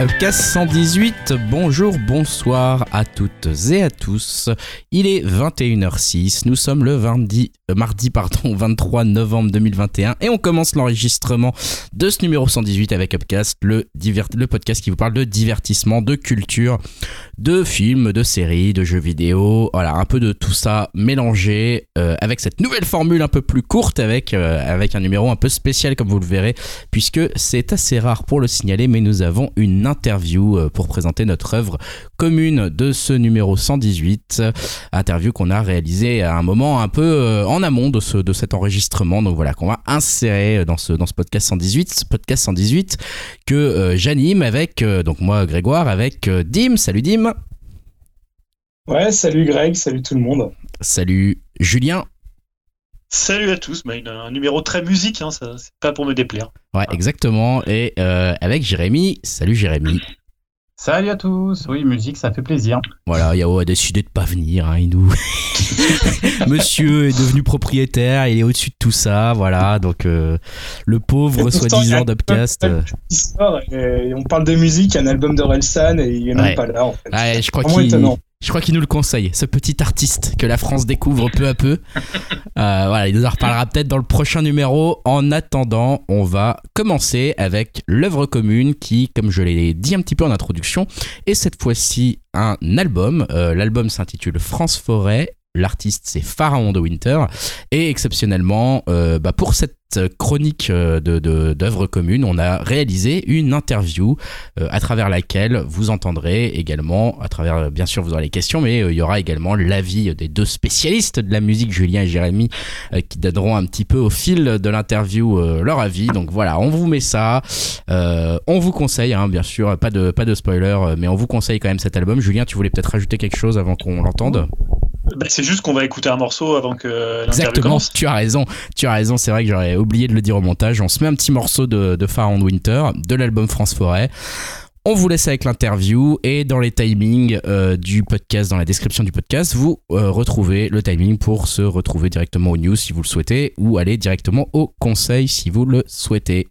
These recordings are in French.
Upcast 118, bonjour, bonsoir à toutes et à tous. Il est 21h06, nous sommes le 20, euh, mardi pardon, 23 novembre 2021 et on commence l'enregistrement de ce numéro 118 avec Upcast, le, le podcast qui vous parle de divertissement, de culture, de films, de séries, de jeux vidéo, voilà, un peu de tout ça mélangé euh, avec cette nouvelle formule un peu plus courte avec, euh, avec un numéro un peu spécial comme vous le verrez puisque c'est assez rare pour le signaler mais nous avons une interview euh, pour présenter notre œuvre commune de ce numéro 118. Interview qu'on a réalisé à un moment un peu euh, en amont de, ce, de cet enregistrement. Donc voilà, qu'on va insérer dans ce, dans ce podcast 118. Ce podcast 118 que euh, j'anime avec, donc moi Grégoire, avec Dim. Salut Dim. Ouais, salut Greg, salut tout le monde. Salut Julien. Salut à tous, bah, un numéro très musique, hein, ça, c'est pas pour me déplaire. Ouais, exactement. Et euh, avec Jérémy. Salut Jérémy. Salut à tous. Oui, musique, ça fait plaisir. Voilà, Yao a décidé de pas venir. Hein, il nous... Monsieur est devenu propriétaire, il est au-dessus de tout ça. Voilà, donc euh, le pauvre soi-disant d'Upcast. Euh. On parle de musique, un album de Relsan et il est même pas là en fait. Ouais, je crois qu'il je crois qu'il nous le conseille, ce petit artiste que la France découvre peu à peu. Euh, voilà, il nous en reparlera peut-être dans le prochain numéro. En attendant, on va commencer avec l'œuvre commune qui, comme je l'ai dit un petit peu en introduction, est cette fois-ci un album. Euh, l'album s'intitule France Forêt L'artiste, c'est Pharaon de Winter. Et exceptionnellement, euh, bah, pour cette chronique euh, de d'œuvres communes, on a réalisé une interview euh, à travers laquelle vous entendrez également, bien sûr, vous aurez les questions, mais il y aura également l'avis des deux spécialistes de la musique, Julien et Jérémy, qui donneront un petit peu au fil de l'interview leur avis. Donc voilà, on vous met ça. on vous conseille, hein, bien sûr, pas de, pas de spoiler, mais on vous conseille quand même cet album. Julien, tu voulais peut-être rajouter quelque chose avant qu'on l'entende? Bah, c'est juste qu'on va écouter un morceau avant que Exactement, tu as raison. Tu as raison, c'est vrai que j'aurais oublié de le dire au montage. On se met un petit morceau de, de Far and Winter, de l'album France Forêt. On vous laisse avec l'interview et dans les timings euh, du podcast, dans la description du podcast, vous euh, retrouvez le timing pour se retrouver directement aux news si vous le souhaitez ou aller directement au conseil si vous le souhaitez.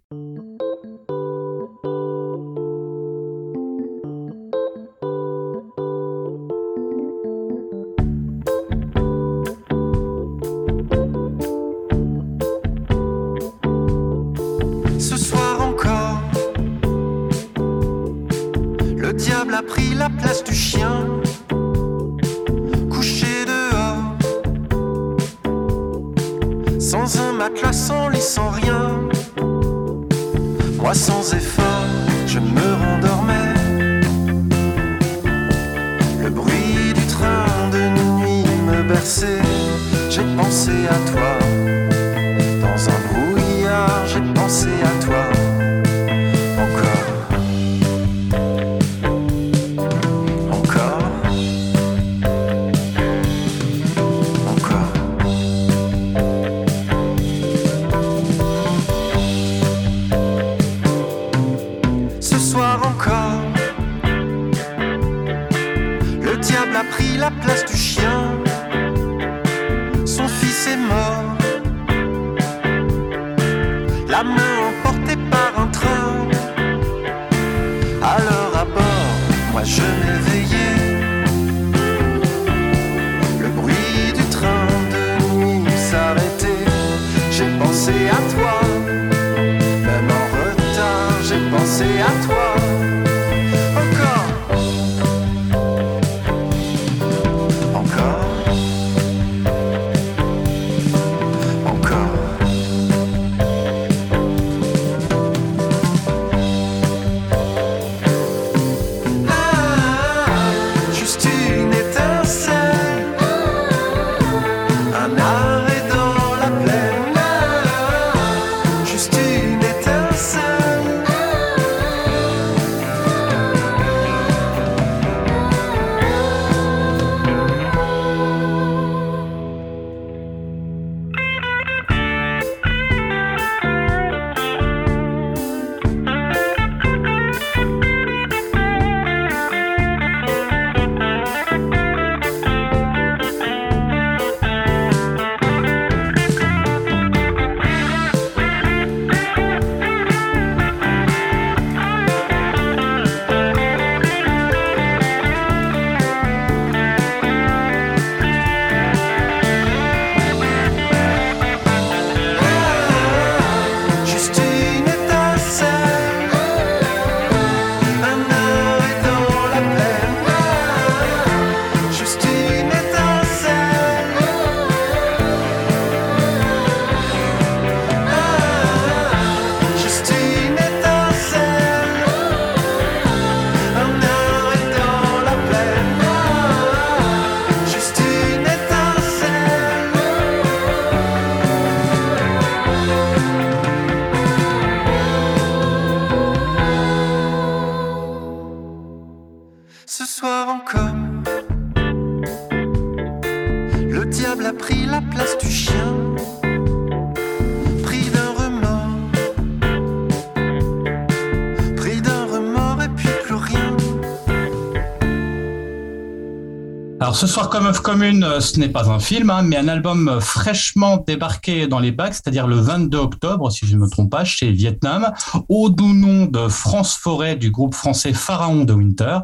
Ce soir comme œuvre commune, euh, ce n'est pas un film, hein, mais un album euh, fraîchement débarqué dans les bacs, c'est-à-dire le 22 octobre, si je ne me trompe pas, chez Vietnam, au doux nom de France Forêt du groupe français Pharaon de Winter.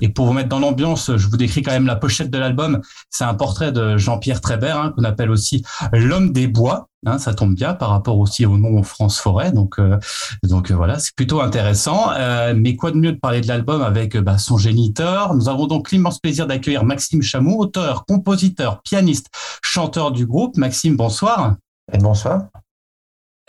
Et pour vous mettre dans l'ambiance, je vous décris quand même la pochette de l'album. C'est un portrait de Jean-Pierre Trébert, hein, qu'on appelle aussi l'homme des bois. Hein, ça tombe bien par rapport aussi au nom France Forêt, donc euh, donc euh, voilà, c'est plutôt intéressant. Euh, mais quoi de mieux de parler de l'album avec bah, son géniteur? Nous avons donc l'immense plaisir d'accueillir Maxime Chamou, auteur, compositeur, pianiste, chanteur du groupe. Maxime, bonsoir. Et bonsoir.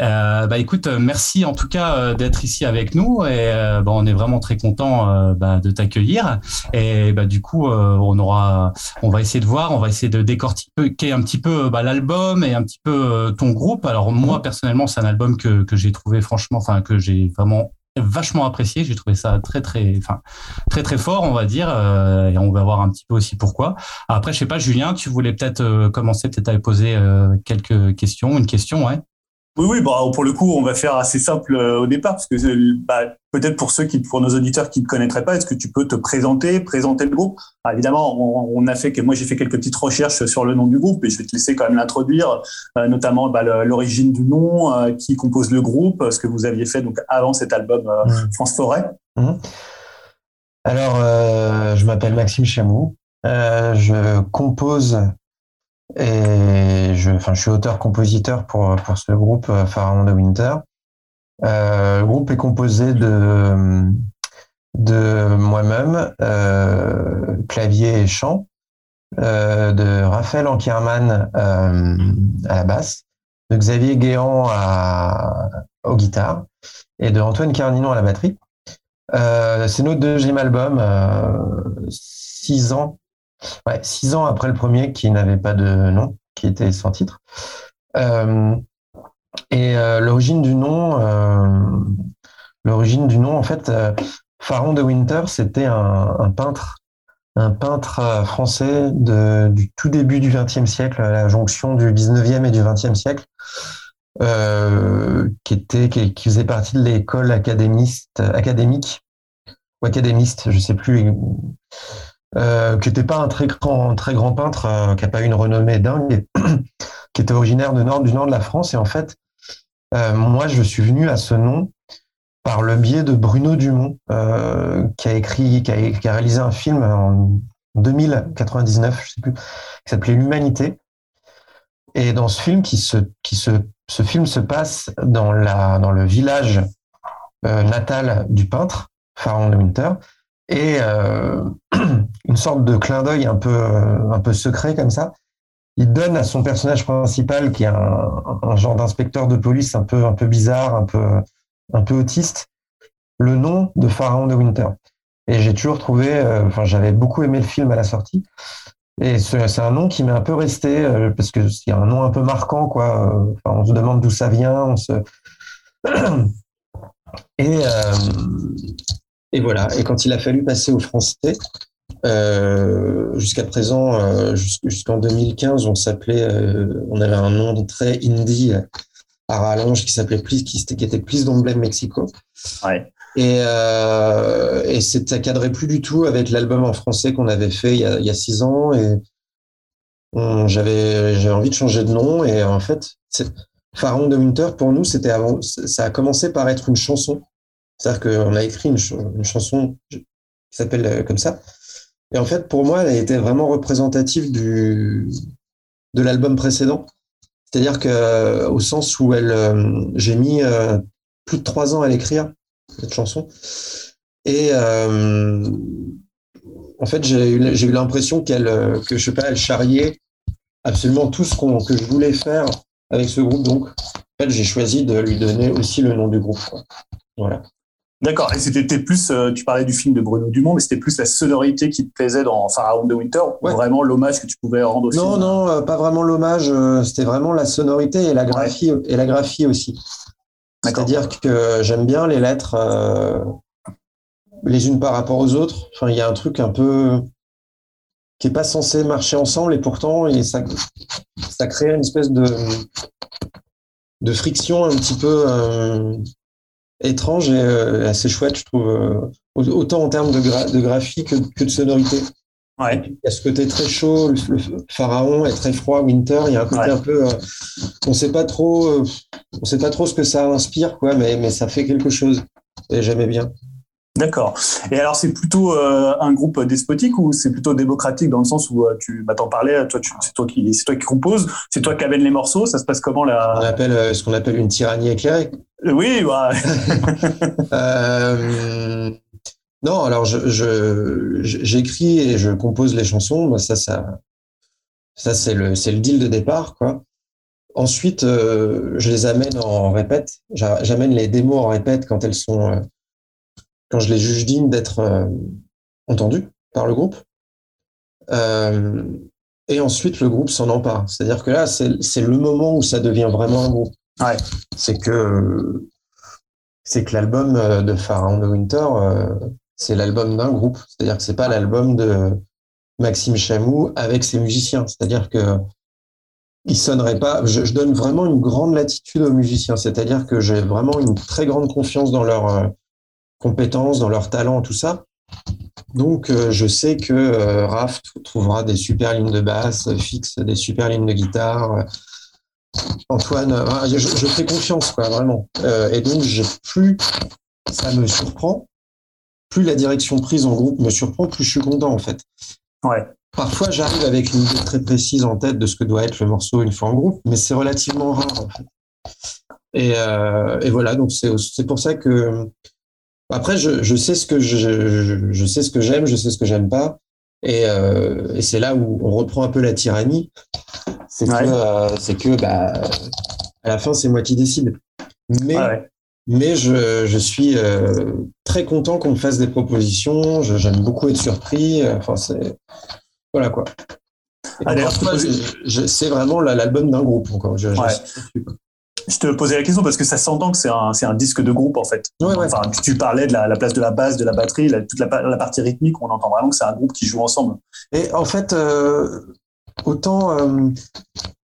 Euh, bah écoute, euh, merci en tout cas euh, d'être ici avec nous et euh, bah, on est vraiment très content bah, de t'accueillir et bah, du coup on aura, on va essayer de voir, on va essayer de décortiquer un petit peu bah, l'album et un petit peu ton groupe. Alors moi personnellement c'est un album que, que j'ai trouvé franchement, enfin que j'ai vraiment vachement apprécié. J'ai trouvé ça très très, enfin très très fort, on va dire, euh, et on va voir un petit peu aussi pourquoi. Après, je sais pas, Julien, tu voulais peut-être euh, commencer peut-être à poser euh, quelques questions, une question, ouais. Oui, oui, bah, pour le coup, on va faire assez simple euh, au départ, parce que euh, bah, peut-être pour ceux qui, pour nos auditeurs qui ne connaîtraient pas, est-ce que tu peux te présenter, présenter le groupe? Ah, Évidemment, on, on, a fait, moi j'ai fait quelques petites recherches sur le nom du groupe, et je vais te laisser quand même l'introduire, euh, notamment bah, l'origine du nom, euh, qui compose le groupe, ce que vous aviez fait donc avant cet album mmh. France Forêt. Mmh. Alors, je m'appelle Maxime Chamou, je compose et je, enfin, je suis auteur-compositeur pour, pour ce groupe euh, Pharaon de Winter. Euh, le groupe est composé de, de moi-même, euh, clavier et chant, euh, de Raphaël Ankerman euh, à la basse, de Xavier Guéant à, au guitare et de Antoine Carninon à la batterie. Euh, c'est notre deuxième album, six ans Six ans après le premier qui n'avait pas de nom, qui était sans titre. Euh, et euh, l'origine du nom, euh, l'origine du nom, en fait, Pharaon de Winter, c'était un, peintre, un peintre français du tout début du XXe siècle, à la jonction du XIXe et du XXe siècle, qui était, qui, faisait partie de l'école académiste, académique ou académiste, je sais plus euh, qui n'était pas un très grand, peintre, euh, qui n'a pas eu une renommée dingue, qui était originaire du nord, de la France. Et en fait, euh, moi, je suis venu à ce nom par le biais de Bruno Dumont, qui a écrit, qui a, réalisé un film en 2099, je sais plus, qui s'appelait L'Humanité. Et dans ce film, qui se, qui se, ce film se passe dans la, dans le village natal du peintre, Pharaon de Winter, et euh, une sorte de clin d'œil un peu, euh, un peu secret comme ça. Il donne à son personnage principal, qui est un, genre d'inspecteur de police un peu, un peu bizarre, un peu, un peu autiste, le nom de Pharaon de Winter. Et j'ai toujours trouvé, euh, enfin, j'avais beaucoup aimé le film à la sortie. Et c'est un nom qui m'est un peu resté, euh, parce que c'est un nom un peu marquant, quoi. On se demande d'où ça vient, on se. Et, et voilà. Et quand il a fallu passer au français, euh, jusqu'à présent, euh, jusqu'en 2015, on s'appelait, euh, on avait un nom très indie à rallonge qui s'appelait Please, qui, qui était Please Don't Blame Mexico. Ouais. Et, euh, et ça cadrait plus du tout avec l'album en français qu'on avait fait il y, a, il y a six ans. Et j'avais j'avais envie de changer de nom. Et en fait, Pharaon de Winter, pour nous, c'était avant, ça a commencé par être une chanson. C'est-à-dire qu'on a écrit une, ch une chanson qui s'appelle euh, comme ça. Et en fait, pour moi, elle été vraiment représentative du, de l'album précédent. C'est-à-dire que, euh, au sens où elle, euh, j'ai mis plus de trois ans à l'écrire, cette chanson. Et en fait, j'ai eu, l'impression qu'elle, que je sais pas, elle charriait absolument tout ce que je voulais faire avec ce groupe. Donc, en fait, j'ai choisi de lui donner aussi le nom du groupe. Voilà. D'accord. Et c'était plus, euh, tu parlais du film de Bruno Dumont, mais c'était plus la sonorité qui te plaisait dans Pharaon de Winter, ouais. vraiment l'hommage que tu pouvais rendre au Non, film. non, euh, pas vraiment l'hommage. Euh, c'était vraiment la sonorité et la graphie ouais. et la graphie aussi. C'est-à-dire que j'aime bien les lettres euh, les unes par rapport aux autres. Enfin, il y a un truc un peu qui est pas censé marcher ensemble et pourtant et ça ça crée une espèce de de friction un petit peu euh, étrange et euh, assez chouette je trouve euh, autant en termes de, gra- de graphie que, que de sonorité Ouais. il y a ce côté très chaud le, pharaon est très froid winter il y a un côté Ouais. un peu euh, on sait pas trop euh, on sait pas trop ce que ça inspire quoi mais mais ça fait quelque chose et j'aimais bien D'accord. Et alors, c'est plutôt euh, un groupe despotique ou c'est plutôt démocratique dans le sens où euh, tu bah, t'en parlais, toi, c'est toi qui, c'est toi qui compose, c'est toi qui amène les morceaux. Ça se passe comment on là appelle euh, ce qu'on appelle une tyrannie éclairée Oui, bah, Euh, non, alors je, j'écris et je compose les chansons. Ça, ça, ça c'est le, c'est le deal de départ, quoi. Ensuite, euh, je les amène en répète. J'a- J'amène les démos en répète quand elles sont, euh, quand je les juge dignes d'être euh, entendues par le groupe. Euh, et ensuite, le groupe s'en empare. C'est-à-dire que là, c'est le moment où ça devient vraiment un groupe. Ouais. C'est que c'est que l'album euh, de Pharaon de Winter, euh, c'est l'album d'un groupe. C'est-à-dire que c'est pas l'album de Maxime Chamou avec ses musiciens. C'est-à-dire que il sonnerait pas. Je, donne vraiment une grande latitude aux musiciens. C'est-à-dire que j'ai vraiment une très grande confiance dans leurs euh, compétences, dans leurs talents, tout ça. Donc, je sais que Raph trouvera des super lignes de basse, euh, Fix des super lignes de guitare. Antoine, euh, je, je fais confiance, quoi, vraiment. Euh, et donc, plus, ça me surprend, plus la direction prise en groupe me surprend, plus je suis content, en fait. ouais. Parfois, j'arrive avec une idée très précise en tête de ce que doit être le morceau une fois en groupe, mais c'est relativement rare, en fait. Et, euh, et voilà, donc c'est pour ça que après, je, je sais ce que je, je, je sais ce que j'aime, je sais ce que j'aime pas, et, euh, et c'est là où on reprend un peu la tyrannie. C'est Ouais. que euh, c'est que bah à la fin c'est moi qui décide. Mais Ouais, mais je, je suis euh, très content qu'on me fasse des propositions. Je- J'aime beaucoup être surpris. Enfin, c'est voilà quoi. Ah, c'est vraiment la- l'album d'un groupe. Encore. Je, je- Ouais. Je te posais la question parce que ça s'entend que c'est un, c'est un disque de groupe en fait. Ouais, ouais. Enfin, tu, parlais de la, la place de la basse, de la batterie, la- toute la, la partie rythmique, on entend vraiment que c'est un groupe qui joue ensemble. Et en fait, euh, autant, euh,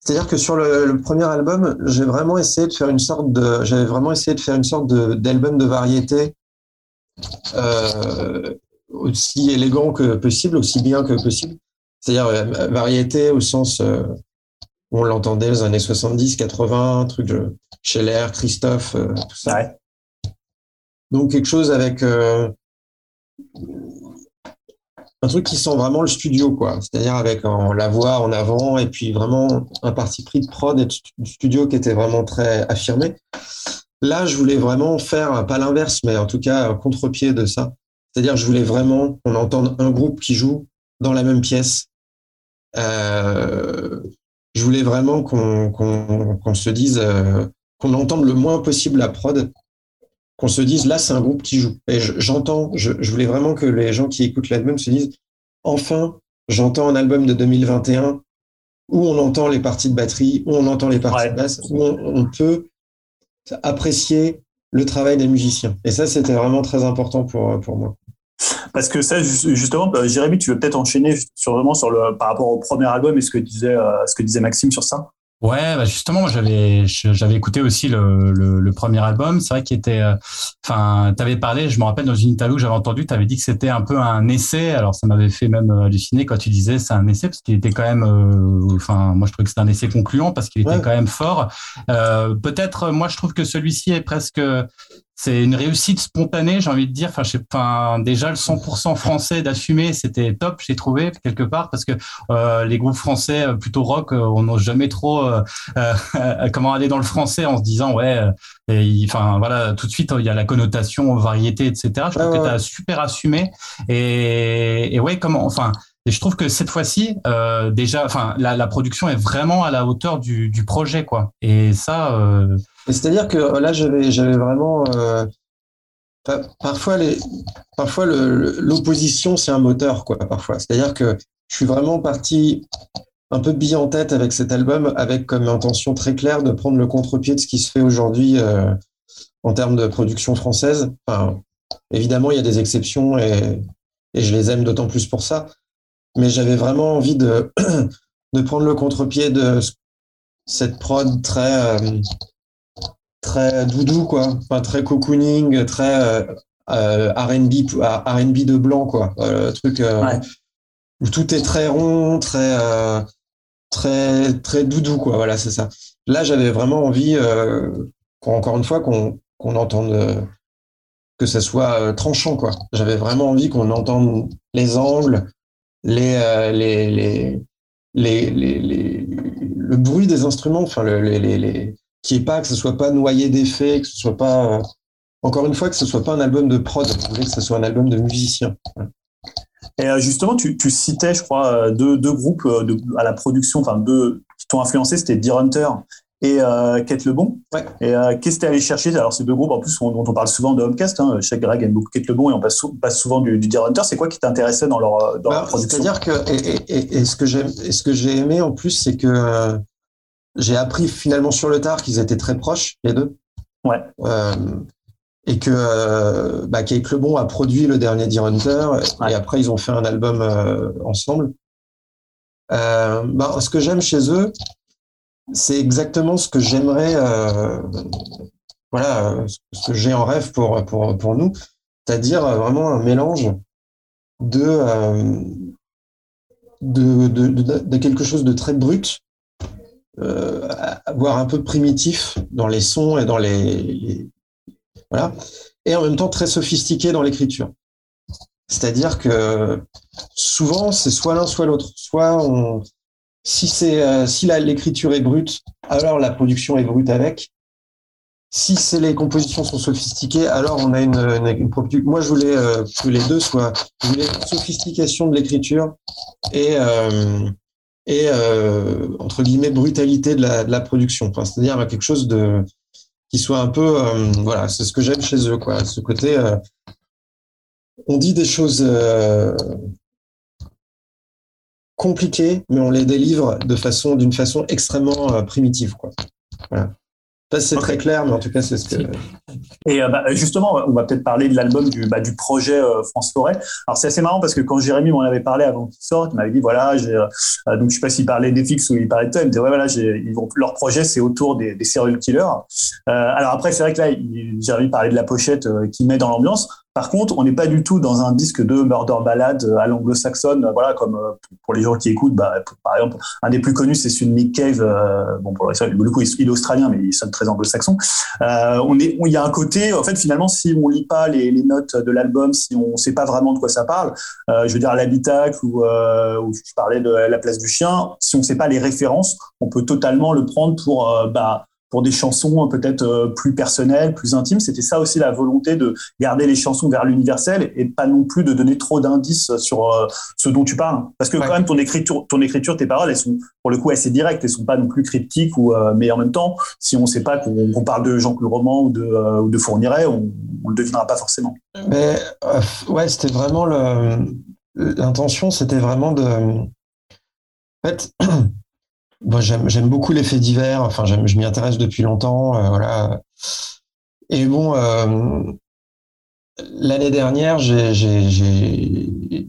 c'est-à-dire que sur le, le premier album, j'ai vraiment essayé de faire une sorte de, j'avais vraiment essayé de faire une sorte de d'album de variété euh, aussi élégant que possible, aussi bien que possible. C'est-à-dire euh, variété au sens euh, où on l'entendait les années 70, 80, truc de Scheller, Christophe, euh, tout ça. Ouais. Donc quelque chose avec euh, un truc qui sent vraiment le studio, quoi. C'est-à-dire avec en, la voix en avant et puis vraiment un parti pris de prod et de studio qui était vraiment très affirmé. Là, je voulais vraiment faire, pas l'inverse, mais en tout cas un contre-pied de ça. C'est-à-dire, je voulais vraiment qu'on entende un groupe qui joue dans la même pièce. Euh, je voulais vraiment qu'on se dise, euh, qu'on entende le moins possible la prod, qu'on se dise là, c'est un groupe qui joue. Et je- j'entends, je, je voulais vraiment que les gens qui écoutent l'album se disent enfin, j'entends un album de 2021 où on entend les parties de batterie, où on entend les parties Ouais. de basse, où on, on peut apprécier le travail des musiciens. Et ça, c'était vraiment très important pour, pour moi. Parce que ça, ju- justement, bah, Jérémy, tu veux peut-être enchaîner sur vraiment sur le par rapport au premier album et ce que disait euh, ce que disait Maxime sur ça? Ouais, bah justement, moi j'avais j'avais écouté aussi le, le, le premier album. C'est vrai qu'il était, euh, enfin, t'avais parlé. Je me rappelle dans une interview que j'avais entendu, t'avais dit que c'était un peu un essai. Alors ça m'avait fait même euh, halluciner quand tu disais c'est un essai parce qu'il était quand même, euh, enfin, moi je trouvais que c'était un essai concluant parce qu'il était Ouais. quand même fort. Euh, Peut-être, moi je trouve que celui-ci est presque c'est une réussite spontanée, j'ai envie de dire. Enfin, je sais, enfin, déjà le 100% français d'assumer, c'était top, j'ai trouvé quelque part, parce que euh, les groupes français euh, plutôt rock, euh, on n'ose jamais trop euh, euh, comment aller dans le français en se disant ouais, et enfin voilà, tout de suite il y a la connotation variété, etc. Je trouve Ouais, que ouais. tu as super assumé et, et ouais, comment, enfin. Et je trouve que cette fois-ci, déjà, enfin, la, la production est vraiment à la hauteur du, du projet, quoi. Et ça, C'est-à-dire que euh, là, j'avais, j'avais vraiment. euh, pa- parfois, les, parfois l'opposition, c'est un moteur, quoi. Parfois, c'est-à-dire que je suis vraiment parti un peu bille en tête avec cet album, avec comme intention très claire de prendre le contre-pied de ce qui se fait aujourd'hui euh, en termes de production française. Enfin, évidemment, il y a des exceptions et, et je les aime d'autant plus pour ça. mais j'avais vraiment envie de, de prendre le contre-pied de cette prod très, euh, très doudou, quoi. Enfin, très cocooning, très euh, R&B, R&B de blanc, quoi. le truc où tout est très rond, très, très, très doudou, quoi. Voilà, c'est ça. Là, j'avais vraiment envie, encore une fois, qu'on qu'on entende que ça soit tranchant, quoi. J'avais vraiment envie qu'on entende les angles, les, euh, les, les, les, les, le bruit des instruments, enfin, le, les, les, qui est pas, que ce soit pas noyé d'effets, que ce soit pas, euh, encore une fois, que ce soit pas un album de prod, que ce soit un album de musicien. Et euh, justement, tu, tu, citais, je crois, deux, deux groupes de, à la production, enfin deux qui t'ont influencé, c'était Deer Hunter et euh, Kate Lebon. Ouais. Et euh, qu'est-ce que tu allé chercher? Alors, ces deux groupes, en plus, dont on parle souvent de Homecast, hein, chaque Greg aime beaucoup Kate Lebon et on passe, passe souvent du, du Deer Hunter. C'est quoi qui t'intéressait dans leur, dans bah, leur production? C'est-à-dire que, et, et, et, ce que j'ai, ce que j'ai aimé en plus, c'est que euh, j'ai appris finalement sur le tard qu'ils étaient très proches, les deux. Ouais. Euh, et que euh, bah, Kate Lebon a produit le dernier Deer Hunter Ouais. et après ils ont fait un album euh, ensemble. Euh, bah, ce que j'aime chez eux, c'est exactement ce que j'aimerais, euh, voilà, ce que j'ai en rêve pour, pour, pour nous, c'est-à-dire euh, vraiment un mélange de, euh, de, de, de, de quelque chose de très brut, euh, voire un peu primitif dans les sons et dans les, voilà, et en même temps très sophistiqué dans l'écriture. C'est-à-dire que souvent c'est soit l'un soit l'autre, soit on, si c'est euh, si l'écriture est brute, alors la production est brute avec. Si les compositions sont sophistiquées, alors on a une, Moi, je voulais euh, que les deux soient. Je voulais sophistication de l'écriture et euh, et euh, entre guillemets brutalité de la, de la production. C'est-à-dire quelque chose de qui soit un peu euh, voilà. C'est ce que j'aime chez eux, quoi. Ce côté. euh, on dit des choses euh, compliquées, mais on les délivre de façon d'une façon extrêmement euh, primitive, quoi. Voilà. Ça, c'est très clair, mais en tout cas, c'est ce que. Et euh, bah, justement, on va peut-être parler de l'album du, bah, du projet euh, France Forêt. Alors c'est assez marrant parce que quand Jérémy m'en avait parlé avant qu'il sorte, il m'avait dit voilà, j'ai, euh, euh, donc je sais pas s'il parlait des fixes ou il parlait de toi, il me disait ouais voilà, j'ai, ils vont, leur projet c'est autour des, des serial killers. Alors après c'est vrai que là, il, Jérémy parlait de la pochette qui met dans l'ambiance. Par contre, on n'est pas du tout dans un disque de murder ballad euh, à l'anglo-saxonne, euh, voilà comme euh, pour les gens qui écoutent. Bah, par exemple, un des plus connus c'est celui de Nick Cave. euh, bon pour le coup il est australien mais il sonne très anglo-saxon. Euh, on est, il y a un côté, en fait, finalement, si on lit pas les, notes de l'album, si on sait pas vraiment de quoi ça parle, euh, je veux dire l'habitacle ou, ou je parlais de la place du chien, si on sait pas les références, on peut totalement le prendre pour, bah, pour des chansons euh, peut-être euh, plus personnelles, plus intimes. C'était ça aussi la volonté de garder les chansons vers l'universel et pas non plus de donner trop d'indices sur euh, ce dont tu parles. Parce que Ouais. quand même, ton écriture, ton écriture, tes paroles, elles sont pour le coup assez directes, elles sont pas non plus cryptiques ou, euh, mais en même temps, si on sait pas qu'on parle de Jean-Claude Roman ou de, euh, ou de Fourniret, on, on le devinera pas forcément. Mais euh, ouais, c'était vraiment l'intention, c'était vraiment de. En fait, moi j'aime beaucoup les faits divers. Enfin, je m'y intéresse depuis longtemps. euh, voilà. Et bon, euh, l'année dernière, j'ai j'ai j'ai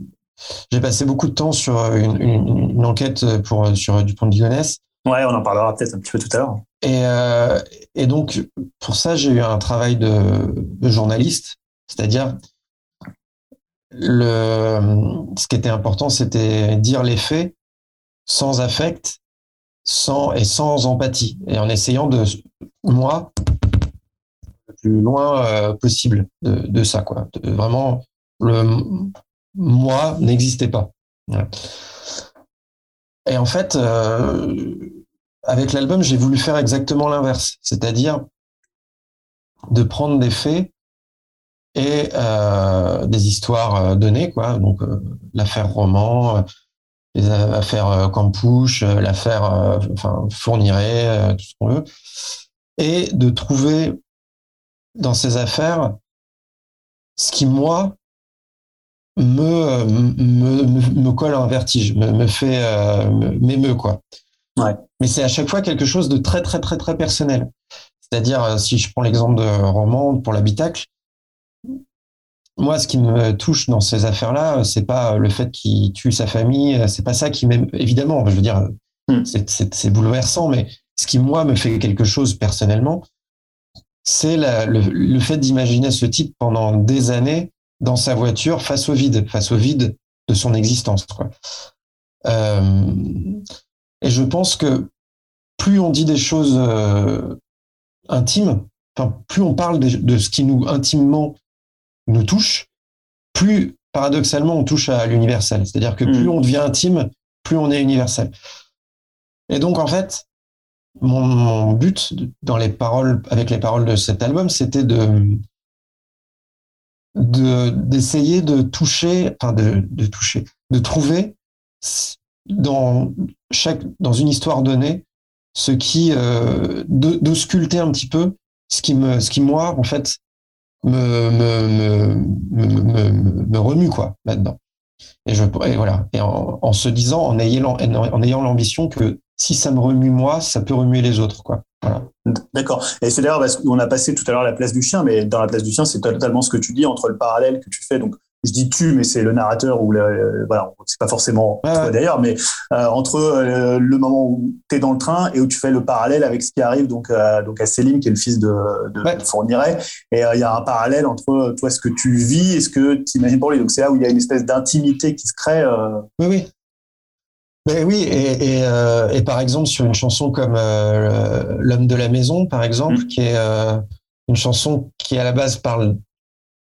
j'ai passé beaucoup de temps sur une, une, une enquête pour sur Dupont de Ligonnès. Ouais, on en parlera peut-être un petit peu tout à l'heure. Et, euh, et donc, pour ça, j'ai eu un travail de, de journaliste, c'est-à-dire, le, ce qui était important, c'était dire les faits sans affect sans, et sans empathie, et en essayant de, moi, le plus loin euh, possible de, ça, quoi. Vraiment, le moi n'existait pas. Et en fait, euh, avec l'album, j'ai voulu faire exactement l'inverse, c'est-à-dire de prendre des faits et euh, des histoires données, quoi. Donc l'affaire Roman, les affaires euh, Campouche, euh, l'affaire euh, enfin Fourniret, tout ce qu'on veut, et de trouver dans ces affaires ce qui moi me me, me, me colle un vertige, me, me fait euh, m'émeut quoi. Ouais. Mais c'est à chaque fois quelque chose de très très très très personnel. C'est-à-dire, si je prends l'exemple de roman pour l'habitacle, moi, ce qui me touche dans ces affaires-là, c'est pas le fait qu'il tue sa famille, c'est pas ça qui m'aime. Évidemment, je veux dire, Hmm. c'est bouleversant, mais ce qui moi me fait quelque chose personnellement, c'est le, le, fait d'imaginer ce type pendant des années dans sa voiture face au vide, face au vide de son existence. Quoi. Euh, et je pense que plus on dit des choses euh, intimes, plus on parle de, de, ce qui nous intimement nous touche, plus paradoxalement on touche à l'universel. C'est-à-dire que plus Mm. on devient intime, plus on est universel. Et donc en fait, mon, mon but dans les paroles, avec les paroles de cet album, c'était de de- d'essayer de, toucher, enfin de, de toucher, de trouver dans chaque dans une histoire donnée ce qui euh, de, de sculpter un petit peu ce qui me ce qui moi en fait me me me, me, remue quoi là-dedans et je et voilà et en, en se disant en ayant en ayant l'ambition que si ça me remue moi ça peut remuer les autres quoi voilà D'accord. Et c'est d'ailleurs parce qu'on a passé tout à l'heure la place du chien, mais dans la place du chien, c'est totalement ce que tu dis entre le parallèle que tu fais. Donc, je dis tu, mais c'est le narrateur ou le, euh, voilà, c'est pas forcément Ouais, toi d'ailleurs, mais euh, entre euh, le moment où tu es dans le train et où tu fais le parallèle avec ce qui arrive donc, à- donc à Selim, qui est le fils de, de, Ouais. de Fourniret. Et euh, il y a un parallèle entre toi, ce que tu vis et ce que tu imagines pour lui. Donc, c'est là où il y a une espèce d'intimité qui se crée. Oui, oui. Mais oui, et, et, et par exemple, sur une chanson comme L'homme de la maison, par exemple, Mm. qui est une chanson qui à la base parle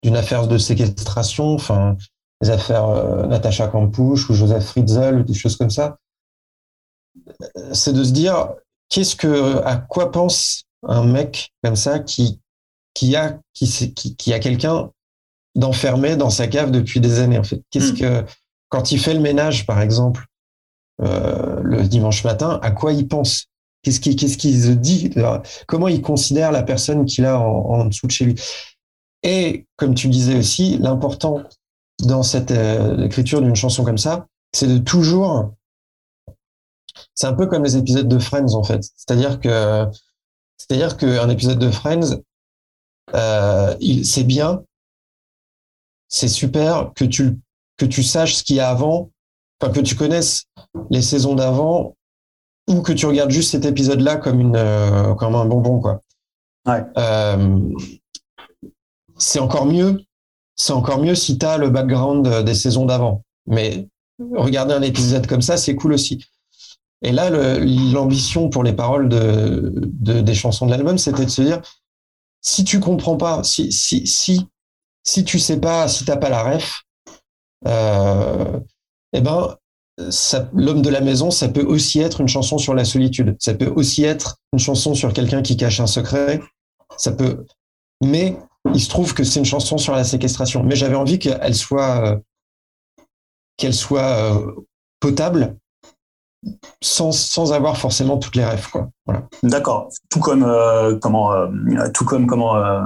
d'une affaire de séquestration, enfin, des affaires euh, Natacha Campouche ou Joseph Fritzl, ou des choses comme ça, Euh, c'est de se dire, qu'est-ce que, à quoi pense un mec comme ça qui, qui a, qui, sait- qui, qui a quelqu'un d'enfermé dans sa cave depuis des années, en fait? Qu'est-ce Mm. que, quand il fait le ménage, par exemple, euh, le dimanche matin, à quoi il pense? Qu'est-ce qu'il qu'est-ce qu'il se dit Comment il considère la personne qu'il a en, en dessous de chez lui? Et comme tu disais aussi, l'important dans cette euh, écriture d'une chanson comme ça, c'est de toujours. C'est un peu comme les épisodes de Friends en fait. C'est-à-dire que c'est-à-dire qu'un épisode de Friends, euh, c'est bien, c'est super que tu que tu saches ce qu'il y a avant, enfin que tu connaisses les saisons d'avant ou que tu regardes juste cet épisode-là comme une euh, comme un bonbon quoi. Ouais. Euh, c'est encore mieux. C'est encore mieux si tu as le background euh, des saisons d'avant. Mais regarder un épisode comme ça, c'est cool aussi. Et là, l'ambition pour les paroles de, de- des chansons de l'album, c'était de se dire si tu comprends pas, si si si si tu sais pas, si t'as pas la ref, euh, eh ben l'homme de la maison, ça peut aussi être une chanson sur la solitude. Ça peut aussi être une chanson sur quelqu'un qui cache un secret. Ça peut, mais il se trouve que c'est une chanson sur la séquestration. Mais j'avais envie qu'elle soit, euh, qu'elle soit euh, potable, sans, sans avoir forcément toutes les rêves, quoi. Voilà. D'accord. Tout comme euh, comment, euh, tout comme comment, euh,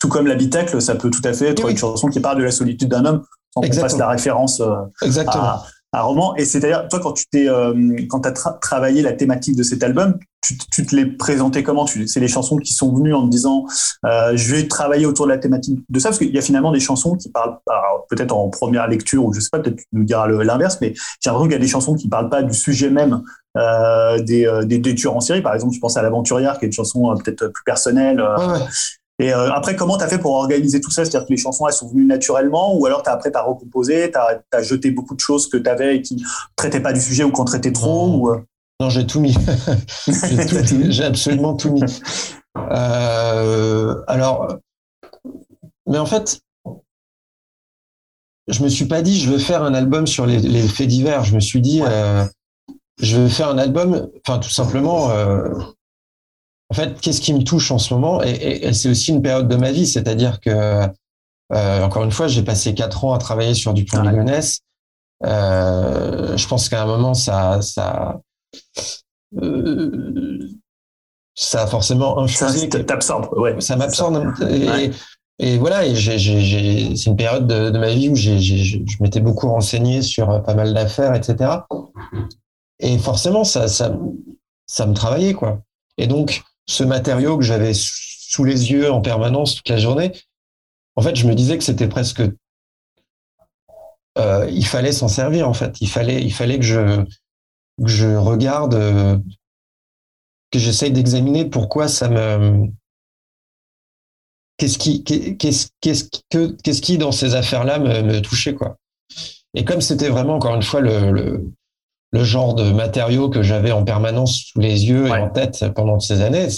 tout comme l'habitacle, ça peut tout à fait être Oui, oui. une chanson qui parle de la solitude d'un homme sans qu'on fasse la référence à un roman. Et c'est-à-dire, toi, quand tu t'es, euh, quand as tra- travaillé la thématique de cet album, tu, tu te l'es présenté comment? C'est les chansons qui sont venues en te disant, euh, je vais travailler autour de la thématique de ça, parce qu'il y a finalement des chansons qui parlent, peut-être en première lecture ou je sais pas, peut-être tu nous diras l'inverse, mais j'ai l'impression qu'il y a des chansons qui parlent pas du sujet même euh, des, euh, des, des tueurs en série. Par exemple, je pense à l'aventurière, qui est une chanson euh, peut-être plus personnelle. euh, Ouais, ouais. Et euh, après, comment tu as fait pour organiser tout ça? C'est-à-dire que les chansons, elles sont venues naturellement ou alors as, après, tu as recomposé, tu as, jeté beaucoup de choses que tu avais et qui ne traitaient pas du sujet ou qu'on traitait trop Non. ou, euh, Non, j'ai tout mis. j'ai, tout- T'as tout mis. j'ai absolument tout mis. Euh, alors, mais en fait, je me suis pas dit je veux faire un album sur les, les faits divers. Je me suis dit euh, je veux faire un album, enfin tout simplement. euh, en fait, qu'est-ce qui me touche en ce moment Et, et- et c'est aussi une période de ma vie, c'est-à-dire que euh, encore une fois, j'ai passé quatre ans à travailler sur du plan Ouais. Ligonnès. Euh, je pense qu'à un moment, ça, ça, euh, ça a forcément ça infusé. t'absorbe. Ouais. Ça m'absorbe. Et, Ouais. et voilà, et c'est une période de, de ma vie où j'ai, j'ai- je m'étais beaucoup renseigné sur euh, pas mal d'affaires, etc. Et forcément, ça, ça, ça me travaillait, quoi. Et donc, ce matériau que j'avais sous les yeux en permanence toute la journée, en fait, je me disais que c'était presque, euh, il fallait s'en servir en fait. Il fallait, que je, regarde, euh, que j'essaye d'examiner pourquoi ça me, qu'est-ce qui, dans ces affaires-là me, touchait quoi. Et comme c'était vraiment encore une fois le, le genre de matériau que j'avais en permanence sous les yeux et en tête pendant ces années,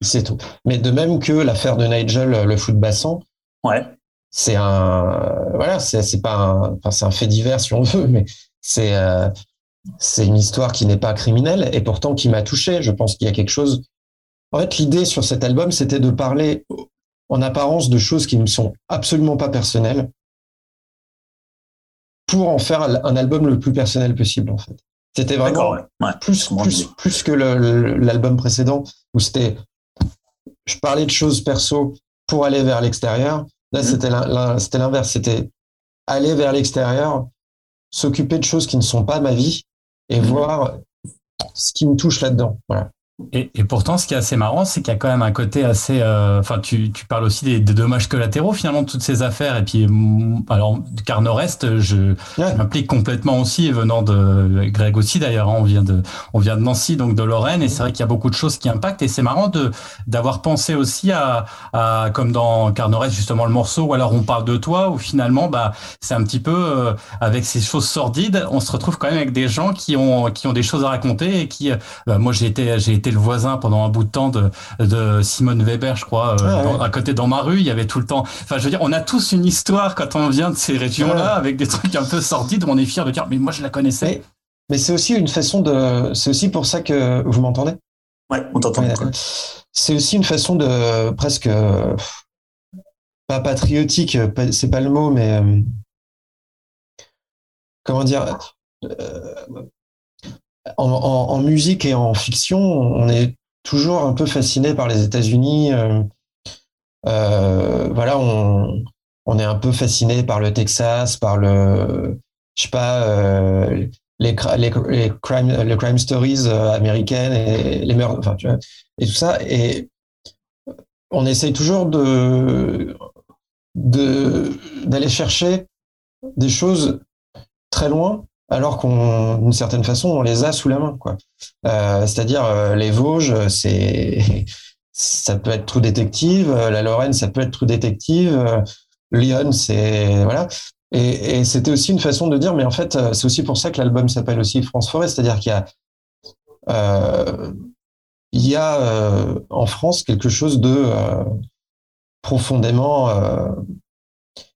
c'est tout. Mais de même que l'affaire de Nigel, le foot bassan, ouais. c'est un, voilà, c'est pas un, enfin, c'est un fait divers si on veut, mais c'est, euh, c'est une histoire qui n'est pas criminelle et pourtant qui m'a touché. Je pense qu'il y a quelque chose. En fait, l'idée sur cet album, c'était de parler en apparence de choses qui ne sont absolument pas personnelles, pour en faire un album le plus personnel possible, en fait. C'était vraiment plus, plus, plus que l'album précédent où c'était, je parlais de choses perso pour aller vers l'extérieur. Là, mhm. c'était l'inverse. C'était aller vers l'extérieur, s'occuper de choses qui ne sont pas ma vie et mhm. voir ce qui me touche là-dedans. Voilà. Et, et, pourtant, ce qui est assez marrant, c'est qu'il y a quand même un côté assez. Euh, enfin, tu, tu, parles aussi des, des, dommages collatéraux finalement de toutes ces affaires. Et puis, alors, car Nord-Est, je, je m'implique complètement aussi, venant de Greg aussi d'ailleurs. Hein, on vient de, on vient de Nancy, donc de Lorraine, et c'est vrai qu'il y a beaucoup de choses qui impactent. Et c'est marrant de d'avoir pensé aussi à, à, comme dans Car Nord-Est justement le morceau, ou alors on parle de toi, où finalement, bah, c'est un petit peu euh, avec ces choses sordides, on se retrouve quand même avec des gens qui ont qui ont des choses à raconter et qui, euh, bah, moi j'ai été j'ai été le voisin pendant un bout de temps de, de Simone Weber, je crois, euh, à côté dans ma rue. Il y avait tout le temps. Enfin, je veux dire, on a tous une histoire quand on vient de ces régions-là, avec des trucs un peu sordides. Où on est fier de dire, mais moi, je la connaissais. Mais, c'est aussi une façon de. C'est aussi pour ça que vous m'entendez? Ouais, on t'entend. c'est aussi une façon de presque pas patriotique, c'est pas le mot, mais euh, comment dire. Euh, en, musique et en fiction, on est toujours un peu fasciné par les États-Unis. Euh, euh, voilà, on, est un peu fasciné par le Texas, par le, je sais pas, euh, les, les, crime, les crime stories américaines et les meurtres, enfin, tu vois, et tout ça. Et on essaye toujours de d'aller chercher des choses très loin alors qu'on, d'une certaine façon, on les a sous la main, quoi. Euh, c'est-à-dire euh, les Vosges, c'est, ça peut être True Détective, euh, la Lorraine, ça peut être True Détective, Lyon, c'est voilà. Et, et c'était aussi une façon de dire, mais en fait, c'est aussi pour ça que l'album s'appelle aussi France Forêt, c'est-à-dire qu'il y a il y a en France quelque chose de profondément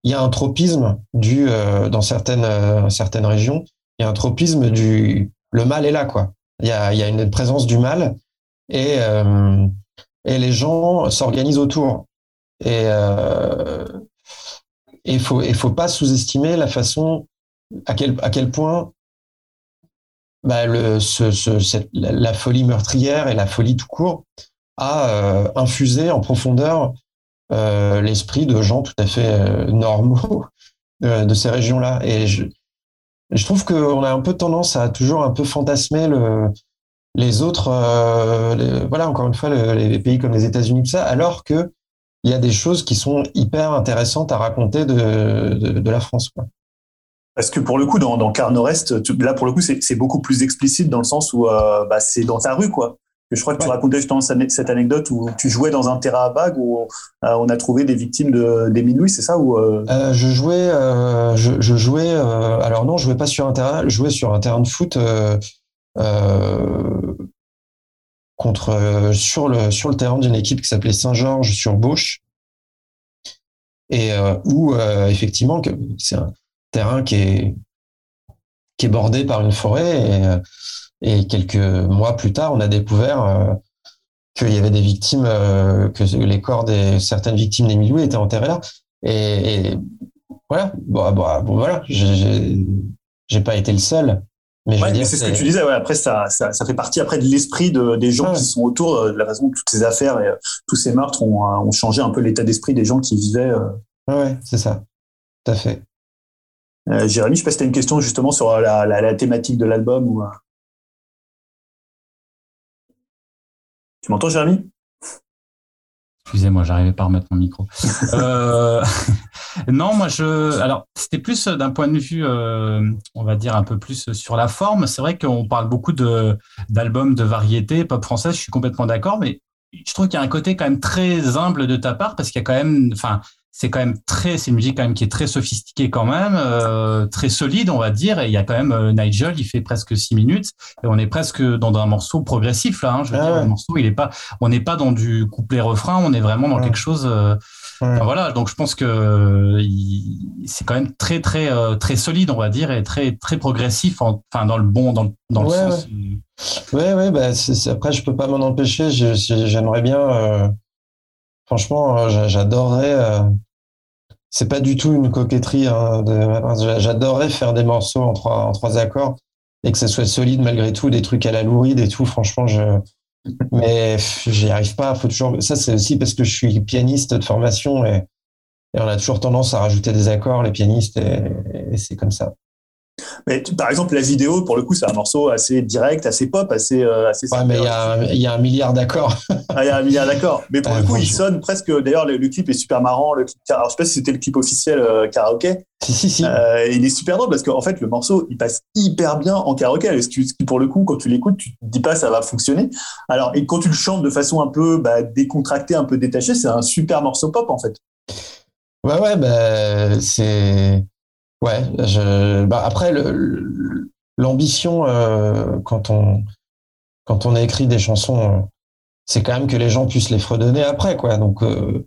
il y a un tropisme dû dans certaines certaines régions il y a un tropisme du le mal est là quoi. Il y a, il y a une présence du mal et euh, et les gens s'organisent autour. Et euh, il faut il faut pas sous-estimer la façon à quel à quel point bah, le, ce, ce, cette, la, folie meurtrière et la folie tout court a euh, infusé en profondeur euh, l'esprit de gens tout à fait euh, normaux de ces régions-là. Et je, je trouve qu'on a un peu tendance à toujours un peu fantasmer le, les autres, euh, voilà, encore une fois, les pays comme les États-Unis, tout ça, alors que il y a des choses qui sont hyper intéressantes à raconter de, la France. Parce que pour le coup, dans, dans Car Nord-Est, là, pour le coup, c'est beaucoup plus explicite dans le sens où euh, bah, c'est dans ta rue, quoi je crois que tu racontais justement cette anecdote où tu jouais dans un terrain à vagues où euh, on a trouvé des victimes de, des Louis, c'est ça ou euh... Euh, Je jouais, euh, je, je, jouais. alors non, je jouais pas sur un terrain. Je jouais sur un terrain de foot contre sur le sur le terrain d'une équipe qui s'appelait Saint-Georges sur Bauche et où effectivement c'est un terrain qui est qui est bordé par une forêt et et quelques mois plus tard, on a découvert euh, qu'il y avait des victimes, euh, que les corps de certaines victimes d'Emilou étaient enterrés là. Et, voilà, bon, bon, bon voilà, j'ai pas été le seul. Mais, c'est ce que tu disais. Ouais, après, ça, ça, ça, fait partie après de l'esprit de, des gens qui sont autour, euh, de la façon dont toutes ces affaires et tous ces meurtres ont, ont changé un peu l'état d'esprit des gens qui vivaient. Ouais, c'est ça, tout à fait. Jérémy, je sais pas si tu as une question justement sur la, la, la thématique de l'album ou. Tu m'entends, Jérémy? Excusez-moi, j'arrivais pas à remettre mon micro. euh, non, moi je. Alors, c'était plus d'un point de vue, euh, on va dire un peu plus sur la forme. C'est vrai qu'on parle beaucoup de d'albums de variété pop française. Je suis complètement d'accord, mais je trouve qu'il y a un côté quand même très humble de ta part parce qu'il y a quand même, enfin, c'est quand même très, c'est une musique quand même qui est très sophistiquée quand même, euh, très solide, on va dire. Et il y a quand même euh, Nigel, il fait presque six minutes et on est presque dans un morceau progressif là. Hein, je veux Ah dire, ouais. le morceau, il est pas, on n'est pas dans du couplet refrain, on est vraiment dans Ouais. quelque chose. euh, Ouais. enfin, voilà, donc je pense que euh, c'est quand même très très euh, très solide, on va dire, et très très progressif, en- enfin dans le bon, dans, le- dans le Ouais, sens. euh, Ouais, ouais, bah, c'est- c'est- après, je peux pas m'en empêcher. J'aimerais bien. franchement, j'a- j'adorerais. C'est pas du tout une coquetterie. hein, J'adorerais faire des morceaux en trois, en trois accords et que ça soit solide malgré tout, des trucs à la louride et tout. Franchement, je. Mais j'y arrive pas. Faut toujours. Ça, c'est aussi parce que je suis pianiste de formation et, on a toujours tendance à rajouter des accords, les pianistes, et c'est comme ça. Mais tu- par exemple, la vidéo, pour le coup, c'est un morceau assez direct, assez pop, assez. euh, assez Ouais, mais il y a, un- il y a un milliard d'accords. Ah, il y a un milliard d'accord. Mais pour le coup, il sonne presque. D'ailleurs, le, le clip est super marrant. Le clip, alors, je sais pas si c'était le clip officiel euh, karaoké. si, si, si. Euh, il est super drôle parce qu'en fait, le morceau, il passe hyper bien en karaoké. Ce qui, pour le coup, quand tu l'écoutes, tu te dis pas ça va fonctionner? Alors, et quand tu le chantes de façon un peu bah, décontractée, un peu détachée, c'est un super morceau pop en fait. Ouais, ouais, bah, c'est. Ouais, je... bah, après, l'ambition, euh, quand, on, quand on a écrit des chansons, euh, c'est quand même que les gens puissent les fredonner après, quoi. Donc, euh,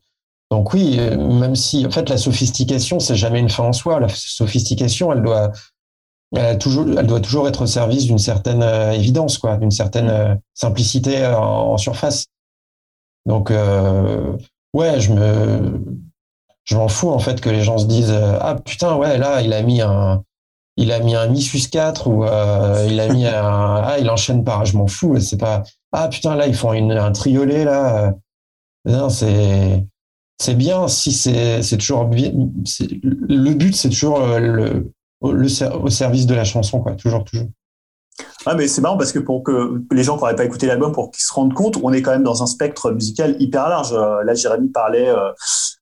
donc oui, euh, même si, en fait, la sophistication, c'est jamais une fin en soi. La sophistication, elle doit, elle, toujours, elle doit toujours être au service d'une certaine euh, évidence, quoi, d'une certaine simplicité en, en surface. Donc, euh, ouais, je me, je m'en fous en fait que les gens se disent euh, ah putain ouais là il a mis un il a mis un mi sus 4 ou euh, il a mis un ah il enchaîne par je m'en fous c'est pas ah putain là ils font une, un triolet là euh. non c'est c'est bien si c'est c'est toujours bien le but c'est toujours euh, le, le au service de la chanson quoi toujours toujours Ah, mais c'est marrant parce que pour que les gens qui n'auraient pas écouté l'album, pour qu'ils se rendent compte, on est quand même dans un spectre musical hyper large. Euh, Là, Jérémy parlait, euh,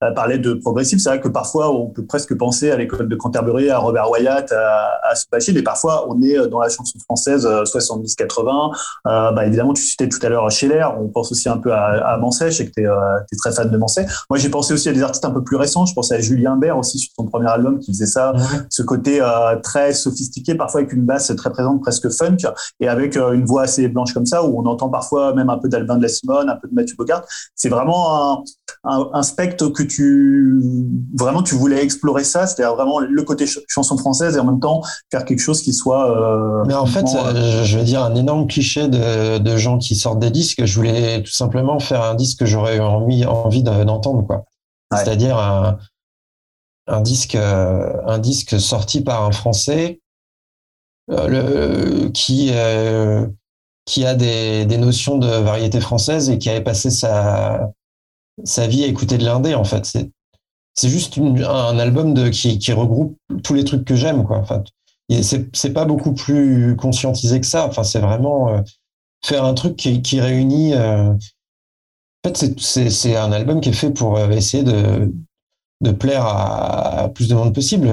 euh, parlait de progressif. C'est vrai que parfois, on peut presque penser à l'école de Canterbury, à Robert Wyatt, à, à Sopachi, mais parfois, on est dans la chanson française euh, 70-80. Euh, bah, évidemment, tu citais tout à l'heure Scheller. On pense aussi un peu à, à Manset. Je sais que tu es, très fan de Manset. Moi, j'ai pensé aussi à des artistes un peu plus récents. Je pensais à Julien Bert aussi sur son premier album qui faisait ça ce côté très sophistiqué, parfois avec une basse très présente, presque funk, et avec euh, une voix assez blanche comme ça, où on entend parfois même un peu d'Albin de la Simone, un peu de Mathieu Bogart. C'est vraiment un, un, un, spectre que tu vraiment tu voulais explorer ça, c'est-à-dire vraiment le côté ch chanson française et en même temps faire quelque chose qui soit. Euh, Mais en fait, euh, je veux dire un énorme cliché de, de, gens qui sortent des disques. Je voulais tout simplement faire un disque que j'aurais envie, envie d'entendre, quoi. Ouais. C'est-à-dire un, un disque, un disque sorti par un Français le, qui, euh, qui a des, des, notions de variété française et qui avait passé sa, sa vie à écouter de l'indé, en fait. C'est, c'est juste une, un album de, qui, qui regroupe tous les trucs que j'aime, quoi. Enfin, c'est, c'est pas beaucoup plus conscientisé que ça. Enfin, c'est vraiment euh, faire un truc qui, qui réunit. euh, en fait, c'est, c'est, c'est un album qui est fait pour euh, essayer de, de plaire à plus de monde possible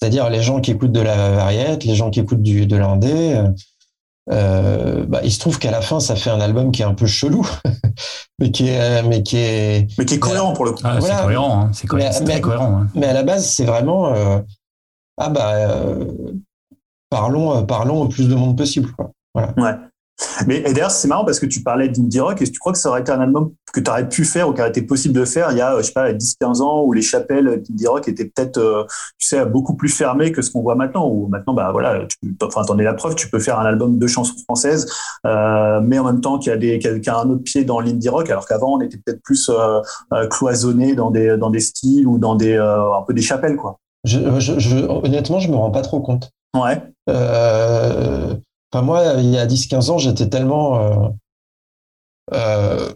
c'est-à-dire les gens qui écoutent de la variette, les gens qui écoutent du, de l'indé. Euh, bah, il se trouve qu'à la fin, ça fait un album qui est un peu chelou, mais qui est, mais qui est, mais qui est cohérent pour le coup. Ah, voilà. C'est cohérent, hein. c'est, co très cohérent. Hein. Mais à la base, c'est vraiment euh, ah bah euh, parlons, parlons au plus de monde possible, quoi. Voilà. Ouais. Mais et d'ailleurs, c'est marrant parce que tu parlais d'indie rock et tu crois que ça aurait été un album que tu aurais pu faire ou qui aurait été possible de faire il y a, je sais pas, 10-15 ans où les chapelles d'indie rock étaient peut-être, euh, tu sais, beaucoup plus fermées que ce qu'on voit maintenant. Où maintenant, bah voilà, tu, enfin, t'en es la preuve, tu peux faire un album de chansons françaises, euh, mais en même temps qu'il y a des, qu'il y a un autre pied dans l'indie rock, alors qu'avant on était peut-être plus euh, cloisonné dans des, dans des styles ou dans des, euh, un peu des chapelles, quoi. Je, je, je, honnêtement, je me rends pas trop compte. Ouais. Euh, Enfin, moi, il y a 10-15 ans, j'étais tellement euh, euh,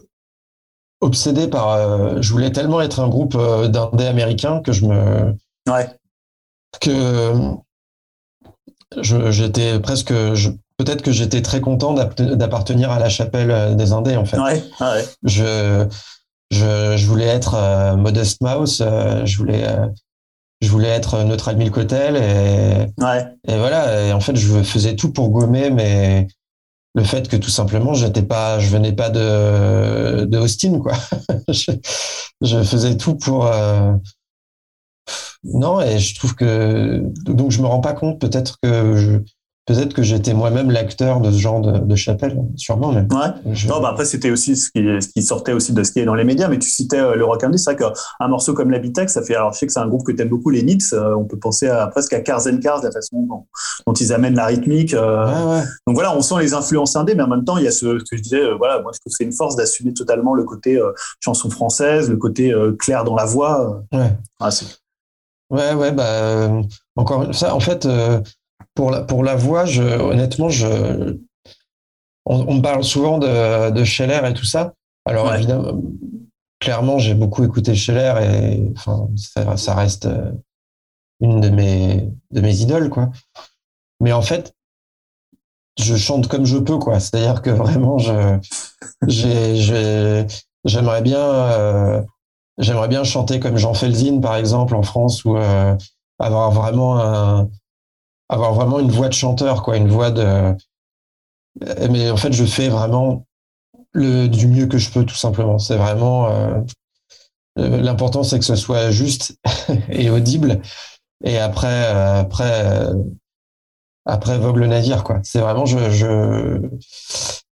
obsédé par. Euh, je voulais tellement être un groupe d'indés américains que je me. Ouais. Que j'étais presque. Peut-être que j'étais très content d'appartenir à la chapelle des indés, en fait. Ouais, ouais. Je. je, je voulais être euh, Modest Mouse, euh, je voulais, euh, je voulais être Neutral Milk Hotel et, Ouais. et voilà. Et en fait, je faisais tout pour gommer, mais le fait que tout simplement, j'étais pas, je venais pas de, de Austin, quoi. je, je faisais tout pour. euh, Non, et je trouve que donc je me rends pas compte. Peut-être que je, peut-être que j'étais moi-même l'acteur de ce genre de, de chapelle, sûrement. Mais Ouais. je- Non, bah après, c'était aussi ce qui, ce qui sortait aussi de ce qui est dans les médias, mais tu citais euh, le Rock Roll, c'est vrai qu'un morceau comme l'Habitacle, ça fait, alors je sais que c'est un groupe que t'aimes beaucoup, les Nits, euh, on peut penser à, presque à Cars and Cars, la façon dont, dont ils amènent la rythmique. euh. Ouais, ouais. Donc voilà, on sent les influences indées, mais en même temps, il y a ce, ce que je disais, voilà, moi je trouve que c'est une force d'assumer totalement le côté chanson française, le côté clair dans la voix. Ouais. Ah, Ouais, ouais, bah, encore ça, en fait, pour la, pour la voix, je, honnêtement, je, on, on parle souvent de, de Scheller et tout ça. Alors, Ouais. évidemment, clairement, j'ai beaucoup écouté Scheller et enfin, ça, ça reste euh, une de mes, de mes idoles, quoi. Mais en fait, je chante comme je peux, quoi. C'est-à-dire que vraiment, je, j'ai, j'ai, j'aimerais bien, euh, J'aimerais bien chanter comme Jean Felzin, par exemple, en France, ou euh, avoir vraiment un, avoir vraiment une voix de chanteur, quoi, une voix de. Mais en fait, je fais vraiment le du mieux que je peux, tout simplement. C'est vraiment euh, l'important, c'est que ce soit juste et audible. Et après, euh, après, euh, après vogue le navire, quoi. C'est vraiment, je, je,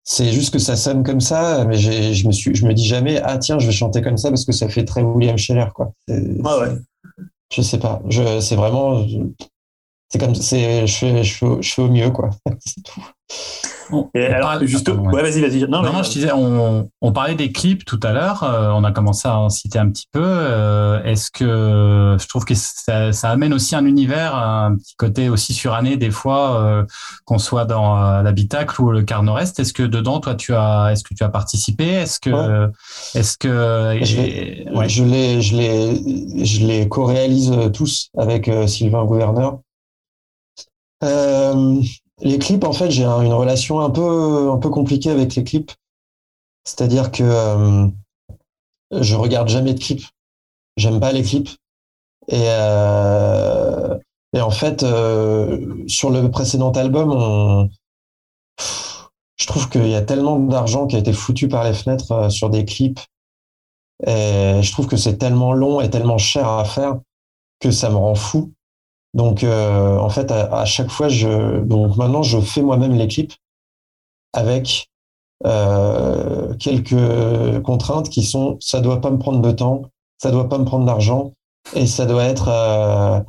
c'est juste que ça sonne comme ça, mais je me suis, je me dis jamais, ah tiens, je vais chanter comme ça parce que ça fait très William Scheller, quoi. Ah ouais. Je sais pas. Je, c'est vraiment, c'est comme, c'est, je fais, je fais, au- je fais au mieux, quoi. C'est tout. On- Et on alors, parle- juste, Attends, ouais. ouais, vas-y, vas-y. Non, Non, mais- non, je disais, on, on parlait des clips tout à l'heure. euh, on a commencé à en citer un petit peu. euh, Est-ce que je trouve que ça, ça amène aussi un univers, un petit côté aussi suranné des fois, euh, qu'on soit dans euh, l'habitacle ou le Car Nord-Est. Est-ce que dedans, toi, tu as, est-ce que tu as participé? Est-ce que, Ouais. est-ce que, Je et- ouais. Je les, je les, je les co-réalise tous avec euh, Sylvain Gouverneur. Euh, les clips, en fait, j'ai un- une relation un peu, un peu compliquée avec les clips. C'est-à-dire que euh, je regarde jamais de clips. J'aime pas les clips. Et, euh, en fait, euh, sur le précédent album, je trouve qu'il y a tellement d'argent qui a été foutu par les fenêtres sur des clips. Et je trouve que c'est tellement long et tellement cher à faire que ça me rend fou. Donc, euh, en fait, à, à chaque fois, je, donc maintenant, je fais moi-même les clips avec euh, quelques contraintes qui sont, ça doit pas me prendre de temps, ça doit pas me prendre d'argent, et ça doit être, euh,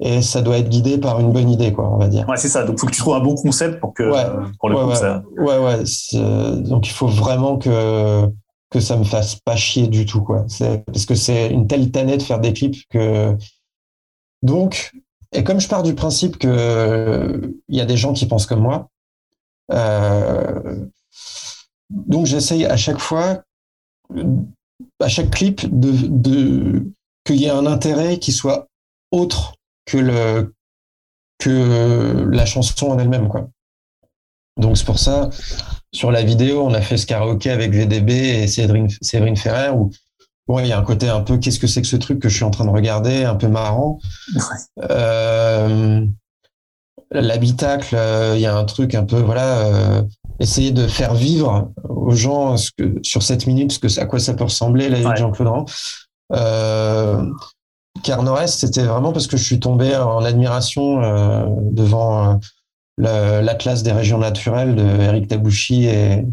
et ça doit être guidé par une bonne idée, quoi, on va dire. Ouais, c'est ça. Donc, faut que tu trouves un bon concept pour que, Ouais. euh, pour le Ouais, coup, ouais. ça. Ouais, ouais. Donc, il faut vraiment que, que ça me fasse pas chier du tout, quoi. Parce que c'est une telle tannée de faire des clips que. Donc, et comme je pars du principe que il y a des gens qui pensent comme moi, euh, donc j'essaye à chaque fois, à chaque clip, qu'il y ait un intérêt qui soit autre que la chanson en elle-même, quoi. Donc c'est pour ça, sur la vidéo, on a fait ce karaoké avec VDB et Séverine, Ferrer, bon, il y a un côté un peu qu'est-ce que c'est que ce truc que je suis en train de regarder, un peu marrant. Euh, L'habitacle, euh, il y a un truc un peu, voilà, euh, essayer de faire vivre aux gens ce que, sur cette minute, ce que, à quoi ça peut ressembler, la vie Ouais. de Jean-Claude Rand. Euh, c'était vraiment parce que je suis tombé en admiration euh, devant l'Atlas des régions naturelles de Eric Tabouchi et,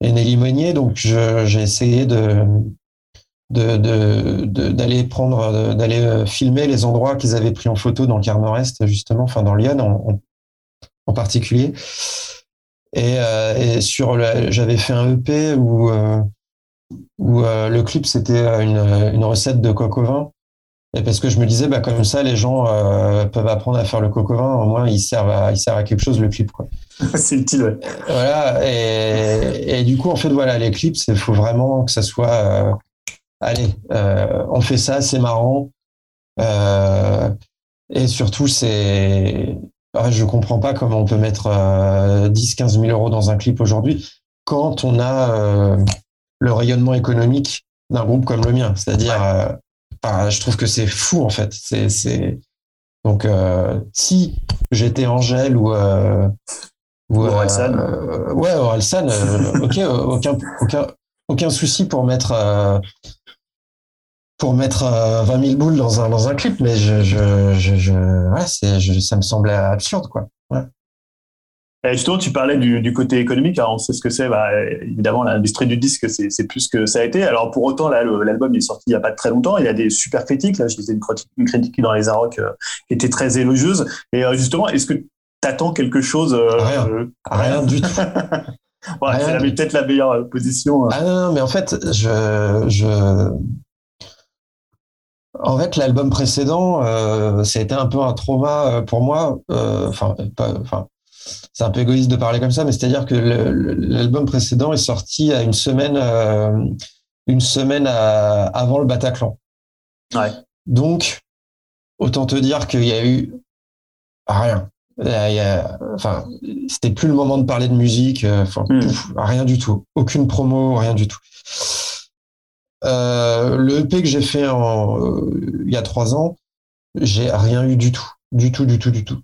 et Nelly Monnier. Donc, j'ai essayé de de- de- de- d'aller prendre, de- d'aller euh, filmer les endroits qu'ils avaient pris en photo dans le Car Nord-Est, justement, enfin dans Lyon en, en, en particulier. Et, euh, et sur j'avais fait un EP où, euh, où euh, le clip c'était une, une recette de coq au vin. Et parce que je me disais, bah, comme ça, les gens euh, peuvent apprendre à faire le coq au vin, au moins ils servent à, ils servent à quelque chose le clip. Quoi. c'est utile, ouais. Voilà, et, et du coup, en fait, voilà, les clips, il faut vraiment que ça soit, euh, allez, euh, on fait ça, c'est marrant. Euh, et surtout, c'est, ah, je comprends pas comment on peut mettre euh, 10, 15 000 euros dans un clip aujourd'hui quand on a euh, le rayonnement économique d'un groupe comme le mien. C'est-à-dire, euh, je trouve que c'est fou en fait. C'est, c'est... donc euh, si j'étais Angèle ou euh, ou Orelsan, ouais, Orelsan, ok, aucun, aucun, aucun souci pour mettre pour mettre 20 000 boules dans un dans un clip, mais je, je, je, je ouais, c'est, ça me semblait absurde quoi. Ouais. Et justement, tu parlais du, du, côté économique. Alors, on sait ce que c'est. Bah, évidemment, l'industrie du disque, c'est plus que ça a été. Alors, pour autant, là, l'album est sorti il n'y a pas très longtemps. Il y a des super critiques. Là, je disais une, une critique dans les Arocs euh, qui était très élogieuse. Et euh, justement, est-ce que tu attends quelque chose euh, Rien, rien du tout. ouais, c'est peut-être la meilleure position. Ah non, non, mais en fait, je, je... En fait, l'album précédent, euh, ça a été un peu un trauma pour moi. Enfin, enfin, c'est un peu égoïste de parler comme ça, mais c'est-à-dire que l'album précédent est sorti à une semaine, euh, une semaine avant le Bataclan. Ouais. Donc, autant te dire qu'il y a eu rien. enfin, c'était plus le moment de parler de musique, euh, hmm. rien du tout, aucune promo, rien du tout. Euh, le EP que j'ai fait il y a trois ans, j'ai rien eu du tout, du tout, du tout, du tout.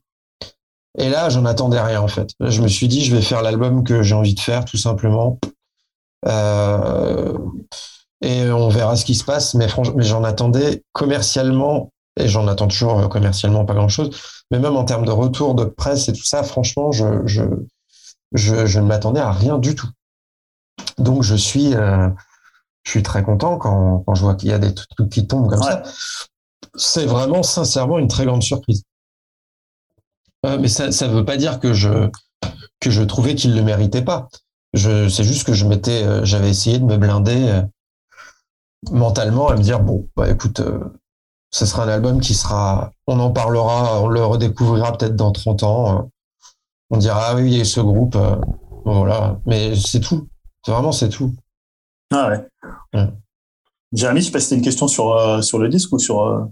Et là, j'en attendais rien en fait. Je me suis dit, je vais faire l'album que j'ai envie de faire, tout simplement. Euh, et on verra ce qui se passe. Mais franchement, mais j'en attendais commercialement, et j'en attends toujours euh, commercialement pas grand-chose. Mais même en termes de retour de presse et tout ça, franchement, je, je, je, ne m'attendais à rien du tout. Donc je suis, euh, je suis très content quand, quand je vois qu'il y a des trucs qui tombent comme ça. C'est vraiment sincèrement une très grande surprise mais ça ne veut pas dire que je, que je trouvais qu'il ne le méritait pas. C'est juste que je m'étais, euh, j'avais essayé de me blinder euh, mentalement à me dire bon, bah écoute, euh, ce sera un album qui sera, on en parlera, on le redécouvrira peut-être dans 30 ans. on dira ah oui, il y a ce groupe, voilà. Mais c'est tout. Vraiment, c'est tout. Ah ouais. ouais. Jérémy, je sais pas si c'était une question sur, sur le disque ou sur.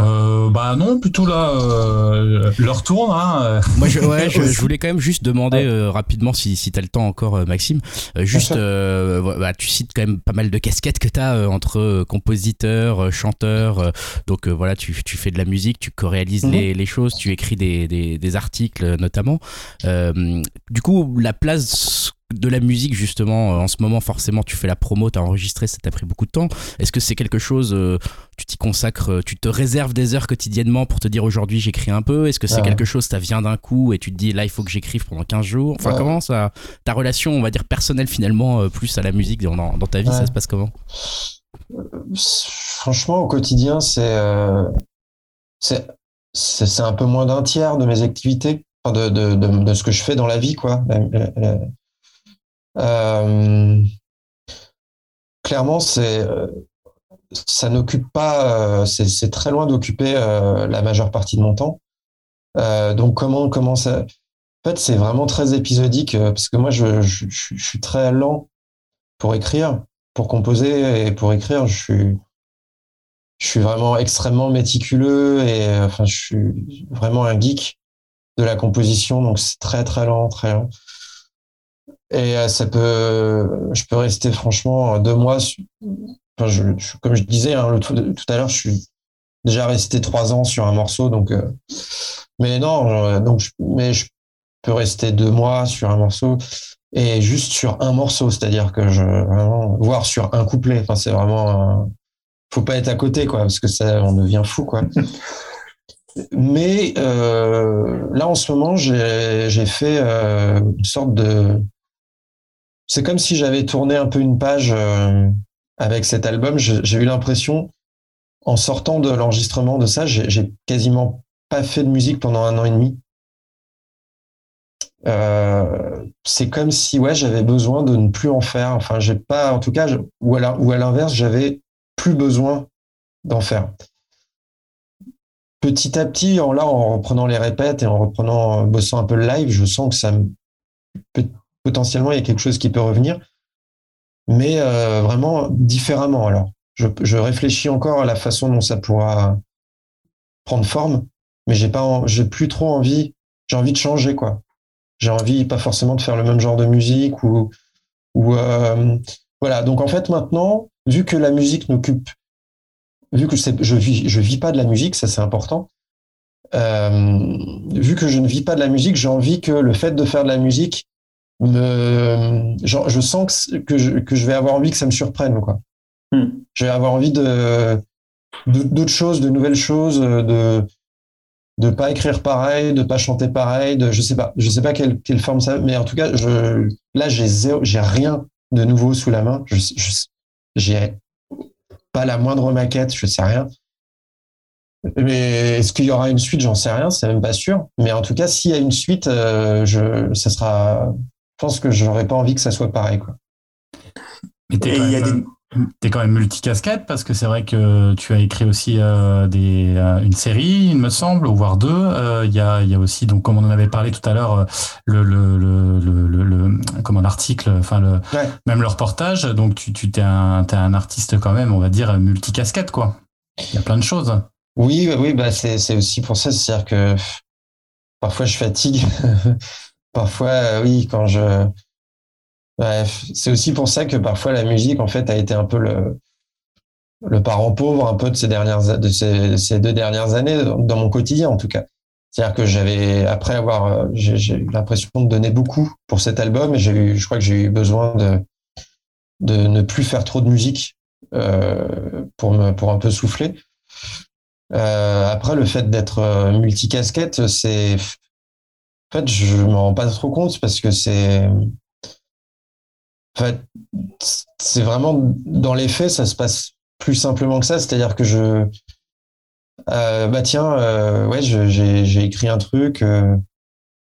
Euh, bah non, plutôt là, euh, leur tourne. Hein. Moi, je, ouais, je, voulais quand même juste demander euh, rapidement si, si tu as le temps encore, euh, Maxime. juste, bah, tu cites quand même pas mal de casquettes que tu as entre compositeur, chanteur. donc voilà, tu, tu, fais de la musique, tu co-réalises mhm. les, les, choses, tu écris des, des, des articles notamment. du coup, la place de la musique justement en ce moment forcément tu fais la promo tu as enregistré ça t'a pris beaucoup de temps. Est-ce que c'est quelque chose euh, tu t'y consacres euh, tu te réserves des heures quotidiennement pour te dire aujourd'hui j'écris un peu? Est-ce que c'est quelque chose ça vient d'un coup et tu te dis là il faut que j'écrive pendant 15 jours? Enfin comment ça ta relation on va dire personnelle finalement euh, plus à la musique dans, dans ta vie ça se passe comment? Franchement au quotidien c'est c'est un peu moins d'un tiers de mes activités de, de, de, ce que je fais dans la vie quoi euh, clairement, c'est ça n'occupe pas, euh, c'est très loin d'occuper euh, la majeure partie de mon temps. donc comment comment ça En fait, c'est vraiment très épisodique parce que moi, je, suis très lent pour écrire, pour composer et pour écrire. Je suis je suis vraiment extrêmement méticuleux et enfin, je suis vraiment un geek de la composition, donc c'est très très lent, très lent. Et euh, ça peut, je peux rester franchement deux mois. Je, comme je disais hein, tout, à l'heure, je suis déjà resté trois ans sur un morceau, donc. Euh, mais non, euh, donc, mais je peux rester deux mois sur un morceau et juste sur un morceau, c'est-à-dire que je vraiment voir sur un couplet. Enfin, c'est vraiment, faut pas être à côté, quoi, parce que ça, on devient fou, quoi. Mais euh, là, en ce moment, j'ai fait euh, une sorte de c'est comme si j'avais tourné un peu une page euh, avec cet album. J'ai eu l'impression, en sortant de l'enregistrement de ça, j'ai quasiment pas fait de musique pendant un an et demi. Euh, c'est comme si ouais j'avais besoin de ne plus en faire. Enfin, j'ai pas, en tout cas, ou à, l'inverse, j'avais plus besoin d'en faire. Petit à petit, en là, en reprenant les répètes et en reprenant, en bossant un peu le live, je sens que ça me potentiellement il y a quelque chose qui peut revenir, mais euh, vraiment différemment. Alors, je, réfléchis encore à la façon dont ça pourra prendre forme, mais j'ai pas, j'ai plus trop envie. J'ai envie de changer, quoi. J'ai envie pas forcément de faire le même genre de musique ou ou euh, voilà. Donc en fait maintenant, vu que la musique n'occupe, vu que je vis, je vis pas de la musique, ça c'est important. Euh, vu que je ne vis pas de la musique, j'ai envie que le fait de faire de la musique me, genre, je sens que, que, je, que je vais avoir envie que ça me surprenne, quoi. Hmm. Je vais avoir envie de d'autres choses, de nouvelles choses, de de pas écrire pareil, de pas chanter pareil, de je sais pas, je sais pas quelle, quelle forme ça, mais en tout cas, je là j'ai j'ai rien de nouveau sous la main. Je j'ai pas la moindre maquette, je sais rien. Mais est-ce qu'il y aura une suite? J'en sais rien, c'est même pas sûr. Mais en tout cas, s'il y a une suite, euh, je, ça sera. Je pense que j'aurais pas envie que ça soit pareil, quoi. Il y a des T'es quand même multicasquette parce que c'est vrai que tu as écrit aussi euh, des, euh, une série, il me semble, voire deux. Euh, il y, a, y a aussi, donc comme on en avait parlé tout à l'heure, le, le, le, le, le comment l'article, enfin le, même le reportage. Donc tu, tu t'es un, t'es un artiste quand même, on va dire multicasquette quoi. Il y a plein de choses. Oui, oui, bah c'est, c'est aussi pour ça, c'est-à-dire que parfois je fatigue, parfois oui quand je Bref, c'est aussi pour ça que parfois la musique, en fait, a été un peu le, le parent pauvre un peu de ces dernières, de ces, deux dernières années dans mon quotidien, en tout cas. C'est-à-dire que j'avais, après avoir, j'ai eu l'impression de donner beaucoup pour cet album et j'ai eu, je crois que j'ai eu besoin de, de ne plus faire trop de musique euh, pour me, pour un peu souffler. Euh, après, le fait d'être euh, multicasquette, c'est, en fait, je m'en rends pas trop compte parce que c'est, en fait, c'est vraiment dans les faits, ça se passe plus simplement que ça. C'est-à-dire que je, euh, bah tiens, euh, ouais, j'ai écrit un truc, euh,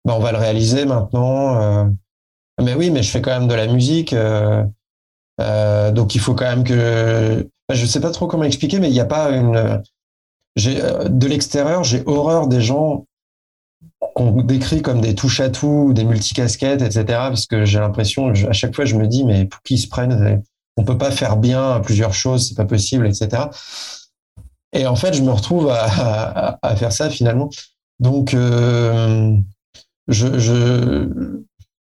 bah on va le réaliser maintenant. Mais oui, mais je fais quand même de la musique, donc il faut quand même que, bah, je sais pas trop comment expliquer, mais il n'y a pas une, de l'extérieur, j'ai horreur des gens qu'on décrit comme des touches à tout, des multicasquettes, etc. Parce que j'ai l'impression, à chaque fois, je me dis, mais pour qui se prennent On peut pas faire bien plusieurs choses, c'est pas possible, etc. Et en fait, je me retrouve à, faire ça finalement. Donc, euh, je, je,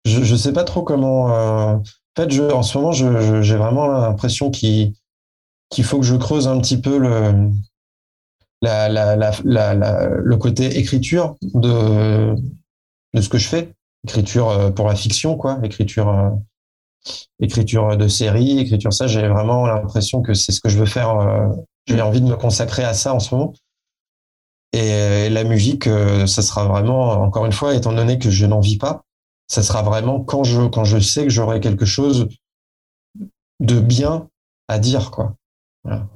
je, sais pas trop comment. Euh, en fait, en ce moment, j'ai vraiment l'impression qu'il faut que je creuse un petit peu le, la, la, la, le côté écriture de, de ce que je fais. Écriture euh, pour la fiction, quoi. Écriture, euh, écriture de série, écriture ça. J'ai vraiment l'impression que c'est ce que je veux faire. Euh, j'ai envie de me consacrer à ça en ce moment. Et la musique, ça sera vraiment, encore une fois, étant donné que je n'en vis pas, ça sera vraiment quand je, quand je sais que j'aurai quelque chose de bien à dire, quoi. Voilà.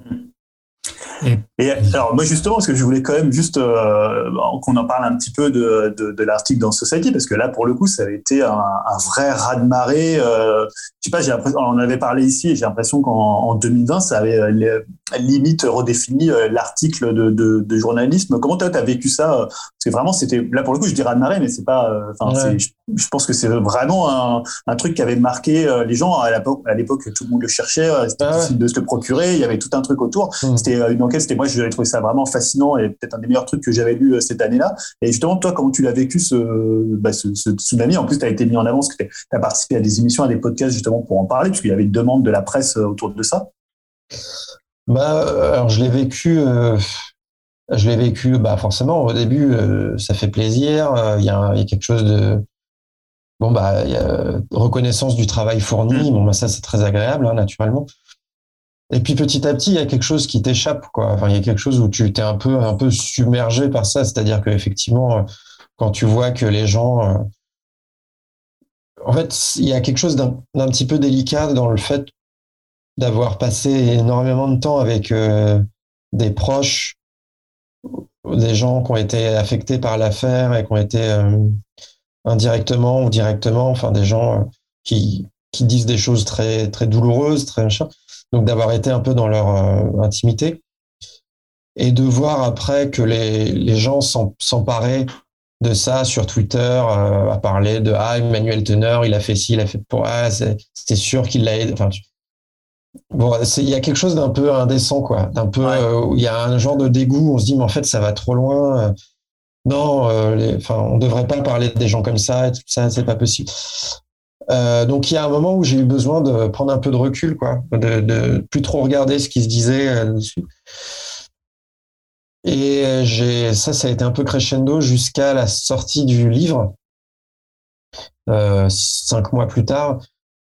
Et, alors moi justement, parce que je voulais quand même juste euh, qu'on en parle un petit peu de, de, l'article dans Society, parce que là pour le coup, ça a été un, vrai raz-de-marée. Euh, je sais pas, j'ai l'impression, on en avait parlé ici, et j'ai l'impression qu'en 2020, ça avait euh, limite redéfini euh, l'article de, de, journalisme. Comment tu as vécu ça Parce que vraiment, c'était là pour le coup, je dis raz-de-marée, mais c'est pas. Enfin, je, je, pense que c'est vraiment un, un, truc qui avait marqué les gens à l'époque. Tout le monde le cherchait, c'était ah difficile de se le procurer. Il y avait tout un truc autour. Mmh. C'était une enquête. C'était moi, j'avais trouvé ça vraiment fascinant et peut-être un des meilleurs trucs que j'avais lu cette année-là. Et justement, toi, comment tu l'as vécu ce, bah, ce, ce, tsunami? En plus, tu as été mis en avant parce que tu as participé à des émissions, à des podcasts justement pour en parler, puisqu'il y avait une demande de la presse autour de ça. Bah, alors je l'ai vécu. Euh, je l'ai vécu, bah forcément au début, euh, ça fait plaisir. Il y, a, y, a, quelque chose de bon bah, y a reconnaissance du travail fourni. Bon bah ça c'est très agréable hein, naturellement. Et puis petit à petit, il y a quelque chose qui t'échappe, quoi. Enfin, il y a quelque chose où tu t'es un peu, un peu submergé par ça. C'est-à-dire qu'effectivement, quand tu vois que les gens, euh, en fait, il y a quelque chose d'un petit peu délicat dans le fait d'avoir passé énormément de temps avec euh, des proches, des gens qui ont été affectés par l'affaire et qui ont été euh, indirectement ou directement, enfin des gens euh, qui, qui disent des choses très très douloureuses, très. Donc d'avoir été un peu dans leur intimité et de voir après que les, les gens s'emparaient de ça sur Twitter, à parler de ah Emmanuel Teneur, il a fait ci, il a fait pour ah c'est sûr qu'il l'a aidé. Enfin, Bon, il y a quelque chose d'un peu indécent, quoi. D'un peu, euh, il y a un genre de dégoût. On se dit, mais en fait, ça va trop loin. Euh, non, euh, enfin, on devrait pas parler des gens comme ça. Et tout ça, c'est pas possible. Euh, donc il y a un moment où j'ai eu besoin de prendre un peu de recul, quoi, de, de plus trop regarder ce qui se disait dessus. Et j'ai ça, ça a été un peu crescendo jusqu'à la sortie du livre, cinq mois plus tard,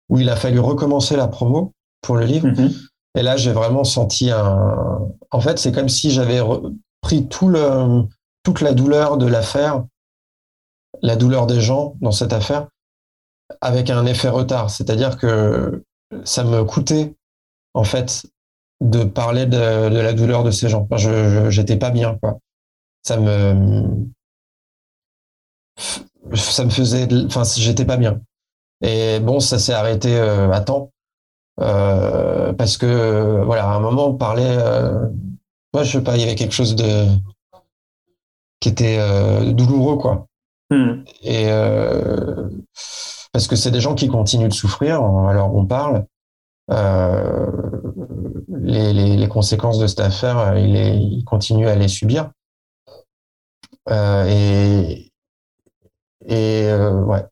où il a fallu recommencer la promo pour le livre. Mhm. Et là, j'ai vraiment senti un. En fait, c'est comme si j'avais pris tout le, toute la douleur de l'affaire, la douleur des gens dans cette affaire, avec un effet retard. C'est-à-dire que ça me coûtait, en fait, de parler de, de la douleur de ces gens. Enfin, je, j'étais pas bien, quoi. Ça me, ça me faisait, enfin, j'étais pas bien. Et bon, ça s'est arrêté euh, à temps. Euh, parce que euh, voilà, à un moment on parlait, euh, moi je sais pas, il y avait quelque chose de qui était euh, douloureux quoi. Hmm. Et euh, parce que c'est des gens qui continuent de souffrir, alors on parle. Euh, les, les, les conséquences de cette affaire, euh, ils, les- ils continuent à les subir. Euh, et et euh, ouais,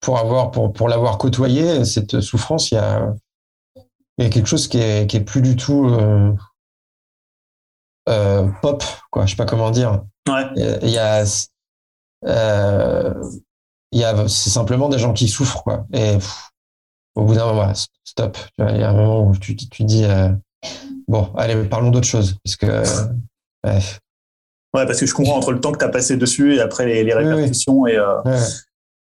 pour avoir pour pour l'avoir côtoyé cette souffrance, il y a il y a quelque chose qui est qui est plus du tout euh, euh, pop quoi. Je sais pas comment dire. Ouais. Il y a euh, il y a c'est simplement des gens qui souffrent quoi. Et pff, au bout d'un moment, voilà, stop. Il y a un moment où tu tu dis bon, allez, parlons d'autre chose parce que ouais, parce que je comprends entre le temps que tu as passé dessus et après les, les Oui, oui. répercussions. Et, ouais.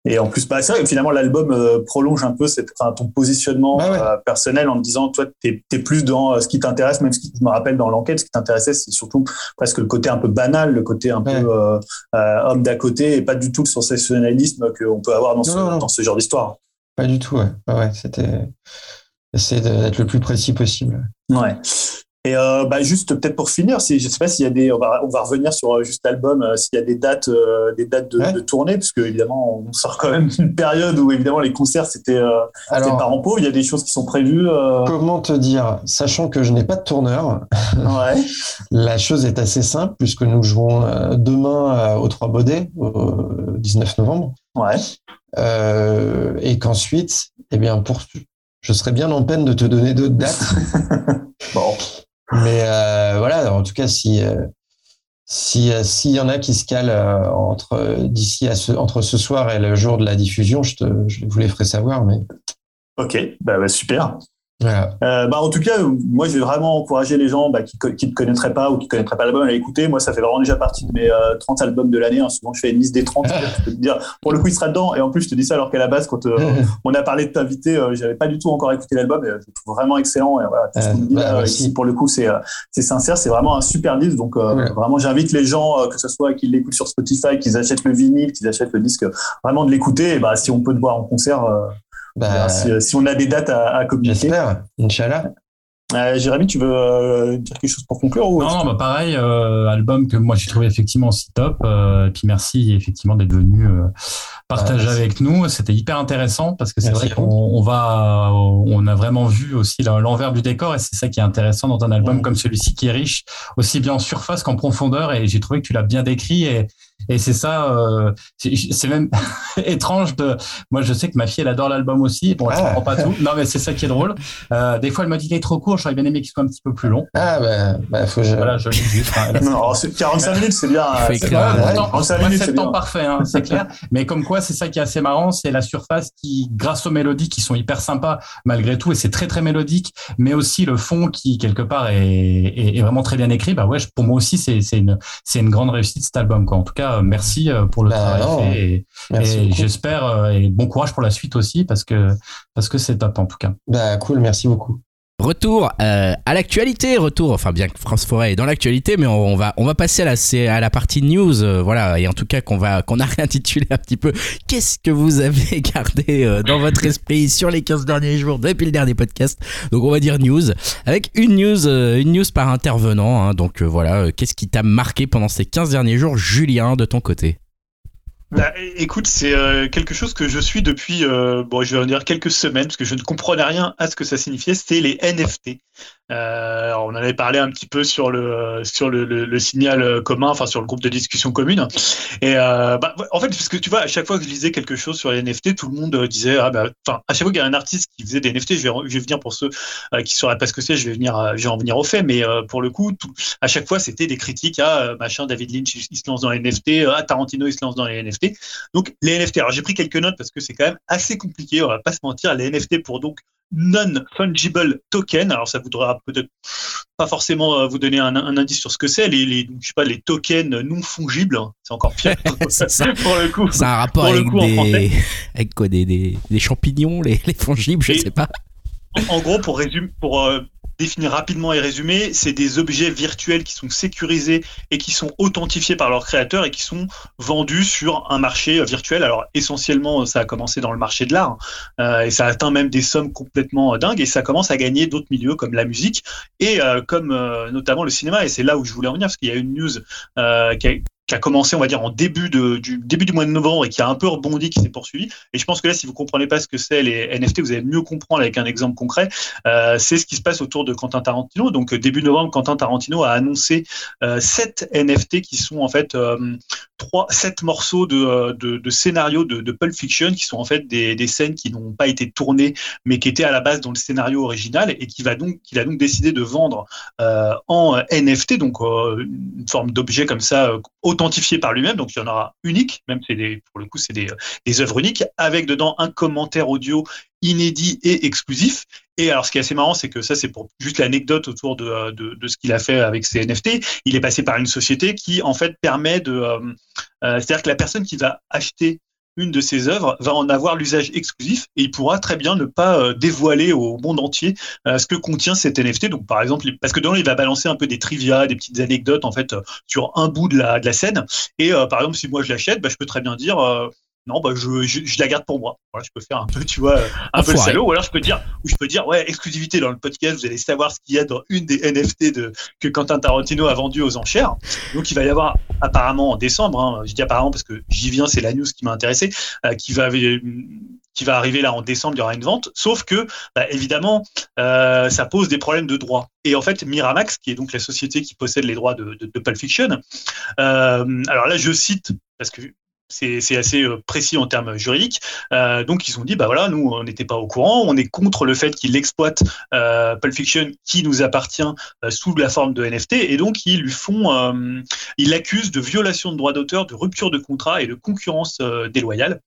Et en plus, bah, c'est vrai que finalement, l'album euh, prolonge un peu cette, enfin, ton positionnement ouais. euh, personnel en te disant, toi, tu es, plus dans euh, ce qui t'intéresse, même ce qui, je me rappelle dans l'enquête, ce qui t'intéressait, c'est surtout presque le côté un peu banal, le côté un Ouais. peu euh, homme d'à côté et pas du tout le sensationnalisme qu'on peut avoir dans, ce, Non, non, non. dans ce genre d'histoire. Pas du tout, ouais. Ouais, ouais, c'était essayer d'être le plus précis possible. Ouais. Et euh, bah, juste peut-être pour finir, si, je sais pas s'il y a des, on va, on va revenir sur euh, juste l'album, euh, s'il y a des dates, des dates de, Ouais. de tournée, parce que évidemment on sort quand même d'une période où évidemment les concerts c'était par en pauvre. Il y a des choses qui sont prévues. comment te dire, sachant que je n'ai pas de tourneur, ouais. la chose est assez simple puisque nous jouons demain au Trois Baudets, au 19 novembre, Ouais. euh, et qu'ensuite, eh bien, pour, je serais bien en peine de te donner d'autres dates. Bon. Mais euh, voilà, en tout cas, si euh, si euh, s'il y en a qui se calent euh, entre d'ici à ce entre ce soir et le jour de la diffusion, je te je vous les ferai savoir. Mais Ok. Bah, bah, super. Voilà. Euh, bah, en tout cas, moi, je vais vraiment encourager les gens bah, qui ne te connaîtraient pas ou qui ne connaîtraient pas l'album à l'écouter. Moi, ça fait vraiment déjà partie de mes euh, 30 albums de l'année. hein. Souvent, je fais une liste des 30. je peux te dire, pour le coup, il sera dedans. Et en plus, je te dis ça alors qu'à la base, quand euh, on a parlé de t'inviter, euh, j'avais pas du tout encore écouté l'album. Et, je le trouve vraiment excellent. Et voilà, tout ce qu'on dit bah, là, merci. ici, pour le coup, c'est c'est sincère. C'est vraiment un super disque. Donc, Ouais. vraiment, j'invite les gens, que ce soit qu'ils l'écoutent sur Spotify, qu'ils achètent le vinyle, qu'ils achètent le disque, vraiment de l'écouter. Et bah, si on peut te voir en concert, on Bah, verra si, si on a des dates à, à communiquer. j'espère, Inch'Allah. Euh, Jérémy, tu veux euh, dire quelque chose pour conclure ou Non, non, bah pareil, euh, album que moi j'ai trouvé effectivement aussi top. Euh, et puis merci effectivement d'être venu euh, partager Ah, merci. avec nous. C'était hyper intéressant parce que c'est vrai qu'on on va, on a vraiment vu aussi l'envers du décor et c'est ça qui est intéressant dans un album comme celui-ci qui est riche aussi bien en surface qu'en profondeur. Et j'ai trouvé que tu l'as bien décrit et et c'est ça, euh, c'est c'est même étrange de. Moi, je sais que ma fille, elle adore l'album aussi. Bon, elle Ah. comprend pas tout. Non, mais c'est ça qui est drôle. Euh, des fois, elle m'a dit qu'il est trop court. J'aurais bien aimé qu'il soit un petit peu plus long. Ah bah, bah faut que je... Voilà, je juste. hein, a- Non, alors, c'est- 45 minutes, c'est bien. Il faut euh, écrire c'est un- bien. Ouais. Pourtant, En cinq moi, minutes, c'est le temps parfait, hein, c'est clair. Mais comme quoi, c'est ça qui est assez marrant, c'est la surface qui, grâce aux mélodies qui sont hyper sympas malgré tout, et c'est très très mélodique, mais aussi le fond qui quelque part est, est, est vraiment très bien écrit. Bah ouais, pour moi aussi, c'est c'est une c'est une grande réussite cet album. Quoi. En tout cas, merci euh, pour le Bah, travail non. fait et, et j'espère euh, et bon courage pour la suite aussi parce que parce que c'est top en tout cas. Bah cool, merci beaucoup. Retour euh, à l'actualité, retour, enfin bien que France Forêt est dans l'actualité, mais on, va on va passer à la à la partie news, euh, voilà, et en tout cas qu'on va qu'on a réintitulé un petit peu. Qu'est-ce que vous avez gardé euh, dans votre esprit sur les 15 derniers jours depuis le dernier podcast? Donc on va dire news avec une news euh, une news par intervenant. hein. donc euh, voilà, euh, qu'est-ce qui t'a marqué pendant ces 15 derniers jours, Julien, de ton côté? Bah, écoute, c'est euh, quelque chose que je suis depuis, euh, bon, je vais dire quelques semaines, parce que je ne comprenais rien à ce que ça signifiait. C'était les NFT. Euh, on avait parlé un petit peu sur le sur le, le, signal commun, enfin sur le groupe de discussion commune. Et euh, bah, en fait, parce que tu vois, à chaque fois que je lisais quelque chose sur les NFT, tout le monde disait, ah bah, à chaque fois qu'il y a un artiste qui faisait des NFT, je vais, je vais venir pour ceux euh, qui sauraient pas ce que c'est, je vais venir, je vais en venir au fait. Mais euh, pour le coup, tout, à chaque fois, c'était des critiques à euh, machin, David Lynch, il, se lance dans les NFT, à Tarantino, il se lance dans les NFT. Donc les NFT. Alors j'ai pris quelques notes parce que c'est quand même assez compliqué. On va pas se mentir. Les NFT pour donc non-fungible token. Alors, ça voudra peut-être pas forcément euh, vous donner un, indice sur ce que c'est. Les, les, je sais pas, les tokens non fongibles, c'est encore pire ça, pour le coup. C'est un rapport avec, des, avec quoi, des, des, des, champignons, les, les fongibles, je sais pas. En gros, pour résumer, pour euh, définir rapidement et résumer, c'est des objets virtuels qui sont sécurisés et qui sont authentifiés par leurs créateurs et qui sont vendus sur un marché virtuel. Alors essentiellement, ça a commencé dans le marché de l'art euh, et ça atteint même des sommes complètement dingues et ça commence à gagner d'autres milieux comme la musique et euh, comme euh, notamment le cinéma. Et c'est là où je voulais en venir parce qu'il y a une news qui a, qui a commencé, on va dire, en début, de, du début du mois de novembre et qui a un peu rebondi, qui s'est poursuivi. Et je pense que là, si vous comprenez pas ce que c'est les NFT, vous allez mieux comprendre avec un exemple concret. Euh, c'est ce qui se passe autour de Quentin Tarantino. Donc début novembre, Quentin Tarantino a annoncé euh, sept NFT qui sont en fait euh, trois, sept morceaux de, euh, de, de scénario de, de, Pulp Fiction qui sont en fait des, des scènes qui n'ont pas été tournées, mais qui étaient à la base dans le scénario original et qui va donc, qu'il a donc décidé de vendre euh, en NFT, donc une forme d'objet comme ça authentifié par lui-même, donc il y en aura unique, même c'est des, pour le coup c'est des, des œuvres uniques, avec dedans un commentaire audio inédit et exclusif. Et alors, ce qui est assez marrant, c'est que ça, c'est pour juste l'anecdote autour de, de, de, ce qu'il a fait avec ses NFT. Il est passé par une société qui, en fait, permet de. Euh, euh C'est-à-dire que la personne qui va acheter une de ses œuvres va en avoir l'usage exclusif et il pourra très bien ne pas euh, dévoiler au monde entier euh, ce que contient cet NFT. Donc, par exemple, parce que dedans, il va balancer un peu des trivia, des petites anecdotes, en fait, sur un bout de la, de la scène. Et par exemple, si moi je l'achète, bah, je peux très bien dire non, bah, je, je, la garde pour moi. Voilà, je peux faire un peu, tu vois, un peu le salaud. Ou alors je peux dire, ou je peux dire, ouais, exclusivité dans le podcast, vous allez savoir ce qu'il y a dans une des NFT de, que Quentin Tarantino a vendu aux enchères. Donc il va y avoir apparemment en décembre, hein, je dis apparemment parce que j'y viens, c'est la news qui m'a intéressé, euh, qui va qui va arriver là en décembre, il y aura une vente. Sauf que, bah, évidemment, euh, ça pose des problèmes de droit. Et en fait, Miramax, qui est donc la société qui possède les droits de, de, de Pulp Fiction, euh, alors là, je cite parce que c'est assez euh, précis en termes juridiques. Euh, donc ils ont dit bah voilà, nous on n'était pas au courant, on est contre le fait qu'il exploite euh, Pulp Fiction qui nous appartient euh, sous la forme de NFT et donc ils lui font, ils l'accusent de violation de droits d'auteur, de rupture de contrat et de concurrence déloyale.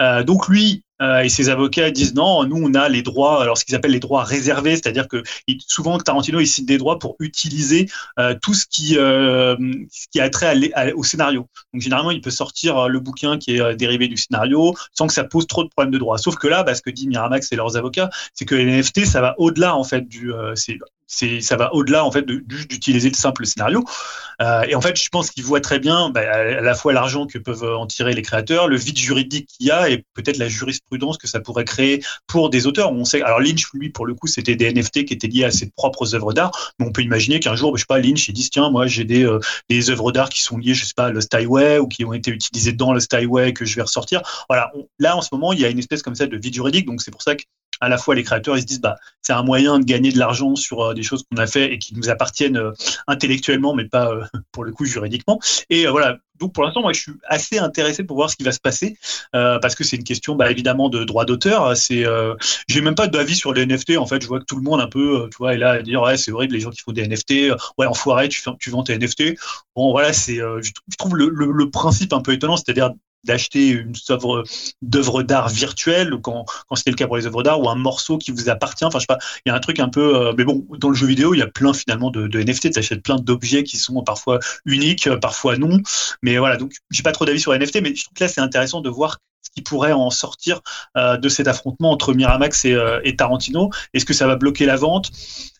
Donc lui euh, et ses avocats disent non, nous on a les droits, alors ce qu'ils appellent les droits réservés, c'est-à-dire que souvent Tarantino il cite des droits pour utiliser euh, tout ce qui, ce qui a trait au scénario. Donc généralement il peut sortir le bouquin qui est dérivé du scénario sans que ça pose trop de problèmes de droit. Sauf que là, bah, ce que dit Miramax et leurs avocats, c'est que les NFT ça va au-delà en fait du, ça va au-delà en fait d'utiliser le simple scénario. Euh, et en fait, je pense qu'ils voient très bien bah, à la fois l'argent que peuvent en tirer les créateurs, le vide juridique qu'il y a et peut-être la jurisprudence que ça pourrait créer pour des auteurs. On sait, alors Lynch, lui, pour le coup, c'était des NFT qui étaient liés à ses propres œuvres d'art, mais on peut imaginer qu'un jour, je sais pas, Lynch, il dit tiens, moi, j'ai des, euh, des œuvres d'art qui sont liées, je sais pas, à Styway ou qui ont été utilisées dans le Styway que je vais ressortir. Voilà, là en ce moment, il y a une espèce comme ça de vide juridique, donc c'est pour ça que à la fois les créateurs ils se disent bah c'est un moyen de gagner de l'argent sur euh, des choses qu'on a fait et qui nous appartiennent euh, intellectuellement mais pas euh, pour le coup juridiquement. Et voilà. Donc pour l'instant moi je suis assez intéressé pour voir ce qui va se passer parce que c'est une question bah, évidemment de droit d'auteur. C'est j'ai même pas d'avis sur les NFT en fait. Je vois que tout le monde un peu tu vois est là à dire ouais c'est horrible les gens qui font des NFT ouais enfoiré tu, tu vends tes NFT bon voilà c'est je, trouve le, le, principe un peu étonnant c'est-à-dire d'acheter une œuvre d'œuvre d'art virtuelle quand, quand c'était le cas pour les œuvres d'art ou un morceau qui vous appartient. Enfin, je sais pas, il y a un truc un peu. Euh, mais bon, dans le jeu vidéo, il y a plein finalement de, NFT. Tu achètes plein d'objets qui sont parfois uniques, parfois non. Mais voilà, donc j'ai pas trop d'avis sur NFT, mais je trouve que là, c'est intéressant de voir qui pourrait en sortir euh, de cet affrontement entre Miramax et, euh, et Tarantino. Est-ce que ça va bloquer la vente?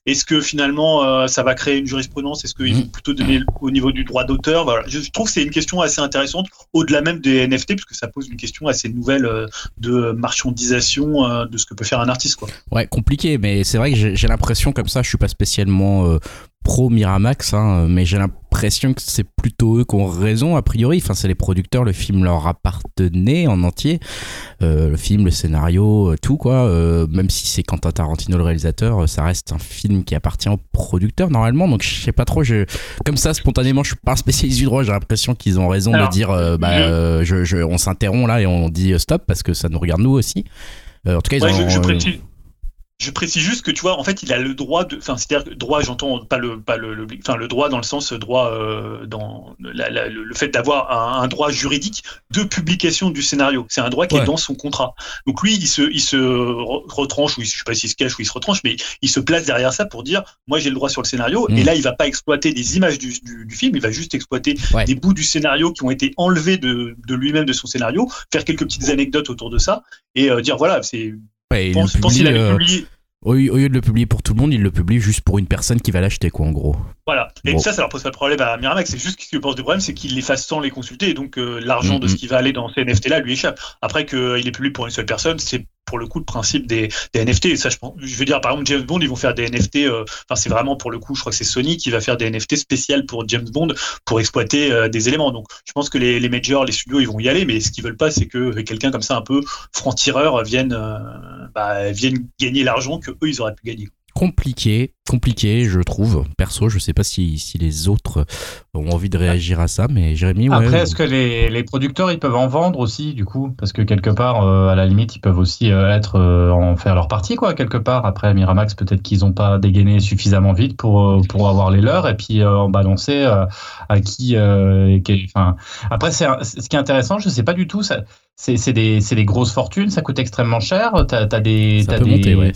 Est-ce que finalement euh, ça va créer une jurisprudence? Est-ce qu'il faut mm. plutôt donner au niveau du droit d'auteur? Voilà. Je trouve que c'est une question assez intéressante, au-delà même des NFT, puisque ça pose une question assez nouvelle de marchandisation de ce que peut faire un artiste. Quoi. Ouais, compliqué, mais c'est vrai que j'ai l'impression comme ça, je suis pas spécialement pro Miramax, hein, mais j'ai l'impression que c'est plutôt eux qui ont raison a priori. Enfin, c'est les producteurs, le film leur appartenait en entier, euh, le film, le scénario, euh, tout quoi. Euh, même si c'est Quentin Tarantino le réalisateur, ça reste un film qui appartient aux producteurs normalement. Donc je sais pas trop. Je, comme ça, spontanément, je suis pas un spécialiste du droit. J'ai l'impression qu'ils ont raison de dire, bah, je... on s'interrompt là et on dit stop parce que ça nous regarde nous aussi. en tout cas, ils ont, je, précise, je précise juste que tu vois, en fait, il a le droit de, enfin, c'est-à-dire droit, j'entends pas le, pas le, enfin, le droit dans le sens droit euh, dans le fait d'avoir un, droit juridique de publication du scénario. C'est un droit qui est dans son contrat. Donc lui, il se, il se retranche ou je sais pas s'il se cache ou il se retranche, mais il se place derrière ça pour dire, moi j'ai le droit sur le scénario. Et mm. là, il va pas exploiter des images du, du, film, il va juste exploiter des bouts du scénario qui ont été enlevés de, de lui-même de son scénario, faire quelques petites anecdotes autour de ça et euh, dire voilà, c'est Ouais, pense, pense qu'il avait publié au, lieu de le publier pour tout le monde, il le publie juste pour une personne qui va l'acheter, quoi, en gros. Voilà. Et ça, ça leur pose pas de problème à Miramax. C'est juste ce qu'il pose de problème, c'est qu'il les fasse sans les consulter. Et donc, euh, l'argent de ce qui va aller dans ces NFT-là lui échappe. Après qu'il est publié pour une seule personne, c'est pour le coup le principe des, des NFT. Et ça, je, pense, je veux dire, par exemple, James Bond, ils vont faire des NFT. Euh, enfin, c'est vraiment pour le coup, je crois que c'est Sony qui va faire des NFT spéciales pour James Bond pour exploiter euh, des éléments. Donc, je pense que les, les, majors, les studios, ils vont y aller. Mais ce qu'ils veulent pas, c'est que quelqu'un comme ça, un peu franc-tireur, vienne, bah, vienne gagner l'argent que eux, ils auraient pu gagner compliqué, compliqué, je trouve. Perso, je sais pas si, si, les autres ont envie de réagir à ça, mais Jérémy. Ouais, Après, est-ce que les, les, producteurs ils peuvent en vendre aussi, du coup? Parce que quelque part, euh, à la limite, ils peuvent aussi euh, être euh, en faire leur partie, quoi, quelque part. Après, Miramax, peut-être qu'ils n'ont pas dégainé suffisamment vite pour, pour avoir les leurs et puis en balancer à qui. enfin, après, c'est ce qui est intéressant, je sais pas du tout. C'est des, des, grosses fortunes, ça coûte extrêmement cher. T'as as des, ça peut monter, ouais.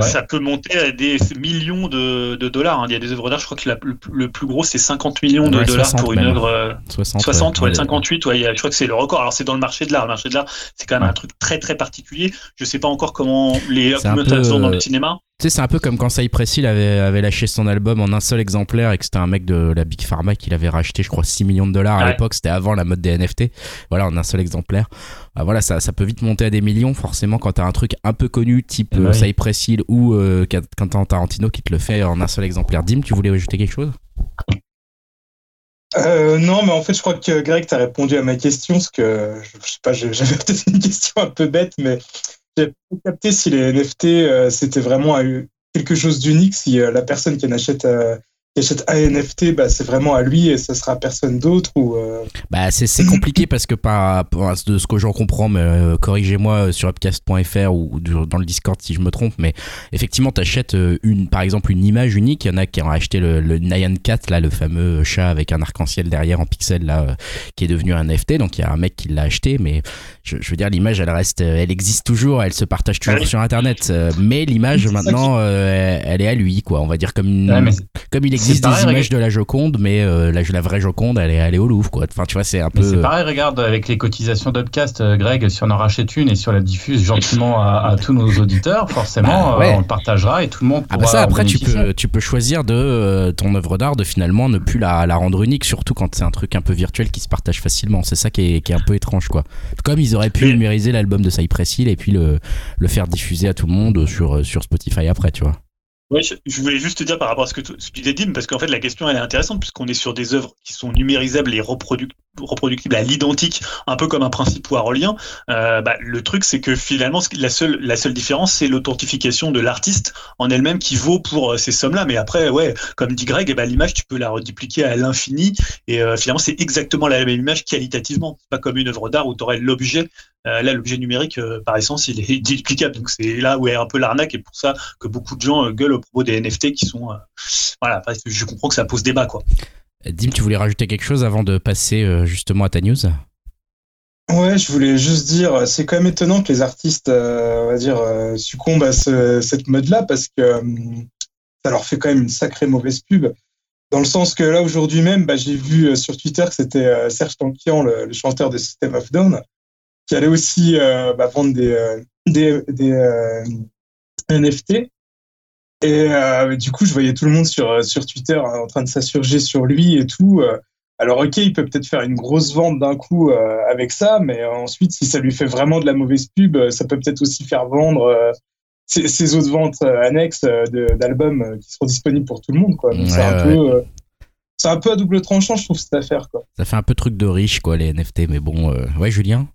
Ça peut monter à des millions de, dollars. Hein. Il y a des œuvres d'art, je crois que le, plus gros, c'est 50 millions de dollars pour une œuvre. 60, 60 ouais, 58, ouais, je crois que c'est le record. Alors, c'est dans le marché de l'art. Le marché de l'art, c'est quand même un truc très, très particulier. Je sais pas encore comment les augmentations dans le cinéma. Tu sais, c'est un peu comme quand Cypress Hill avait, avait lâché son album en un seul exemplaire et que c'était un mec de la Big Pharma qui l'avait racheté, je crois, 6 millions de dollars à l'époque. C'était avant la mode des NFT. Voilà, en un seul exemplaire. Bah, voilà, ça, ça peut vite monter à des millions, forcément, quand t'as un truc un peu connu, type euh, Cypress Hill ou euh, Quentin Tarantino qui te le fait en un seul exemplaire. Dim, tu voulais ajouter quelque chose? Euh, non, mais en fait, je crois que Greg, t'as répondu à ma question, parce que je, sais pas, j'avais peut-être une question un peu bête, mais j'ai capté si les NFT, euh, c'était vraiment quelque chose d'unique, si euh, la personne qui en achète euh, achète un NFT, bah, c'est vraiment à lui et ce sera personne d'autre ou euh, bah, c'est compliqué parce que par, de ce que j'en comprends, mais euh, corrigez-moi sur upcast.fr ou, dans le Discord si je me trompe, mais effectivement, tu achètes euh, une, par exemple une image unique. Il y en a qui ont acheté le, le Nyan Cat, là, le fameux chat avec un arc-en-ciel derrière en pixel, là, qui est devenu un NFT. Donc il y a un mec qui l'a acheté, mais je, veux dire, l'image, elle reste, elle existe toujours, elle se partage toujours sur Internet. mais l'image maintenant, elle est à lui, quoi. On va dire comme, comme il existe existe des images de la Joconde, mais euh, la, la, vraie Joconde, elle est, elle est au Louvre, quoi. Enfin, tu vois, c'est un peu. C'est pareil, regarde, avec les cotisations d'Upcast, euh, Greg, si on en rachète une et si on la diffuse gentiment à, tous nos auditeurs, forcément, bah, euh, on le partagera et tout le monde ah, bah pourra. Ah ça, après, tu peux, tu peux choisir de ton œuvre d'art de finalement ne plus la, la rendre unique, surtout quand c'est un truc un peu virtuel qui se partage facilement. C'est ça qui est, qui est, un peu étrange, quoi. Comme ils auraient pu numériser l'album de Cypress Hill et puis le, le faire diffuser à tout le monde sur, sur Spotify après, tu vois. Je voulais juste te dire par rapport à ce que tu disais, Dim, parce qu'en fait, la question, elle est intéressante, puisqu'on est sur des œuvres qui sont numérisables et reproductibles à l'identique, un peu comme un principe poirolien. Euh, bah, le truc, c'est que finalement, la seule, la seule différence, c'est l'authentification de l'artiste en elle-même qui vaut pour euh, ces sommes-là. Mais après, ouais, comme dit Greg, eh ben, l'image, tu peux la redupliquer à l'infini, et euh, finalement, c'est exactement la même image qualitativement. C'est pas comme une œuvre d'art où tu aurais l'objet euh, là, l'objet numérique, euh, par essence, il est duplicable. Donc, c'est là où est un peu l'arnaque et pour ça que beaucoup de gens gueulent au propos des NFT qui sont. voilà, je comprends que ça pose débat, quoi. Dim, tu voulais rajouter quelque chose avant de passer justement à ta news? Ouais, je voulais juste dire, c'est quand même étonnant que les artistes, on va dire, succombent à cette mode-là parce que ça leur fait quand même une sacrée mauvaise pub. Dans le sens que là, aujourd'hui même, bah, j'ai vu sur Twitter que c'était Serge Tankian, le, chanteur de System of Down, qui allait aussi euh, bah, vendre des, euh, euh, NFT. Et du coup, je voyais tout le monde sur, sur Twitter hein, en train de s'insurger sur lui et tout. Alors, ok, il peut peut-être faire une grosse vente d'un coup avec ça, mais ensuite, si ça lui fait vraiment de la mauvaise pub, ça peut peut-être aussi faire vendre ces, ces autres ventes annexes d'albums qui seront disponibles pour tout le monde. Quoi. c'est un peu c'est un peu à double tranchant, je trouve, cette affaire. Quoi. Ça fait un peu truc de riche, quoi, les NFT, mais bon. Ouais, Julien?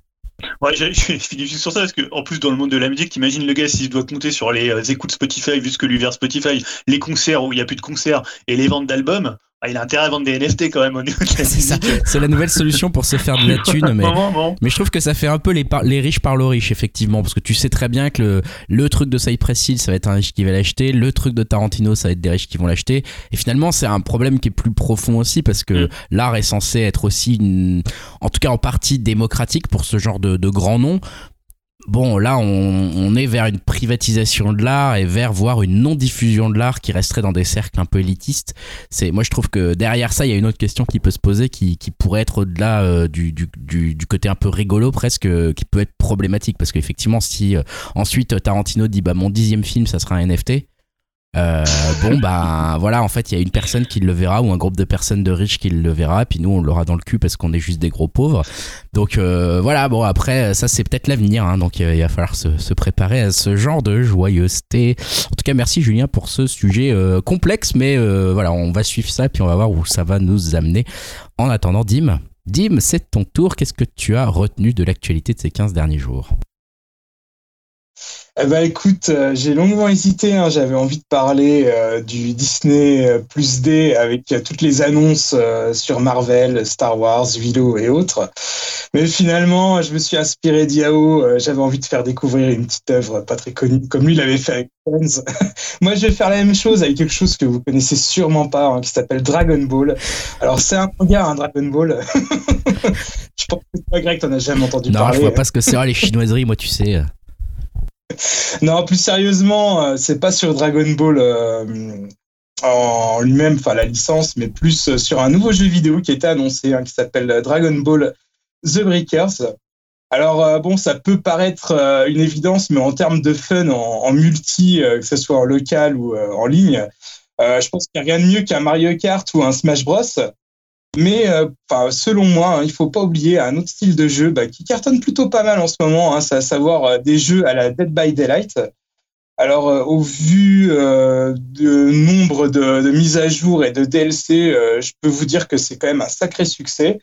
Ouais, je, je, finis juste sur ça parce que en plus dans le monde de la musique, t'imagines le gars s'il doit compter sur les écoutes Spotify vu ce que lui verse Spotify, les concerts où il n'y a plus de concerts et les ventes d'albums, ah, il a intérêt à vendre des NFT quand même au niveau de la C'est ça, c'est la nouvelle solution pour se faire de la thune. Mais, mais je trouve que ça fait un peu les, les riches par aux riches, effectivement, parce que tu sais très bien que le, le truc de Cypress Hill, ça va être un riche qui va l'acheter, le truc de Tarantino, ça va être des riches qui vont l'acheter. Et finalement, c'est un problème qui est plus profond aussi, parce que mm. l'art est censé être aussi, en tout cas en partie démocratique pour ce genre de, de grands noms. Bon, là, on, est vers une privatisation de l'art et vers voir une non-diffusion de l'art qui resterait dans des cercles un peu élitistes. C'est, moi, je trouve que derrière ça, il y a une autre question qui peut se poser, qui, pourrait être au-delà euh, du, côté un peu rigolo presque, euh, qui peut être problématique parce qu'effectivement, si euh, ensuite Tarantino dit bah mon dixième film, ça sera un NFT, euh, bon bah voilà en fait il y a une personne qui le verra ou un groupe de personnes de riches qui le verra puis nous on l'aura dans le cul parce qu'on est juste des gros pauvres. Donc euh, voilà bon après ça c'est peut-être l'avenir hein, donc il va falloir se, préparer à ce genre de joyeuseté. En tout cas merci Julien pour ce sujet euh, complexe mais voilà on va suivre ça puis on va voir où ça va nous amener. En attendant Dim Dim c'est ton tour. Qu'est-ce que tu as retenu de l'actualité de ces 15 derniers jours? Eh ben, écoute, euh, j'ai longuement hésité. Hein. J'avais envie de parler euh, du Disney euh, Plus D avec toutes les annonces sur Marvel, Star Wars, Willow et autres. Mais finalement, je me suis inspiré d'Yao. J'avais envie de faire découvrir une petite œuvre pas très connue, comme lui l'avait fait avec Friends. Moi, je vais faire la même chose avec quelque chose que vous connaissez sûrement pas, hein, qui s'appelle Dragon Ball. Alors, c'est un manga, un Dragon Ball. je pense que toi, Greg, t'en as jamais entendu parler. Non, je vois pas ce que c'est. les chinoiseries, moi, tu sais. non, plus sérieusement, euh, c'est pas sur Dragon Ball euh, en lui-même, enfin la licence, mais plus euh, sur un nouveau jeu vidéo qui été annoncé, hein, qui s'appelle Dragon Ball The Breakers. Alors bon, ça peut paraître une évidence, mais en termes de fun, en, multi, que ce soit en local ou en ligne, je pense qu'il n'y a rien de mieux qu'un Mario Kart ou un Smash Bros. Mais euh, selon moi, hein, il faut pas oublier un autre style de jeu bah, qui cartonne plutôt pas mal en ce moment, hein, c'est à savoir euh, des jeux à la Dead by Daylight. Alors, euh, au vu de nombre de, mises à jour et de DLC, je peux vous dire que c'est quand même un sacré succès.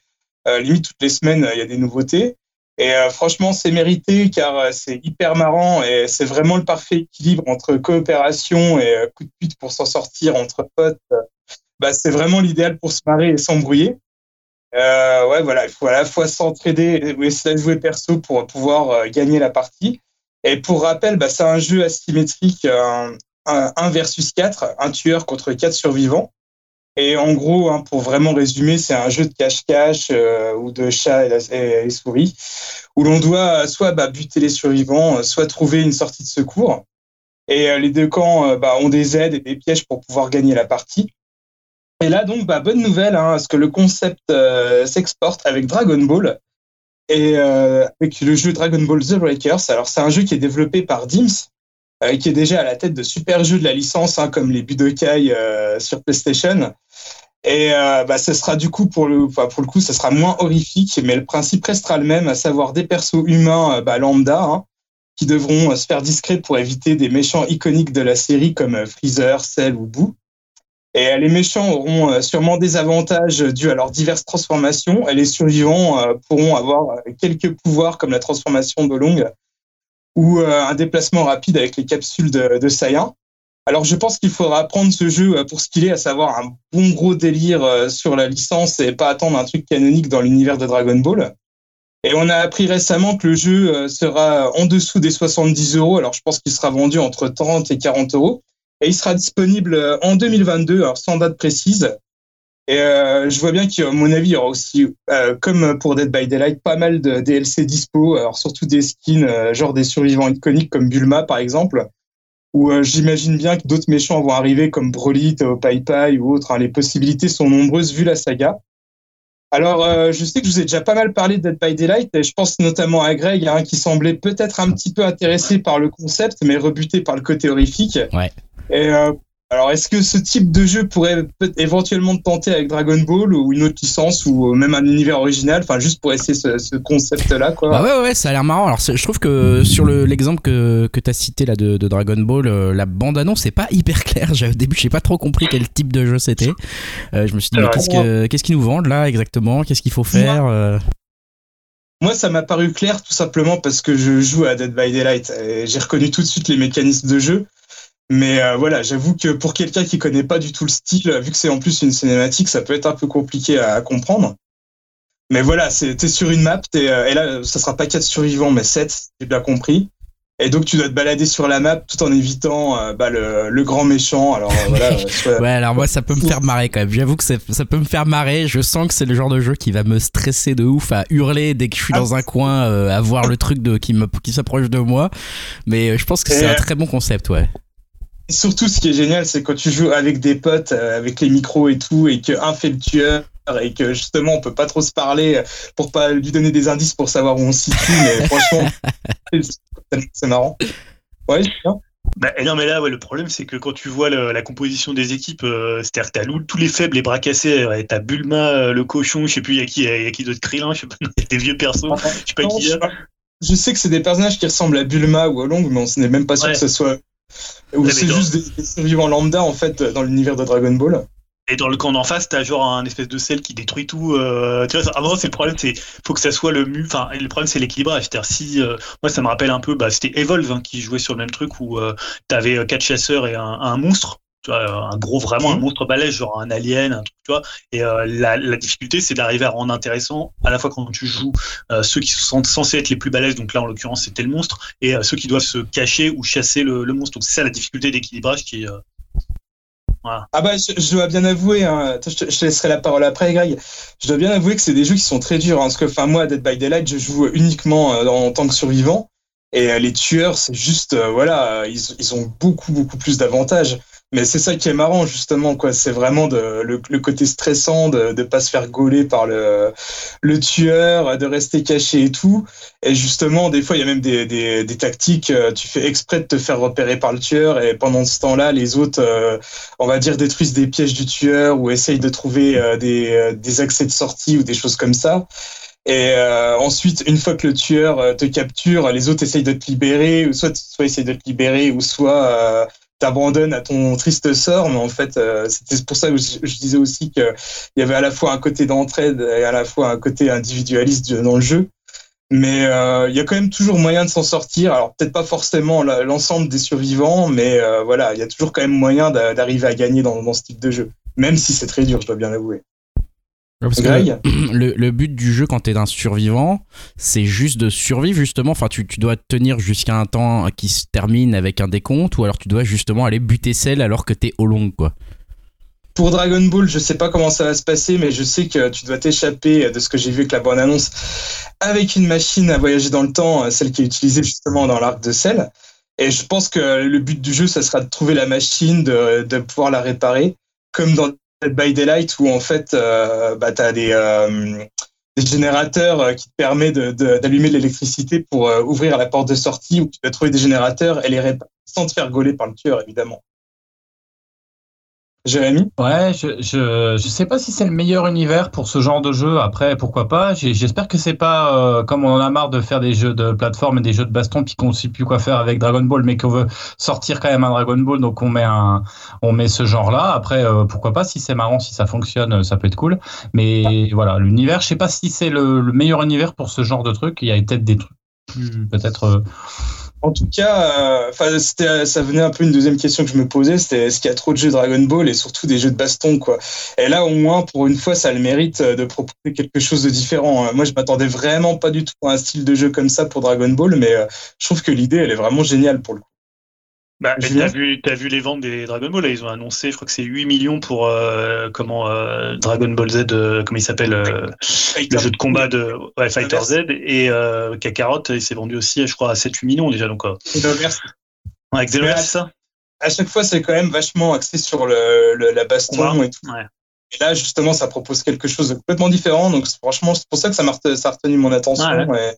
limite toutes les semaines, il y a des nouveautés. Et franchement, c'est mérité car c'est hyper marrant et c'est vraiment le parfait équilibre entre coopération et coup de pute pour s'en sortir entre potes bah, c'est vraiment l'idéal pour se marrer et s'embrouiller. Euh, ouais, voilà, il faut à la fois s'entraider et de jouer perso pour pouvoir euh, gagner la partie. Et pour rappel, bah, c'est un jeu asymétrique, un, 1 versus 4, un tueur contre quatre survivants. Et en gros, hein, pour vraiment résumer, c'est un jeu de cache-cache euh, ou de chat et, souris, où l'on doit soit bah, buter les survivants, soit trouver une sortie de secours. Et les deux camps bah, ont des aides et des pièges pour pouvoir gagner la partie. Et là, donc, bah, bonne nouvelle, hein, parce que le concept euh, s'exporte avec Dragon Ball et euh, avec le jeu Dragon Ball The Breakers. Alors, c'est un jeu qui est développé par Dims, euh, qui est déjà à la tête de super jeux de la licence, hein, comme les Budokai sur PlayStation. Et bah, ce sera du coup, pour le, pour le coup, ce sera moins horrifique, mais le principe restera le même, à savoir des persos humains bah, lambda, hein, qui devront se faire discrets pour éviter des méchants iconiques de la série comme Freezer, Cell ou Boo. Et les méchants auront euh, sûrement des avantages dus à leurs diverses transformations. Et les survivants euh, pourront avoir euh, quelques pouvoirs comme la transformation de longue ou un déplacement rapide avec les capsules de, de Saiyan. Alors je pense qu'il faudra prendre ce jeu pour ce qu'il est, à savoir un bon gros délire sur la licence et pas attendre un truc canonique dans l'univers de Dragon Ball. Et on a appris récemment que le jeu sera en dessous des 70 euros. Alors je pense qu'il sera vendu entre 30 et 40 euros. Et il sera disponible euh, en 2022, alors sans date précise. Et euh, je vois bien qu'à mon avis, il y aura aussi, euh, comme pour Dead by Daylight, pas mal de DLC dispo, alors surtout des skins, genre des survivants iconiques comme Bulma par exemple, où j'imagine bien que d'autres méchants vont arriver comme Broly, Pai Pai ou autres. Hein. Les possibilités sont nombreuses vu la saga. Alors, je sais que je vous ai déjà pas mal parlé de Dead by Daylight, et je pense notamment à Greg, hein, qui semblait peut-être un petit peu intéressé par le concept, mais rebuté par le côté horrifique. Et euh, Alors, est-ce que ce type de jeu pourrait éventuellement tenter avec Dragon Ball ou une autre licence ou même un univers original? Enfin, juste pour essayer ce, ce concept-là, quoi. Bah ouais, ouais, ça a l'air marrant. Alors, je trouve que sur le- l'exemple que, que tu as cité là de, de Dragon Ball, euh, la bande-annonce, c'est pas hyper clair. J'ai- Au début, j'ai pas trop compris quel type de jeu c'était. Euh, je me suis dit, mais qu'est-ce que- qu'est-ce qu'ils nous vendent là exactement? Qu'est-ce qu'il faut faire Euh, Moi, ça m'a paru clair tout simplement parce que je joue à Dead by Daylight et j'ai reconnu tout de suite les mécanismes de jeu. Mais euh, voilà, j'avoue que pour quelqu'un qui connaît pas du tout le style, vu que c'est en plus une cinématique, ça peut être un peu compliqué à, à comprendre. Mais voilà, t'es sur une map, euh, et là, ça sera pas quatre survivants, mais sept, j'ai bien compris. Et donc, tu dois te balader sur la map tout en évitant euh, bah, le, le grand méchant. Alors euh, voilà, soit- Ouais, alors moi, ça peut me faire marrer quand même. J'avoue que ça peut me faire marrer. Je sens que c'est le genre de jeu qui va me stresser de ouf à hurler dès que je suis Ah. dans un coin, euh, à voir le truc de, qui me- qui s'approche de moi. Mais je pense que c'est un très bon concept, ouais. Surtout, ce qui est génial, c'est quand tu joues avec des potes, euh, avec les micros et tout, et qu'un fait le tueur, et que justement, on peut pas trop se parler euh, pour pas lui donner des indices pour savoir où on se situe. Mais franchement, c'est- marrant. Ouais, c'est bien. Bah, et non, mais là, ouais, le problème, c'est que quand tu vois le- la composition des équipes, euh, c'est-à-dire que t'as Lou- tous les faibles, les bras cassés, ouais, t'as Bulma, euh, le cochon, je sais plus, il y a qui, y a qui d'autre, Krillin, je sais pas, il y a des vieux persos, je sais pas Non, qui je, a. je sais que c'est des personnages qui ressemblent à Bulma ou à Long, mais on n'est même pas sûr Ouais. que ce soit. Ou c'est juste des, des survivants lambda, en fait, dans l'univers de Dragon Ball. Et dans le camp d'en face, t'as genre un espèce de sel qui détruit tout. Euh, tu vois, avant, c'est le problème, c'est faut que ça soit le mu. Enfin, le problème, c'est l'équilibrage. C'est-à-dire, si euh, moi, ça me rappelle un peu, bah, c'était Evolve hein, qui jouait sur le même truc où euh, t'avais quatre chasseurs et un, un monstre. Tu vois, un gros, vraiment un Mhm. monstre balèze, genre un alien, un truc, tu vois. Et euh, la, la difficulté, c'est d'arriver à rendre intéressant à la fois quand tu joues euh, ceux qui sont censés être les plus balèzes, donc là en l'occurrence c'était le monstre, et euh, ceux qui doivent se cacher ou chasser le, le monstre. Donc c'est ça la difficulté d'équilibrage qui. euh, Ah bah, je, je dois bien avouer, hein, je, te, je te laisserai la parole après, Greg. Je dois bien avouer que c'est des jeux qui sont très durs. Hein, parce que, enfin, moi, Dead by Daylight, je joue uniquement en tant que survivant. Et les tueurs, c'est juste, voilà, ils, ils ont beaucoup, beaucoup plus d'avantages. Mais c'est ça qui est marrant, justement, quoi. C'est vraiment de, le, le côté stressant de ne pas se faire gauler par le, le tueur, de rester caché et tout. Et justement, des fois, il y a même des, des, des tactiques. euh, Tu fais exprès de te faire repérer par le tueur. Et pendant ce temps-là, les autres, euh, on va dire, détruisent des pièges du tueur ou essayent de trouver euh, des, euh, des accès de sortie ou des choses comme ça. Et euh, ensuite, une fois que le tueur euh, te capture, les autres essayent de te libérer, ou soit, soit essayent de te libérer, ou soit euh, t'abandonnent à ton triste sort. Mais en fait, euh, c'était pour ça que je, disais aussi qu'il y avait à la fois un côté d'entraide et à la fois un côté individualiste dans le jeu. Mais euh, il y a quand même toujours moyen de s'en sortir. Alors peut-être pas forcément l'ensemble des survivants, mais euh, voilà, il y a toujours quand même moyen d'a- d'arriver à gagner dans ce type de jeu. Même si c'est très dur, je dois bien l'avouer. Parce que Greg le, le but du jeu quand t'es un survivant, c'est juste de survivre justement. Enfin, tu, tu dois tenir jusqu'à un temps qui se termine avec un décompte, ou alors tu dois justement aller buter celle alors que t'es au long, quoi. Pour Dragon Ball, je sais pas comment ça va se passer, mais je sais que tu dois t'échapper de ce que j'ai vu avec la bonne annonce avec une machine à voyager dans le temps, celle qui est utilisée justement dans l'arc de sel. Et je pense que le but du jeu, ça sera de trouver la machine, de, de pouvoir la réparer, comme dans Dead by Daylight où en fait, euh, bah, tu as des, euh, des générateurs euh, qui te permettent d'allumer de l'électricité pour euh, ouvrir la porte de sortie, où tu vas trouver des générateurs et les réparer sans te faire gauler par le tueur, évidemment. Jérémy Ouais, je, je, je sais pas si c'est le meilleur univers pour ce genre de jeu. Après, pourquoi pas? J'espère que c'est pas euh, comme on en a marre de faire des jeux de plateforme et des jeux de baston puis qu'on sait plus quoi faire avec Dragon Ball, mais qu'on veut sortir quand même un Dragon Ball, donc on met un, on met ce genre-là. Après, euh, pourquoi pas. Si c'est marrant, si ça fonctionne, euh, ça peut être cool. Mais voilà, l'univers, je sais pas si c'est le, le meilleur univers pour ce genre de truc. Il y a peut-être des trucs plus, peut-être. En tout cas, euh, ça venait un peu une deuxième question que je me posais, c'était est-ce qu'il y a trop de jeux Dragon Ball et surtout des jeux de baston, quoi. Et là, au moins, pour une fois, ça a le mérite euh, de proposer quelque chose de différent. hein. Moi, je m'attendais vraiment pas du tout à un style de jeu comme ça pour Dragon Ball, mais euh, je trouve que l'idée, elle est vraiment géniale pour le coup. Bah, t'as vu, t'as vu les ventes des Dragon Ball, là, ils ont annoncé, je crois que c'est 8 millions pour euh, comment euh, Dragon Ball Z, euh, comment il s'appelle, le jeu de combat de ouais, Fighter Z, et Kakarot, il s'est vendu aussi, je crois, à 7-8 millions déjà. Donc, l'inverse, avec Xenoverse, c'est ça à chaque fois, c'est quand même vachement axé sur le, le- la baston Combat. et tout. Ouais. Et là, justement, ça propose quelque chose de complètement différent. Donc, franchement, c'est pour ça que ça m'a a retenu mon attention. Ouais,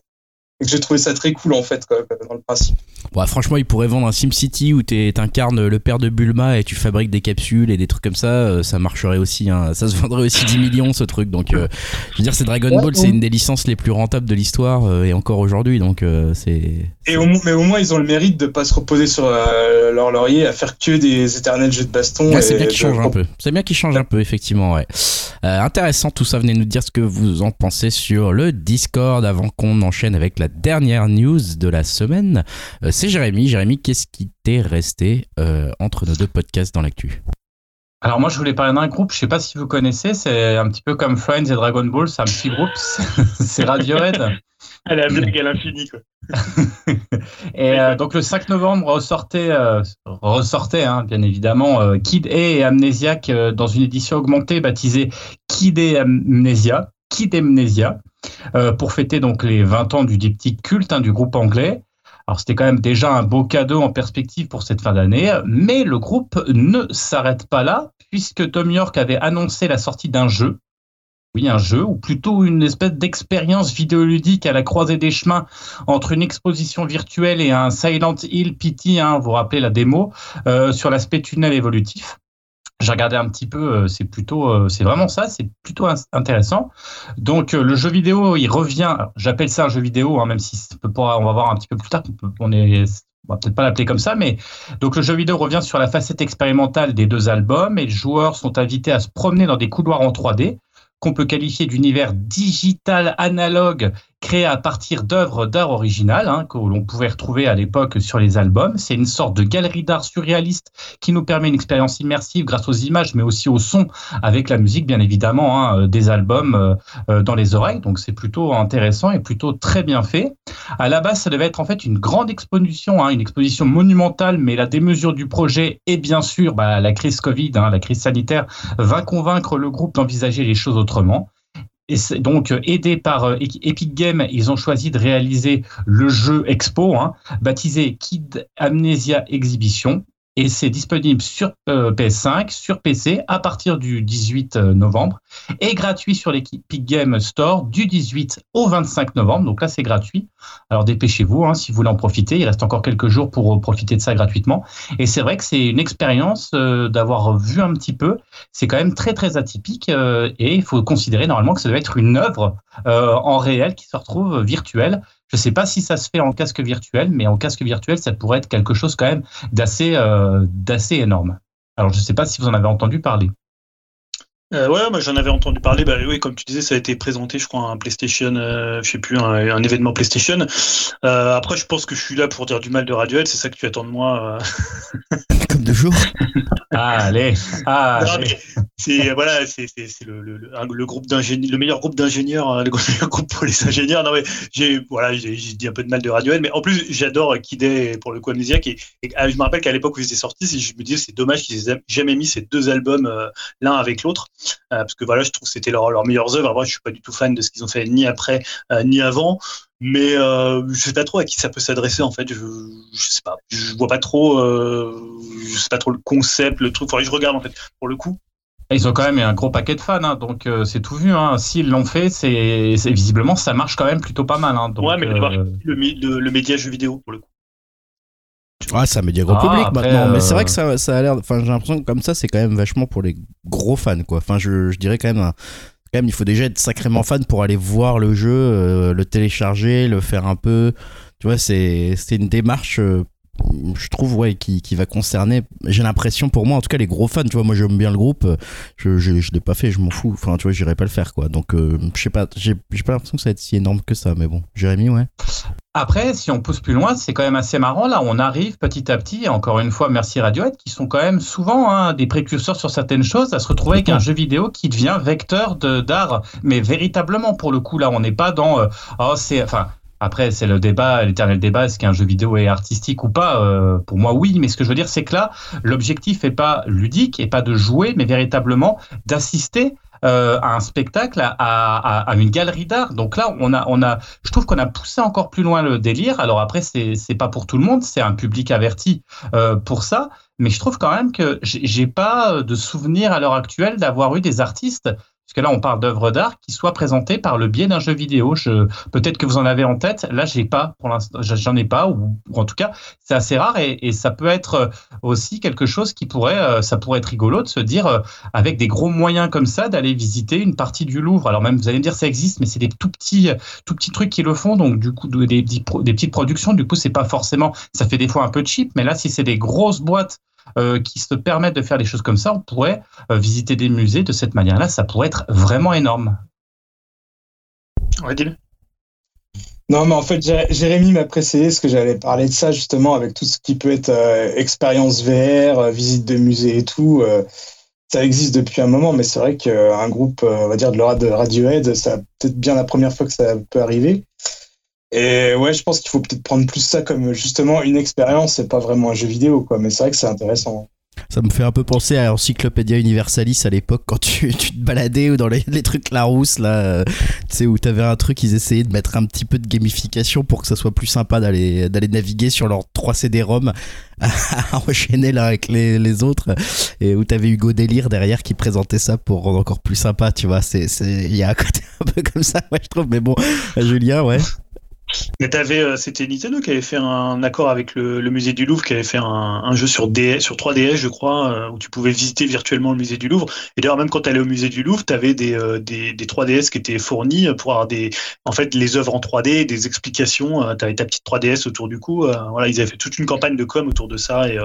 j'ai trouvé ça très cool en fait dans le principe. Ouais, franchement, il pourrait vendre un SimCity où tu incarnes le père de Bulma et tu fabriques des capsules et des trucs comme ça. euh, Ça marcherait aussi. hein. Ça se vendrait aussi 10 millions ce truc. Donc, euh, je veux dire, c'est Dragon Ouais, Ball, c'est une des licences les plus rentables de l'histoire euh, et encore aujourd'hui. Donc, euh, c'est. Et au, mo- mais au moins ils ont le mérite de pas se reposer sur euh, leur laurier à faire que des éternels jeux de baston. Ouais, c'est bien qu'il de- change un peu. C'est bien qu'il change un peu, effectivement, ouais. Euh, intéressant tout ça. Venez nous dire ce que vous en pensez sur le Discord avant qu'on enchaîne avec la dernière news de la semaine. Euh, c'est Jérémy. Jérémy, qu'est-ce qui t'est resté euh, entre nos deux podcasts dans l'actu? Alors moi, je voulais parler d'un groupe, je sais pas si vous connaissez, c'est un petit peu comme Friends et Dragon Ball, c'est un petit groupe, c'est Radiohead. Elle a la blague à l'infini, quoi. Et euh, donc le 5 novembre ressortait, euh, ressortait hein, bien évidemment, euh, Kid A et Amnesiac euh, dans une édition augmentée baptisée Kid A Amnesia, Kid Amnesia, euh, pour fêter donc les 20 ans du diptyque culte hein, du groupe anglais. Alors c'était quand même déjà un beau cadeau en perspective pour cette fin d'année, mais le groupe ne s'arrête pas là, puisque Tom York avait annoncé la sortie d'un jeu. Oui, un jeu, ou plutôt une espèce d'expérience vidéoludique à la croisée des chemins entre une exposition virtuelle et un Silent Hill PT, hein, vous vous rappelez la démo, euh, sur l'aspect tunnel évolutif. J'ai regardé un petit peu, euh, c'est plutôt, euh, c'est vraiment ça, c'est plutôt in- intéressant. Donc euh, le jeu vidéo, il revient. J'appelle ça un jeu vidéo, hein, même si pas- on va voir un petit peu plus tard. qu'on est, on va peut-être pas l'appeler comme ça, mais donc le jeu vidéo revient sur la facette expérimentale des deux albums et les joueurs sont invités à se promener dans des couloirs en 3D qu'on peut qualifier d'univers digital analogue créé à partir d'œuvres d'art originales hein, que l'on pouvait retrouver à l'époque sur les albums. C'est une sorte de galerie d'art surréaliste qui nous permet une expérience immersive grâce aux images, mais aussi au son, avec la musique bien évidemment hein, euh, des albums euh, euh, dans les oreilles. Donc c'est plutôt intéressant et plutôt très bien fait. À la base, ça devait être en fait une grande exposition, hein, une exposition monumentale, mais la démesure du projet et bien sûr bah, la crise Covid, la crise sanitaire, va convaincre le groupe d'envisager les choses autrement. Et donc euh, aidé par euh, Epic Games, ils ont choisi de réaliser le jeu Expo, hein, baptisé Kid Amnesia Exhibition. Et c'est disponible sur euh, PS5, sur PC à partir du 18 novembre et gratuit sur l'Epic Games Store du 18 au 25 novembre. Donc là, c'est gratuit. Alors dépêchez-vous hein, si vous voulez en profiter. Il reste encore quelques jours pour euh, profiter de ça gratuitement. Et c'est vrai que c'est une expérience euh, d'avoir vu un petit peu. C'est quand même très très atypique euh, et il faut considérer normalement que ça doit être une œuvre euh, en réel qui se retrouve virtuelle. Je ne sais pas si ça se fait en casque virtuel, mais en casque virtuel, ça pourrait être quelque chose quand même d'assez euh, énorme. Alors je ne sais pas si vous en avez entendu parler. Euh, ouais, moi j'en avais entendu parler. Bah oui, comme tu disais, ça a été présenté, je crois, à un PlayStation, euh, je sais plus, un, un événement PlayStation. Euh, après, je pense que je suis là pour dire du mal de Radiohead. C'est ça que tu attends de moi. euh. Comme de jour. Ah, allez, ah, Non, allez. mais c'est voilà, c'est c'est- c'est le, le, le, groupe d'ingénieurs, le meilleur groupe d'ingénieurs, hein, le meilleur groupe pour les ingénieurs. Non mais j'ai voilà, j'ai j'ai dit un peu de mal de Radiohead, mais en plus j'adore Kid pour le coup Amnesiac et, et, ah, je me rappelle qu'à l'époque où ils étaient sortis, je me disais c'est dommage qu'ils aient jamais mis ces deux albums euh, l'un avec l'autre, parce que voilà, je trouve que c'était leur, leurs meilleures œuvres. Moi, je suis pas du tout fan de ce qu'ils ont fait ni après euh, ni avant. Mais euh, je sais pas trop à qui ça peut s'adresser en fait. Je, je sais pas. Je vois pas trop. Euh, je sais pas trop le concept, le truc. Faudrait que je regarde en fait. Pour le coup, Ils ont quand même un gros paquet de fans, hein, donc euh, c'est tout vu. Hein. S'ils l'ont fait, c'est visiblement ça marche quand même plutôt pas mal. Hein, donc, ouais, mais euh, le, le, le média jeu vidéo pour le coup. Ah, ça me dit gros Ah, public après, maintenant. Mais euh, c'est vrai que ça, ça a l'air. Enfin, j'ai l'impression que comme ça, c'est quand même vachement pour les gros fans, quoi. Enfin, je, je dirais quand même. un- Quand même, il faut déjà être sacrément fan pour aller voir le jeu, euh, le télécharger, le faire un peu. Tu vois, c'est une démarche, euh, je trouve, ouais, qui, qui va concerner. J'ai l'impression, pour moi, en tout cas, les gros fans. Tu vois, moi, j'aime bien le groupe. euh, Je, je, je l'ai pas fait, je m'en fous. Enfin, tu vois, j'irai pas le faire, quoi. Donc, euh, je sais pas. J'ai pas l'impression que ça va être si énorme que ça. Mais bon, Jérémy, ouais. Après, si on pousse plus loin, c'est quand même assez marrant. Là, on arrive petit à petit, et encore une fois, merci Radiohead, qui sont quand même souvent hein, des précurseurs sur certaines choses, à se retrouver avec un jeu vidéo qui devient vecteur de- d'art. Mais véritablement, pour le coup, là, on n'est pas dans. euh, oh, c'est. Enfin. Après, c'est le débat, l'éternel débat, est-ce qu'un jeu vidéo est artistique ou pas Euh, Pour moi, oui, mais ce que je veux dire, c'est que là, l'objectif est pas ludique, et pas de jouer, mais véritablement d'assister euh, à un spectacle, à, à- une galerie d'art. Donc là, on a, on a, je trouve qu'on a poussé encore plus loin le délire. Alors après, c'est c'est pas pour tout le monde, c'est un public averti euh, pour ça. Mais je trouve quand même que j'ai pas de souvenir à l'heure actuelle d'avoir eu des artistes puisque là on parle d'œuvres d'art, qui soient présentées par le biais d'un jeu vidéo. Peut-être que vous en avez en tête. Là, j'ai pas pour l'instant, j'en ai pas, ou, en tout cas, c'est assez rare et, ça peut être aussi quelque chose qui pourrait, ça pourrait être rigolo de se dire avec des gros moyens comme ça d'aller visiter une partie du Louvre. Alors même vous allez me dire ça existe, mais c'est des tout petits, trucs qui le font, donc du coup des petites productions. Du coup, c'est pas forcément, ça fait des fois un peu cheap, mais là, si c'est des grosses boîtes euh, qui se permettent de faire des choses comme ça, on pourrait euh, visiter des musées de cette manière-là. Ça pourrait être vraiment énorme. Ouais, dis Non, mais en fait, Jérémy m'a précédé parce que j'allais parler de ça justement avec tout ce qui peut être euh, expérience VR, visite de musée et tout. ça existe depuis un moment, mais c'est vrai qu'un groupe, on va dire de Radiohead, c'est peut-être bien la première fois que ça peut arriver. Et ouais, je pense qu'il faut peut-être prendre plus ça comme justement une expérience c'est pas vraiment un jeu vidéo, quoi. Mais c'est vrai que c'est intéressant. Ça me fait un peu penser à Encyclopédia Universalis à l'époque quand tu, tu, te baladais ou dans les, trucs Larousse là, euh, tu sais où t'avais un truc ils essayaient de mettre un petit peu de gamification pour que ça soit plus sympa d'aller naviguer sur leurs 3 CD-ROM à, enchaîner là avec les, les, autres et où t'avais Hugo Délire derrière qui présentait ça pour rendre encore plus sympa, tu vois, il y a un côté un peu comme ça, ouais, je trouve mais bon, Julien, ouais. T'avais, euh, c'était Nintendo qui avait fait un accord avec le, musée du Louvre, qui avait fait un, jeu sur DS, sur 3DS, je crois, euh, où tu pouvais visiter virtuellement le musée du Louvre. Et d'ailleurs, même quand tu allais au musée du Louvre, tu avais des, euh, des, 3DS qui étaient fournis pour avoir en fait, les œuvres en 3D, des explications. tu avais ta petite 3DS autour du cou. ils avaient fait toute une campagne de com autour de ça. Et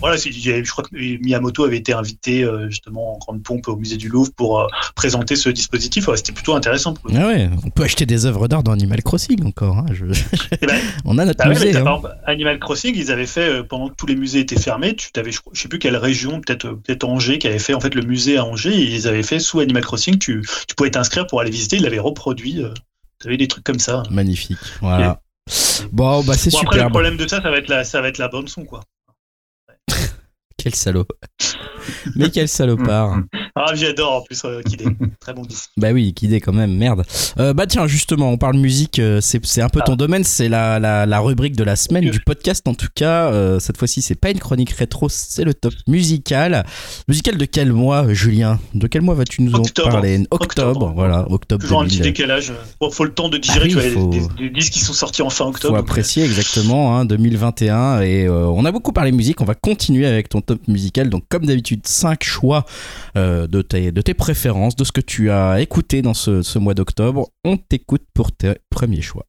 voilà, je crois que Miyamoto avait été invité justement en grande pompe au musée du Louvre pour présenter ce dispositif. C'était plutôt intéressant. ah on peut acheter des œuvres d'art dans Animal Crossing encore. Hein, eh ben, On a notre bah musée. Hein. Animal Crossing, ils avaient fait euh, pendant que tous les musées étaient fermés. Tu t'avais, je, sais plus quelle région, peut-être euh, peut-être Angers, qui avait fait en fait le musée à Angers. Et ils avaient fait sous Animal Crossing. Tu, tu pouvais t'inscrire pour aller visiter. Ils l'avaient reproduit. Euh, tu avais des trucs comme ça. Magnifique. Voilà. Bon, bah c'est super. Après, le problème de ça, ça va être la, ça va être la bande son, quoi. Quel salaud. Mais quel salopard. Ah, j'adore en plus euh, Kidé. Très bon disque. Bah oui, Kidé quand même, merde. Euh, bah tiens, justement, on parle musique, euh, c'est un peu ton ah. domaine, c'est la, la, la, rubrique de la semaine du podcast en tout cas. Euh, cette fois-ci, c'est pas une chronique rétro, c'est le top musical. Musical de quel mois, Julien? De quel mois vas-tu nous en parler? Octobre, voilà, octobre. Toujours un petit décalage. Bon, faut le temps de digérer ah tu vois, des, disques qui sont sortis en fin octobre. Faut apprécier exactement, hein, 2021. Et on a beaucoup parlé musique, on va continuer avec ton top musical. Donc, comme d'habitude, 5 choix euh, de, tes, de tes préférences, de ce que tu as écouté dans ce, ce mois d'octobre. On t'écoute pour tes premiers choix.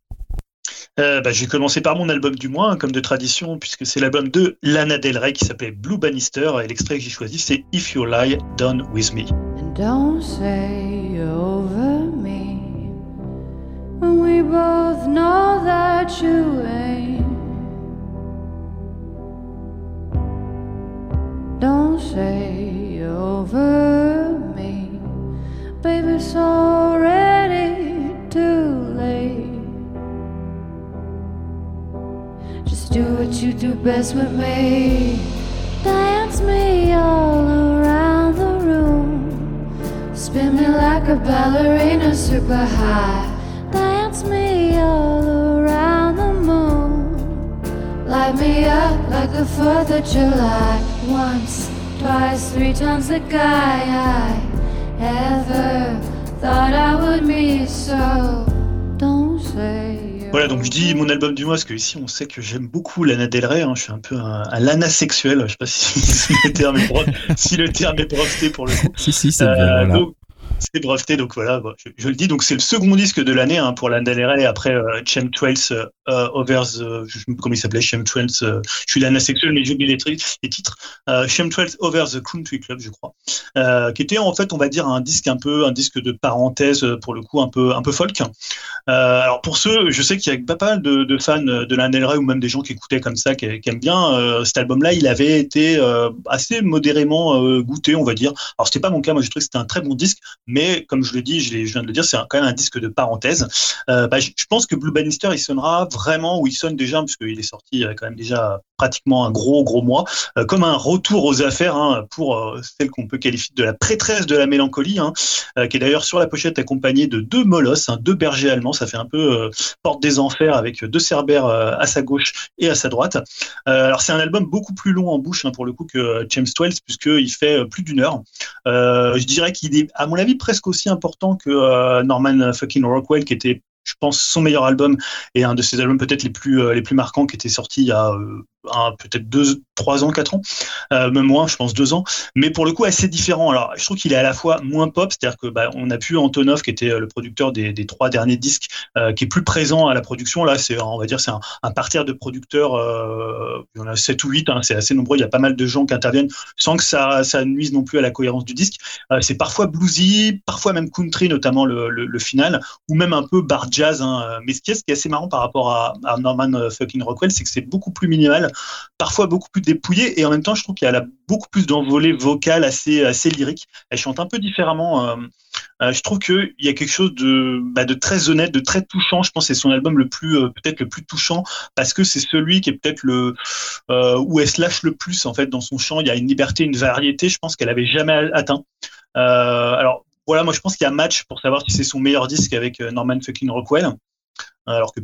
Euh, bah, J'ai commencé par mon album du mois, hein, comme de tradition, puisque c'est l'album de Lana Del Rey qui s'appelait Blue Bannister, et l'extrait que j'ai choisi c'est If You Lie Down With Me. And don't say over me when we both know that you ain't. Don't say over me, baby, it's already too late. Just do what you do best with me. Dance me all around the room. Spin me like a ballerina super high. Dance me all around the moon. Light me up like the 4th of July. Once, twice, three times the guy I ever thought I would meet, so don't say. Voilà, donc je dis mon album du mois parce que ici on sait que j'aime beaucoup Lana Del Rey. Hein, je suis un peu un, un Lana sexuel. Je sais pas si, si, le terme est si le terme est breveté pour le coup. si si, c'est euh, bien, voilà. C'est breveté, donc voilà, je, le dis. Donc c'est le second disque de l'année hein, pour Lana Del Rey après euh, Chemtrails euh, Over the, je pas comment il s'appelait, Chemtrails. Euh, je suis sexuel, mais j'oublie les, les titres. Euh, Chemtrails Over the Country Club, je crois, euh, qui était en fait, on va dire, un disque un peu, un disque de parenthèse pour le coup, un peu, un peu folk. Euh, alors pour ceux, je sais qu'il y a pas mal de, fans de Lana Del Rey ou même des gens qui écoutaient comme ça, qui, aiment bien euh, cet album-là. Il avait été assez modérément goûté, on va dire. Alors c'était pas mon cas, moi je trouve que c'était un très bon disque mais comme je le dis, je, viens de le dire, c'est quand même un disque de parenthèse. Euh, bah, je, pense que Blue Bannister, il sonnera vraiment, où il sonne déjà, puisqu'il est sorti il y a quand même déjà pratiquement un gros, gros mois, euh, comme un retour aux affaires hein, pour euh, celle qu'on peut qualifier de la prêtresse de la mélancolie, hein, euh, qui est d'ailleurs sur la pochette accompagnée de deux molosses, hein, deux bergers allemands. Ça fait un peu porte des enfers avec deux cerbères à sa gauche et à sa droite. alors, c'est un album beaucoup plus long en bouche, pour le coup, que James 12, puisqu'il fait plus d'une heure. je dirais qu'il est, à mon avis, presque aussi important que Norman fucking Rockwell, qui était je pense son meilleur album et un de ses albums peut-être les plus les plus marquants qui était sorti il y a peut-être deux, trois ans, quatre ans, euh, même moins, je pense deux ans, mais pour le coup assez différent. Alors, je trouve qu'il est à la fois moins pop, c'est-à-dire que bah, on a pu Antonov, qui était euh, le producteur des, trois derniers disques, euh, qui est plus présent à la production. Là, c'est, on va dire, c'est un, un parterre de producteurs. Il y en a sept ou huit, hein, c'est assez nombreux. Il y a pas mal de gens qui interviennent sans que ça, ça nuise non plus à la cohérence du disque. C'est parfois bluesy, parfois même country, notamment le, final, ou même un peu bar jazz. Hein. Mais ce qui est, ce qui est assez marrant par rapport à, à Norman fucking Rockwell, c'est que c'est beaucoup plus minimal parfois beaucoup plus dépouillée, et en même temps, je trouve qu'elle a beaucoup plus d'envolée vocale assez, assez lyrique. Elle chante un peu différemment. Euh, euh, je trouve qu'il y a quelque chose de, bah, de très honnête, de très touchant. Je pense que c'est son album le plus, euh, peut-être le plus touchant, parce que c'est celui qui est peut-être le, où elle se lâche le plus, en fait, dans son chant. Il y a une liberté, une variété, je pense qu'elle avait jamais atteint. alors, voilà, moi je pense qu'il y a match pour savoir si c'est son meilleur disque avec Norman fucking Rockwell. Alors que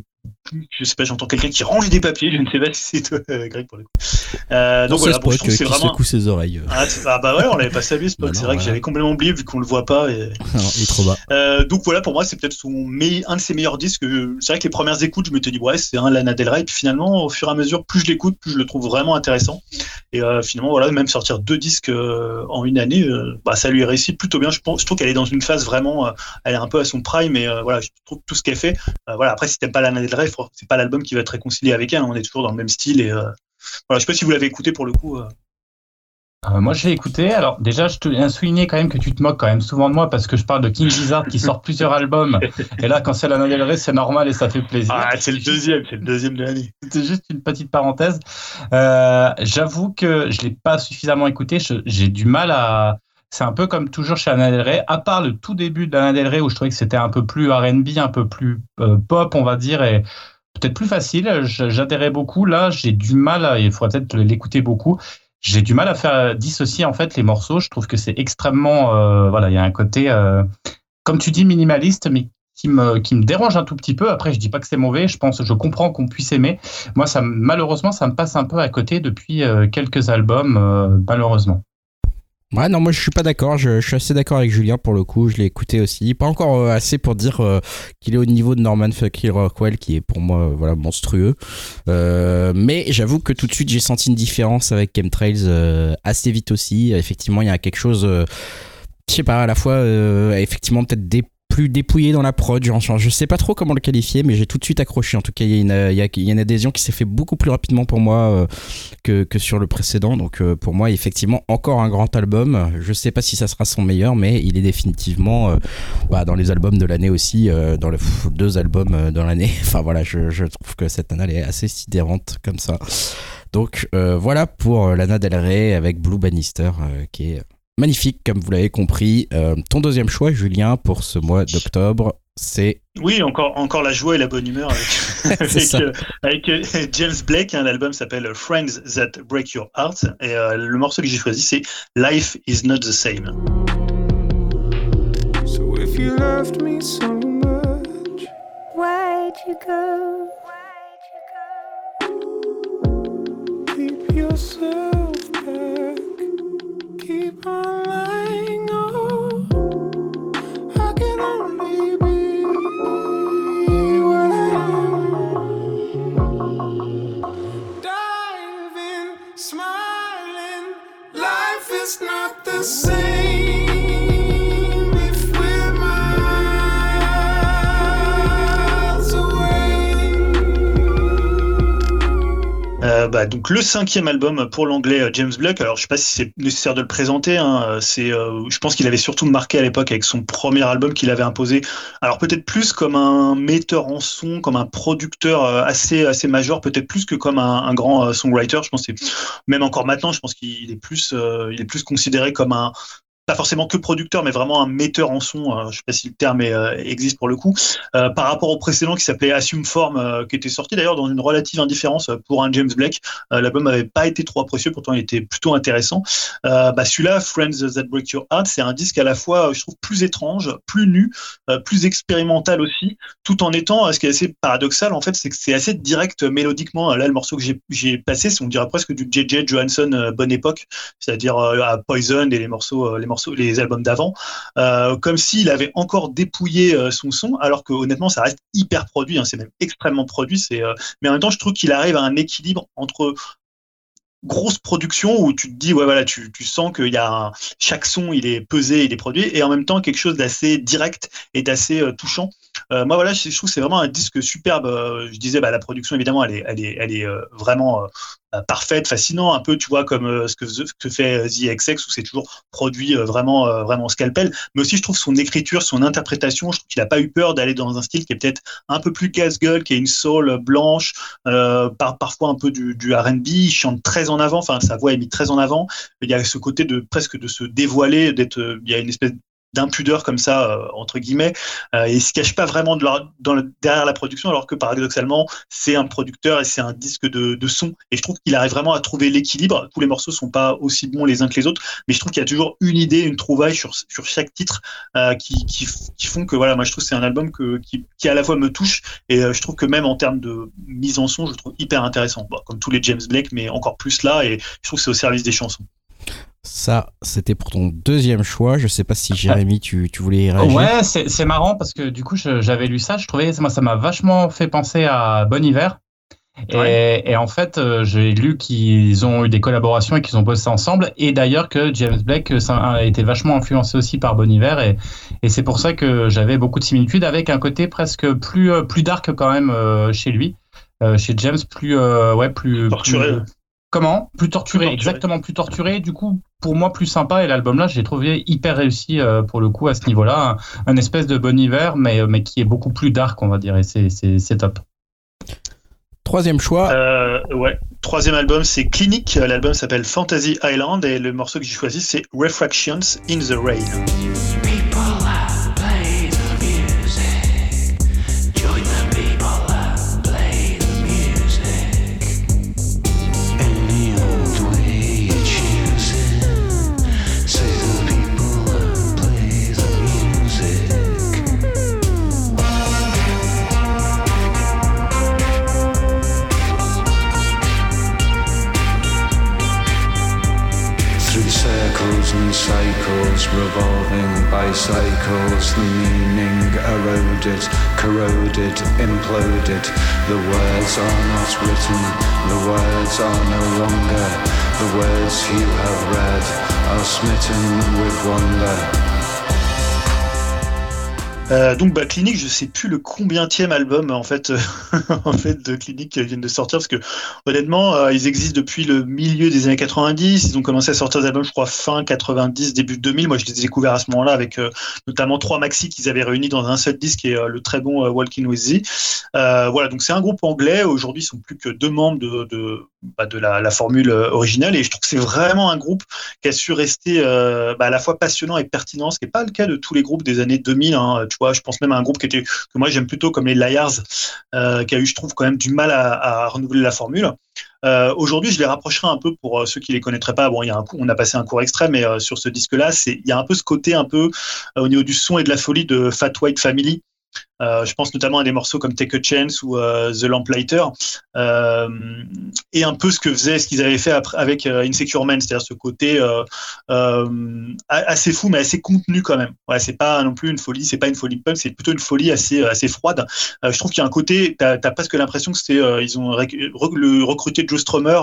je sais pas, j'entends quelqu'un qui range des papiers, je ne sais pas si c'est toi, euh, Greg, pour le coup. Euh, donc voilà, bon, je trouve que c'est vraiment. secoue ses oreilles. Ah, ah, bah ouais, on l'avait pas salué, c'est bah vrai que j'avais complètement oublié vu qu'on le voit pas. Et... il est trop bas. Euh, donc voilà, pour moi, c'est peut-être son un de ses meilleurs disques. C'est vrai que les premières écoutes, je me suis dit, ouais, c'est un Lana Del Rey. Puis finalement, au fur et à mesure, plus je l'écoute, plus je le trouve vraiment intéressant. Et euh, finalement, voilà, même sortir deux disques euh, en une année, euh, bah, ça lui réussit plutôt bien. Je, pense, je trouve qu'elle est dans une phase vraiment, elle est un peu à son prime. Et voilà, je trouve tout ce qu'elle fait. voilà, après, si t'aimes pas Lana Del Rey, c'est pas l'album qui va être réconcilié avec elle. Hein. On est toujours dans le même style. Et voilà, je sais pas si vous l'avez écouté pour le coup. Euh, moi, j'ai écouté. Alors, déjà, je te à souligner quand même que tu te moques quand même souvent de moi parce que je parle de King Gizzard qui sort plusieurs albums. Et là, quand c'est la Del Rey, c'est normal et ça fait plaisir. Ah, c'est le deuxième, c'est le deuxième de l'année. C'était juste une petite parenthèse. Euh, J'avoue que je l'ai pas suffisamment écouté. J'ai du mal à. C'est un peu comme toujours chez Lana Del à part le tout début de Lana Del où je trouvais que c'était un peu plus R&B, un peu plus euh, pop, on va dire, et peut-être plus facile. J'adhérais beaucoup. Là, j'ai du mal. Il faudrait peut-être l'écouter beaucoup j'ai du mal à faire dissocier en fait les morceaux. Je trouve que c'est extrêmement, euh, voilà, il y a un côté, euh, comme tu dis, minimaliste, mais qui me, dérange un tout petit peu. Après, je dis pas que c'est mauvais. Je pense, je comprends qu'on puisse aimer. Moi, malheureusement, ça me passe un peu à côté depuis euh, quelques albums, malheureusement. Ouais, non, moi je suis pas d'accord. Je, suis assez d'accord avec Julien pour le coup. Je l'ai écouté aussi. Pas encore euh, assez pour dire euh, qu'il est au niveau de Norman Fucking Rockwell, qui est pour moi euh, voilà monstrueux. mais j'avoue que tout de suite j'ai senti une différence avec Chemtrails assez vite aussi. Effectivement, il y a quelque chose. je sais pas, à la fois effectivement peut-être des plus dépouillé dans la prod. Genre, je sais pas trop comment le qualifier, mais j'ai tout de suite accroché. En tout cas, il y, a une, une adhésion qui s'est fait beaucoup plus rapidement pour moi euh, que, sur le précédent. Donc, euh, pour moi, effectivement, encore un grand album. Je sais pas si ça sera son meilleur, mais il est définitivement euh, bah, dans les albums de l'année aussi, dans les deux albums dans l'année. Enfin, voilà, je, je, trouve que cette année est assez sidérante comme ça. Donc, voilà pour Lana Del Rey avec Blue Bannister, qui est magnifique, comme vous l'avez compris. Euh, ton deuxième choix, Julien, pour ce mois d'octobre, c'est. Oui, encore, encore la joie et la bonne humeur avec, avec, euh, euh, James Blake. Un album s'appelle Friends That Break Your Heart. Et le morceau que j'ai choisi, c'est Life is Not the Same. So if you loved me so much, why'd you go? Keep yourself. Keep on lying. Oh, I can only be what I am. Diving, smiling, life is not the same. Euh, bah, donc le cinquième album pour l'anglais euh, James Blake. Alors je sais pas si c'est nécessaire de le présenter. Hein. C'est, euh, je pense qu'il avait surtout marqué à l'époque avec son premier album qu'il avait imposé. Alors peut-être plus comme un metteur en son, comme un producteur assez assez majeur, peut-être plus que comme un, grand songwriter. Je pense que même encore maintenant, je pense qu'il est plus il est plus considéré comme un pas forcément que producteur, mais vraiment un metteur en son. je sais pas si le terme existe pour le coup. par rapport au précédent qui s'appelait Assume Form, qui était sorti d'ailleurs dans une relative indifférence pour un James Blake. L'album n'avait pas été trop apprécié, pourtant il était plutôt intéressant. bah, celui-là, Friends That Break Your Heart, c'est un disque à la fois, je trouve, plus étrange, plus nu, plus expérimental aussi, tout en étant, ce qui est assez paradoxal en fait, c'est que c'est assez direct mélodiquement. Là, le morceau que j'ai passé, on dirait presque du JJ Johansson euh, bonne époque, c'est-à-dire euh, à Poison et morceaux, euh, les morceaux, les albums d'avant, comme s'il avait encore dépouillé son son, alors que honnêtement, ça reste hyper produit. Hein, c'est même extrêmement produit. C'est, mais en même temps, je trouve qu'il arrive à un équilibre entre grosse production où tu te dis ouais voilà tu, tu sens qu'il y a chaque son il est pesé il est produit et en même temps quelque chose d'assez direct et d'assez touchant euh, moi, voilà, je, trouve que c'est vraiment un disque superbe. Euh, je disais, bah, la production, évidemment, elle est, elle est, elle est euh, vraiment parfaite, fascinant, un peu, tu vois, comme ce que, que fait The XX, où c'est toujours produit vraiment, vraiment scalpel. Mais aussi, je trouve son écriture, son interprétation, je trouve qu'il n'a pas eu peur d'aller dans un style qui est peut-être un peu plus casse-gueule, qui est une soul blanche, par, parfois un peu du, du R&B. Il chante très en avant, enfin, sa voix est mise très en avant. Il y a ce côté de presque de se dévoiler, d'être, il y a une espèce d'impudeur comme ça euh, entre guillemets euh, et il se cache pas vraiment dans le, derrière la production alors que paradoxalement c'est un producteur et c'est un disque de, son. Et je trouve qu'il arrive vraiment à trouver l'équilibre. Tous les morceaux sont pas aussi bons les uns que les autres mais je trouve qu'il y a toujours une idée une trouvaille sur, sur chaque titre euh, qui, qui, font que voilà moi je trouve que c'est un album qui, qui à la fois me touche et euh, je trouve que même en termes de mise en son je trouve hyper intéressant. Comme tous les James Blake mais encore plus là et je trouve que c'est au service des chansons ça, c'était pour ton deuxième choix. Je sais pas si Jérémy, tu, tu voulais y réagir. Ouais, c'est marrant parce que du coup, j'avais lu ça. Je trouvais, moi, ça m'a vachement fait penser à Bon Hiver. Et, en fait, euh, j'ai lu qu'ils ont eu des collaborations et qu'ils ont bossé ensemble. Et d'ailleurs que James Blake euh, a été vachement influencé aussi par Bon Hiver. Et, et c'est pour ça que j'avais beaucoup de similitudes avec un côté presque plus, euh, plus dark quand même chez lui. chez James, plus, ouais, plus, torturé. Comment? Plus torturé, exactement, plus torturé. Du coup, pour moi, plus sympa. Et l'album-là, j'ai trouvé hyper réussi euh, pour le coup à ce niveau-là. Un, espèce de bon hiver, mais, mais qui est beaucoup plus dark, on va dire. Et c'est top. Troisième choix. Euh, ouais. Troisième album, c'est Clinic. L'album s'appelle Fantasy Island et le morceau que j'ai choisi, c'est Refractions in the Rain. The meaning eroded, corroded, imploded. The words are not written, the words are no longer. The words you have read are smitten with wonder. Euh, donc bah, Clinique, je sais plus le combienième album en fait, euh, en fait de Clinique qui viennent de sortir parce que honnêtement, euh, ils existent depuis le milieu des années 90. Ils ont commencé à sortir des albums, je crois fin 90, début 2000. Moi, je les ai découverts à ce moment-là avec notamment trois maxi qu'ils avaient réunis dans un seul disque et le très bon Walking with Z. voilà, donc c'est un groupe anglais. Aujourd'hui, ils sont plus que deux membres de, de, de la, la, formule originale et je trouve que c'est vraiment un groupe qui a su rester bah, à la fois passionnant et pertinent, ce qui n'est pas le cas de tous les groupes des années 2000. Hein, je pense même à un groupe qui était, que moi j'aime plutôt comme les Liars, euh, qui a eu, je trouve, quand même du mal à, renouveler la formule. Euh, aujourd'hui, je les rapprocherai un peu pour euh, ceux qui les connaîtraient pas. Bon, il y a un coup, on a passé un cours extrait, mais sur ce disque-là, il y a un peu ce côté un peu au niveau du son et de la folie de Fat White Family, euh, je pense notamment à des morceaux comme Take a Chance ou euh, The Lamplighter, euh, et un peu ce que faisait, ce qu'ils avaient fait avec Insecure Man, c'est-à-dire ce côté assez fou mais assez contenu quand même. Ouais, c'est pas non plus une folie, c'est pas une folie punk, c'est plutôt une folie assez froide. je trouve qu'il y a un côté, t'as as presque l'impression que c'est ils ont recruté Joe Strummer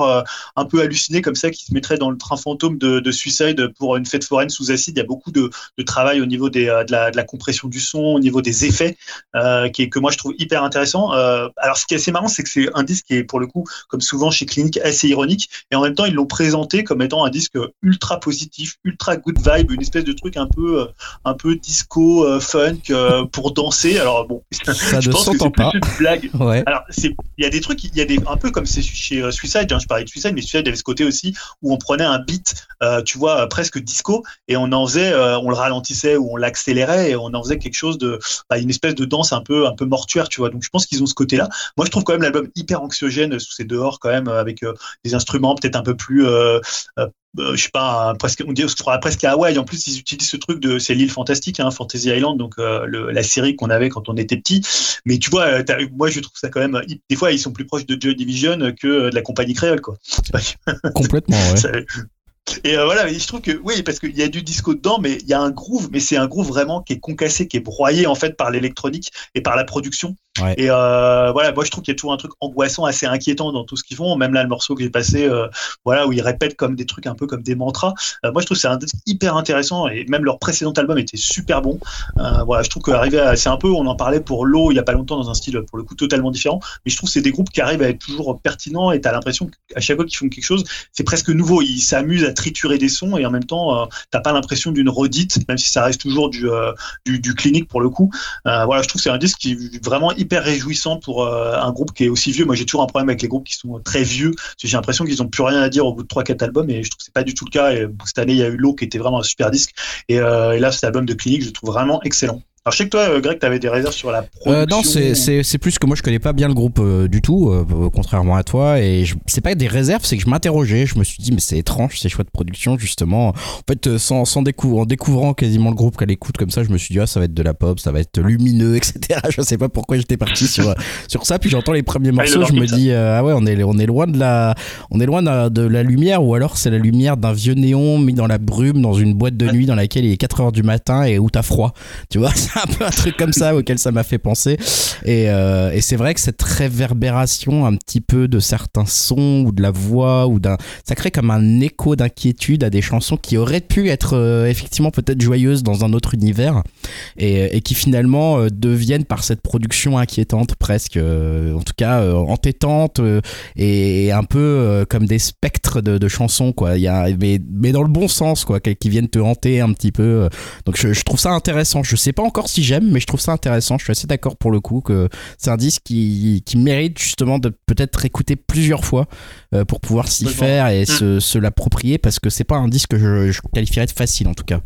un peu halluciné comme ça, qui se mettrait dans le train fantôme de, de Suicide pour une fête foraine sous acide. Il y a beaucoup de, travail au niveau de la compression du son, au niveau des effets. Euh, qui est que moi je trouve hyper intéressant. Euh, alors ce qui est assez marrant, c'est que c'est un disque qui est pour le coup, comme souvent chez Clinique, assez ironique, et en même temps ils l'ont présenté comme étant un disque ultra positif, ultra good vibe, une espèce de truc un peu, euh, un peu disco, euh, funk pour danser. Alors bon, Ça je ne pense que c'est pas. une blague. Ouais. Alors, il y a des trucs, il y a des, un peu comme c'est chez Suicide, hein, je parlais de Suicide, mais Suicide avait ce côté aussi où on prenait un beat, tu vois, presque disco, et on en faisait, on le ralentissait ou on l'accélérait, et on en faisait quelque chose de, bah, une espèce de danse un peu, un peu mortuaire, tu vois. Donc, je pense qu'ils ont ce côté-là. Moi, je trouve quand même l'album hyper anxiogène sous ses dehors, quand même, avec euh, des instruments peut-être un peu plus, euh, euh, euh, je sais pas, presque, on dirait presque à Hawaï. En plus, ils utilisent ce truc de, c'est l'île fantastique, hein, Fantasy Island, donc euh, le- la série qu'on avait quand on était petit. Mais tu vois, moi, je trouve ça quand même, des fois, ils sont plus proches de Joy Division que de la compagnie créole, quoi. Complètement, ouais. Et euh, voilà, et je trouve que oui, parce qu'il y a du disco dedans, mais il y a un groove, mais c'est un groove vraiment qui est concassé, qui est broyé en fait par l'électronique et par la production. Et euh, voilà, moi je trouve qu'il y a toujours un truc angoissant, assez inquiétant dans tout ce qu'ils font. Même là, le morceau que j'ai passé, euh, voilà, où ils répètent comme des trucs un peu comme des mantras. Euh, moi, je trouve que c'est un disque hyper intéressant et même leur précédent album était super bon. Euh, voilà, je trouve qu'arriver à, c'est un peu, on en parlait pour l'eau il y a pas longtemps dans un style pour le coup totalement différent, mais je trouve que c'est des groupes qui arrivent à être toujours pertinents et t'as l'impression qu'à chaque fois qu'ils font quelque chose, c'est presque nouveau. Ils s'amusent à triturer des sons et en même temps, euh, t'as pas l'impression d'une redite, même si ça reste toujours du, euh, du, du clinique pour le coup. Voilà, je trouve que c'est un disque qui est vraiment réjouissant pour euh, un groupe qui est aussi vieux. Moi, j'ai toujours un problème avec les groupes qui sont très vieux. J'ai l'impression qu'ils ont plus rien à dire au bout de 3-4 albums et je trouve que c'est pas du tout le cas. Et cette année, il y a eu L'eau qui était vraiment un super disque. Et, euh, et là, cet album de clinique, je le trouve vraiment excellent. Alors, je sais que toi, euh, Greg, t'avais des réserves sur la production. Euh, non, c'est- c'est c'est plus que moi je connais pas bien le groupe euh, du tout, euh, contrairement à toi. Et c'est pas des réserves, c'est que je m'interrogeais. Je me suis dit, mais c'est étrange ces choix de production, justement. En fait, euh, sans, sans décou- en découvrant quasiment le groupe qu'elle écoute comme ça, je me suis dit, ah, ça va être de la pop, ça va être lumineux, etc. Je sais pas pourquoi j'étais parti sur, sur ça. Puis j'entends les premiers Ah, morceaux, je me dis, euh, ah ouais, on est, on est loin de la, on est loin de, de la lumière, ou alors c'est la lumière d'un vieux néon mis dans la brume dans une boîte de nuit dans laquelle il est 4 heures du matin et où t'as froid. Tu vois, un peu un truc comme ça auquel ça m'a fait penser. Et, euh, et c'est vrai que cette réverbération un petit peu de certains sons ou de la voix ou d'un, ça crée comme un écho d'inquiétude à des chansons qui auraient pu être euh, effectivement peut-être joyeuses dans un autre univers et, qui finalement euh, deviennent par cette production inquiétante presque, en tout cas entêtante et, un peu comme des spectres de, chansons quoi. Y a, mais, mais dans le bon sens quoi, qui viennent te hanter un petit peu. Donc je, je trouve ça intéressant. Je sais pas encore si j'aime, mais je trouve ça intéressant. Je suis assez d'accord pour le coup que c'est un disque qui, qui mérite justement de peut-être écouter plusieurs fois euh, pour pouvoir s'y faire et se, se l'approprier parce que c'est pas un disque que je, je qualifierais de facile en tout cas.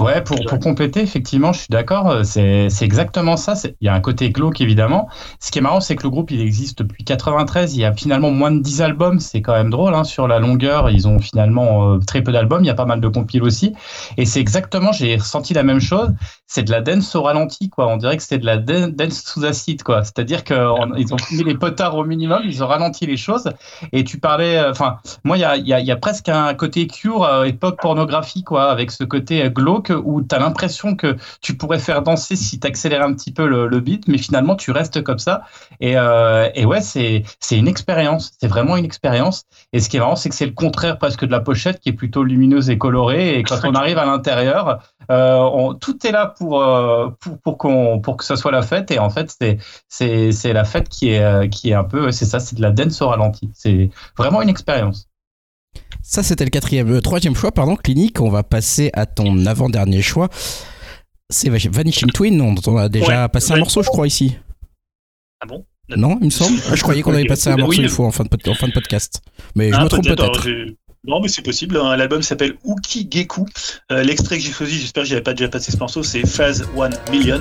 Ouais, pour, pour compléter, effectivement, je suis d'accord, euh, c'est c'est exactement ça. Il y a un côté glauque, évidemment. Ce qui est marrant, c'est que le groupe, il existe depuis 93. Il y a finalement moins de 10 albums. C'est quand même drôle, hein, sur la longueur. Ils ont finalement euh, très peu d'albums. Il y a pas mal de compiles aussi. Et c'est exactement, j'ai ressenti la même chose. C'est de la dance au ralenti, quoi. On dirait que c'est de la dan- dance sous acide, quoi. C'est-à-dire qu'ils ont mis les potards au minimum, ils ont ralenti les choses. Et tu parlais, euh, enfin, moi, il y a, il y, a, y a presque un côté cure, euh, époque pornographie, quoi, avec ce côté euh, où tu as l'impression que tu pourrais faire danser si tu accélères un petit peu le, beat, mais finalement, tu restes comme ça. Et, euh, ouais, c'est une expérience, c'est vraiment une expérience. Et ce qui est marrant, c'est que c'est le contraire presque de la pochette qui est plutôt lumineuse et colorée. Et quand on arrive à l'intérieur, euh, tout est là pour, euh, que ça soit la fête. Et en fait, c'est la fête qui est, qui est un peu, c'est ça, c'est de la dance au ralenti. C'est vraiment une expérience. Ça, c'était le quatrième, euh, troisième choix, pardon, clinique. On va passer à ton avant-dernier choix. C'est Vanishing Twin, dont on a déjà Ouais, passé un morceau, je crois, ici. Ah bon? Non, il me semble. Je croyais qu'on avait passé un morceau oui. une fois en fin de, pod- en fin de podcast. Mais je Ah, me trompe peut-être, j'ai- Non, mais c'est possible. hein. L'album s'appelle Uki Geku. Euh, L'extrait que j'ai choisi, j'espère que j'avais pas déjà passé ce morceau, c'est Phase 1 Million.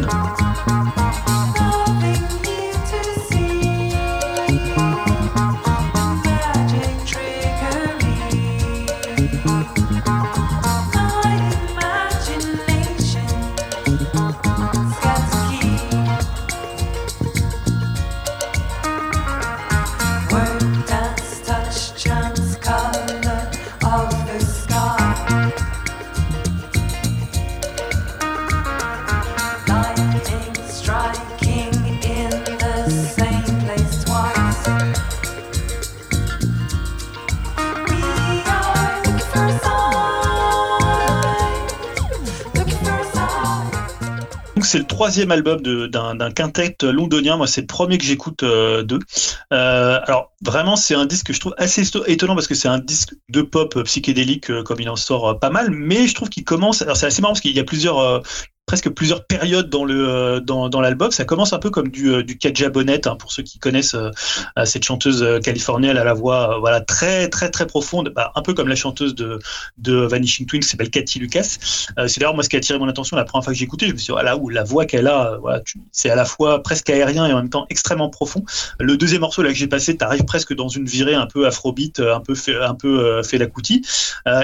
C'est le troisième album d'un quintet londonien. Moi, c'est le premier que j'écoute euh, d'eux. Euh, alors, vraiment, c'est un disque que je trouve assez éto- étonnant parce que c'est un disque de pop psychédélique, euh, comme il en sort pas mal. Mais je trouve qu'il commence. Alors, c'est assez marrant parce qu'il y a plusieurs. Presque plusieurs périodes dans le euh, dans, dans l'album. Ça commence un peu comme du euh, du Kaja Bonnet hein, pour ceux qui connaissent euh, cette chanteuse euh, californienne à la voix voilà très très très profonde bah, un peu comme la chanteuse de de Vanishing Twins qui s'appelle Cathy Lucas. Euh, c'est d'ailleurs moi ce qui a attiré mon attention la première fois que j'ai écouté. Je me suis dit voilà où la voix qu'elle a voilà c'est à la fois presque aérien et en même temps extrêmement profond. Le deuxième morceau là que j'ai passé t'arrives presque dans une virée un peu afrobeat un peu fait, un peu fait la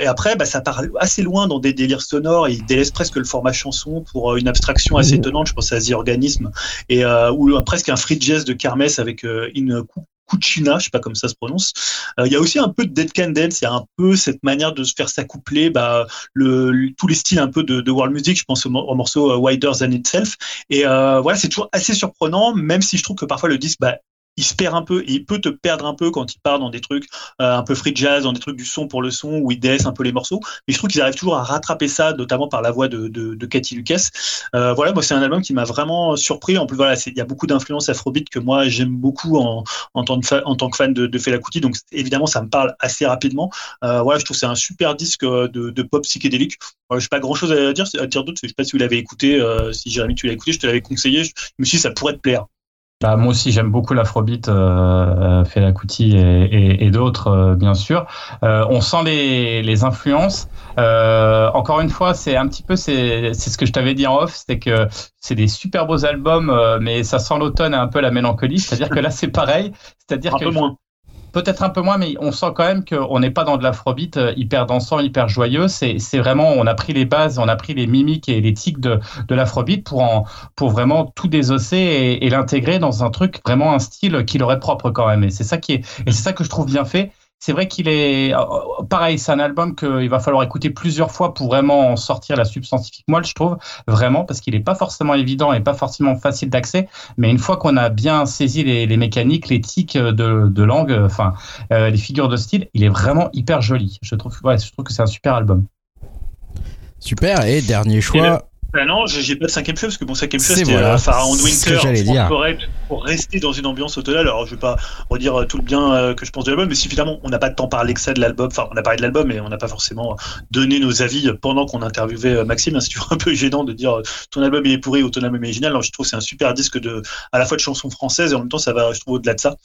et après bah, ça part assez loin dans des délires sonores il délaisse presque le format chanson pour euh, une abstraction assez étonnante je pense à The Organism et euh, ou euh, presque un free jazz de Kermesse avec une cou- Cucina, je sais pas comme ça se prononce. Euh, Il y a aussi un peu de Dead Can Dance, il y a un peu cette manière de se faire s'accoupler bah, le, le- tous les styles un peu de, de world music. Je pense au, mo- au morceau Wider Than Itself. Et euh, voilà, c'est toujours assez surprenant, même si je trouve que parfois le disque, bah, il se perd un peu et il peut te perdre un peu quand il part dans des trucs euh, un peu free jazz, dans des trucs du son pour le son où il délaisse un peu les morceaux. Mais je trouve qu'ils arrivent toujours à rattraper ça, notamment par la voix de, de, de Cathy Lucas. Euh, voilà, moi c'est un album qui m'a vraiment surpris. En plus, voilà, il y a beaucoup d'influences afrobeat que moi j'aime beaucoup en, en, tant que fa- en tant que fan de, de Fela Kuti. Donc évidemment, ça me parle assez rapidement. Euh, voilà, je trouve c'est un super disque euh, de, de pop psychédélique. Voilà, je n'ai pas grand chose à dire, à dire d'autre. Je sais pas si vous l'avez écouté, euh, si Jérémy tu l'as écouté, je te l'avais conseillé. Je me suis dit ça pourrait te plaire. Bah, moi aussi, j'aime beaucoup l'afrobeat, euh, Fela Kuti et, et, et d'autres, euh, bien sûr. Euh, on sent les, les influences. Euh, encore une fois, c'est un petit peu, c'est ce que je t'avais dit en off, c'est que c'est des super beaux albums, euh, mais ça sent l'automne et un peu la mélancolie. C'est-à-dire que là, c'est pareil. C'est-à-dire Un que peu moins. Peut-être un peu moins, mais on sent quand même qu'on n'est pas dans de l'afrobeat euh, hyper dansant, hyper joyeux. C'est vraiment, on a pris les bases, on a pris les mimiques et les tics de, l'afrobeat pour, pour vraiment tout désosser et, et l'intégrer dans un truc, vraiment un style qui leur est propre quand même. Et c'est ça qui et c'est ça que je trouve bien fait. C'est vrai qu'il est euh, pareil, c'est un album qu'il va falloir écouter plusieurs fois pour vraiment en sortir la substantifique moelle, je trouve, vraiment, parce qu'il n'est pas forcément évident et pas forcément facile d'accès. Mais une fois qu'on a bien saisi les, les mécaniques, les tics de, de langue, euh, enfin, euh, les figures de style, il est vraiment hyper joli. Je trouve, ouais, je trouve que c'est un super album. Super, et dernier choix. Bah non, j'ai pas de cinquième choix parce que mon cinquième C'est c'était voilà, euh, Pharaon de que Winter, dire. Forêt, pour rester dans une ambiance automnale. Alors je vais pas redire euh, tout le bien euh, que je pense de l'album, mais si finalement on n'a pas tant parlé que ça de l'album, enfin on a parlé de l'album, mais on n'a pas forcément donné nos avis pendant qu'on interviewait Maxime. hein, C'est toujours un peu gênant de dire ton album il est pourri ou ton album est génial. Alors je trouve que c'est un super disque de à la fois de chansons françaises et en même temps ça va, je trouve au-delà de ça.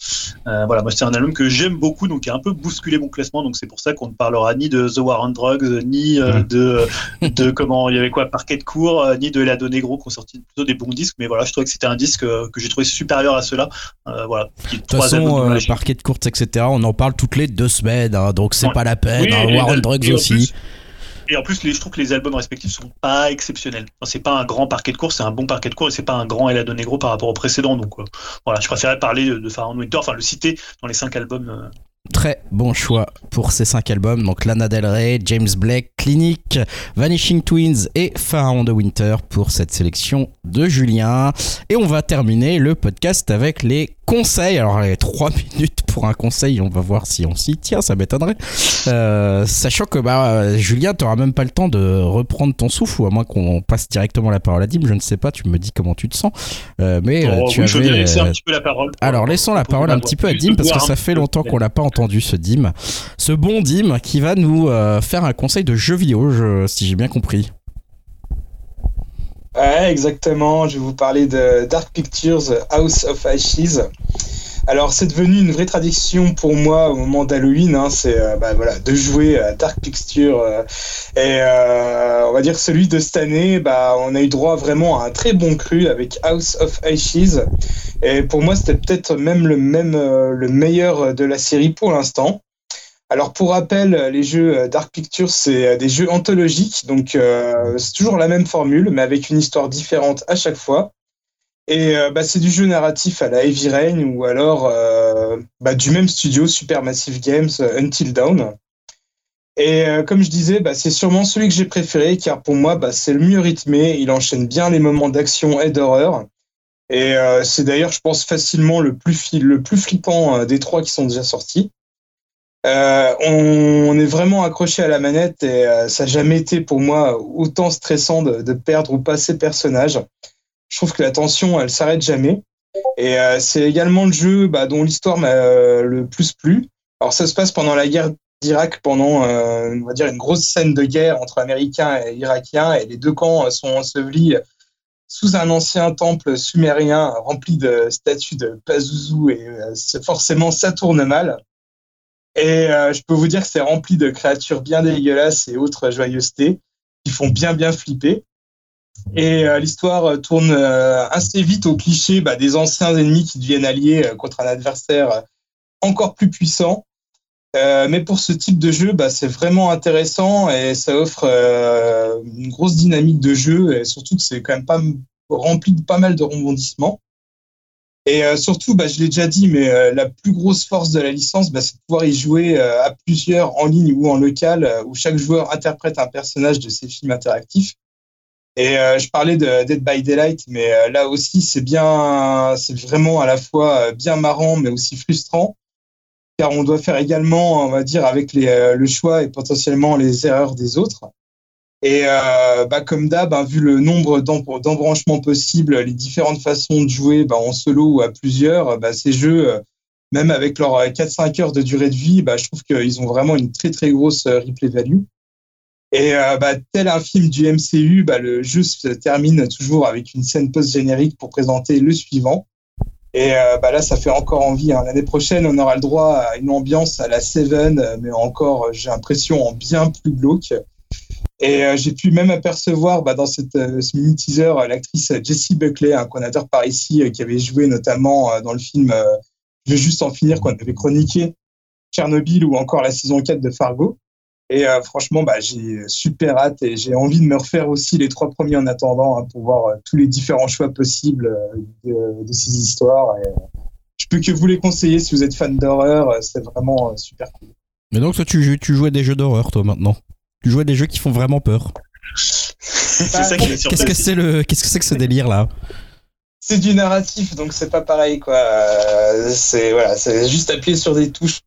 Euh, voilà, moi c'est un album que j'aime beaucoup, donc qui a un peu bousculé mon classement, donc c'est pour ça qu'on ne parlera ni de The War on Drugs, ni euh, Ouais. de de comment il y avait quoi Parquet de cours, euh, ni de La Donné Gros qui ont sorti plutôt des bons disques, mais voilà, je trouvais que c'était un disque euh, que j'ai trouvé supérieur à ceux-là. Euh, voilà, De toute façon, parquet de courtes, etc., on en parle toutes les deux semaines, hein, donc c'est Ouais. pas la peine. Oui, hein, War on Drugs aussi. plus- Et en plus, les, je trouve que les albums respectifs sont pas exceptionnels. Enfin, c'est pas un grand parquet de cours, c'est un bon parquet de cours et c'est pas un grand Ella par rapport au précédent. Donc euh, voilà, je préférais parler de, de Pharaon Winter, enfin le citer dans les cinq albums. euh, Très bon choix pour ces cinq albums. Donc Lana Del Rey, James Blake, Clinic, Vanishing Twins et Pharaon de Winter pour cette sélection de Julien. Et on va terminer le podcast avec les conseils. Alors les trois minutes pour un conseil, on va voir si on s'y tient, ça m'étonnerait. Euh, sachant que bah, Julien, tu même pas le temps de reprendre ton souffle, ou à moins qu'on passe directement la parole à Dim, je ne sais pas, tu me dis comment tu te sens. Euh, mais euh, oh, tu oui, je veux laisser euh, un petit peu la parole. alors laissons la parole un petit peu à Dim parce que ça fait longtemps qu'on l'a pas entendu ce Dim. Ce bon Dim qui va nous euh, faire un conseil de jeu vidéo, je- si j'ai bien compris. Ouais, exactement. Je vais vous parler de Dark Pictures House of Ashes. Alors, c'est devenu une vraie tradition pour moi au moment d'Halloween. hein, c'est euh, bah, voilà, de jouer à Dark Pictures. euh, et euh, on va dire celui de cette année, bah, on a eu droit vraiment à un très bon cru avec House of Ashes. Et pour moi, c'était peut-être même le, même, le meilleur de la série pour l'instant. Alors pour rappel, les jeux euh, Dark Pictures, c'est euh, des jeux anthologiques, donc euh, c'est toujours la même formule, mais avec une histoire différente à chaque fois. Et euh, bah, c'est du jeu narratif à la Heavy Rain ou alors euh, bah, du même studio, Supermassive Games, euh, Until Dawn. Et euh, comme je disais, bah, c'est sûrement celui que j'ai préféré, car pour moi, c'est le mieux rythmé, il enchaîne bien les moments d'action et d'horreur. Et euh, c'est d'ailleurs, je pense, facilement le plus, flippant euh, des trois qui sont déjà sortis. Euh, on, est vraiment accroché à la manette et euh, ça n'a jamais été pour moi autant stressant de, de perdre ou pas ces personnages. je trouve que la tension, elle s'arrête jamais. Et euh, c'est également le jeu bah, dont l'histoire m'a euh, le plus plu. Alors ça se passe pendant la guerre d'Irak, pendant euh, on va dire une grosse scène de guerre entre Américains et Irakiens, et les deux camps euh, sont ensevelis sous un ancien temple sumérien rempli de statues de Pazuzu, et forcément ça tourne mal. Et euh, je peux vous dire que c'est rempli de créatures bien dégueulasses et autres joyeusetés qui font bien bien flipper. Et euh, l'histoire euh, tourne euh, assez vite au cliché bah, des anciens ennemis qui deviennent alliés contre un adversaire encore plus puissant. Mais pour ce type de jeu, bah, c'est vraiment intéressant et ça offre une grosse dynamique de jeu et surtout que c'est quand même pas rempli de pas mal de rebondissements. Et euh, surtout, bah, je l'ai déjà dit, mais euh, la plus grosse force de la licence, bah, c'est de pouvoir y jouer euh, à plusieurs en ligne ou en local, euh, où chaque joueur interprète un personnage de ces films interactifs. Et euh, je parlais de Dead by Daylight, mais euh, là aussi, c'est bien, c'est vraiment à la fois bien marrant, mais aussi frustrant, car on doit faire également, on va dire, avec les, le choix et potentiellement les erreurs des autres. Et euh, bah, comme d'hab, hein, vu le nombre d'em- d'embranchements possibles, les différentes façons de jouer bah, en solo ou à plusieurs, bah, ces jeux, euh, même avec leurs euh, 4-5 heures de durée de vie, bah, je trouve qu'ils ont vraiment une très très grosse euh, replay value. Et euh, bah, tel un film du MCU, bah, le jeu se termine toujours avec une scène post-générique pour présenter le suivant. Et euh, bah, là, ça fait encore envie. hein. L'année prochaine, on aura le droit à une ambiance à la Seven, euh, mais encore, euh, j'ai l'impression, en bien plus glauque. Et euh, j'ai pu même apercevoir bah, dans euh, ce mini teaser euh, l'actrice Jessie Buckley, hein, qu'on adore par ici, qui avait joué notamment dans le film Je vais juste en finir, qu'on avait chroniqué, Tchernobyl ou encore la saison 4 de Fargo. Et franchement, bah, j'ai super hâte et j'ai envie de me refaire aussi les trois premiers en attendant hein, pour voir tous les différents choix possibles de, ces histoires. Et, je peux que vous les conseiller si vous êtes fan d'horreur, c'est vraiment super cool. Mais donc, toi, tu, à des jeux d'horreur, toi, maintenant? Tu joues à des jeux qui font vraiment peur. c'est ça qui est sur Qu'est-ce que c'est le, qu'est-ce que c'est que ce délire là? C'est du narratif, donc c'est pas pareil quoi. C'est voilà, c'est juste appuyer sur des touches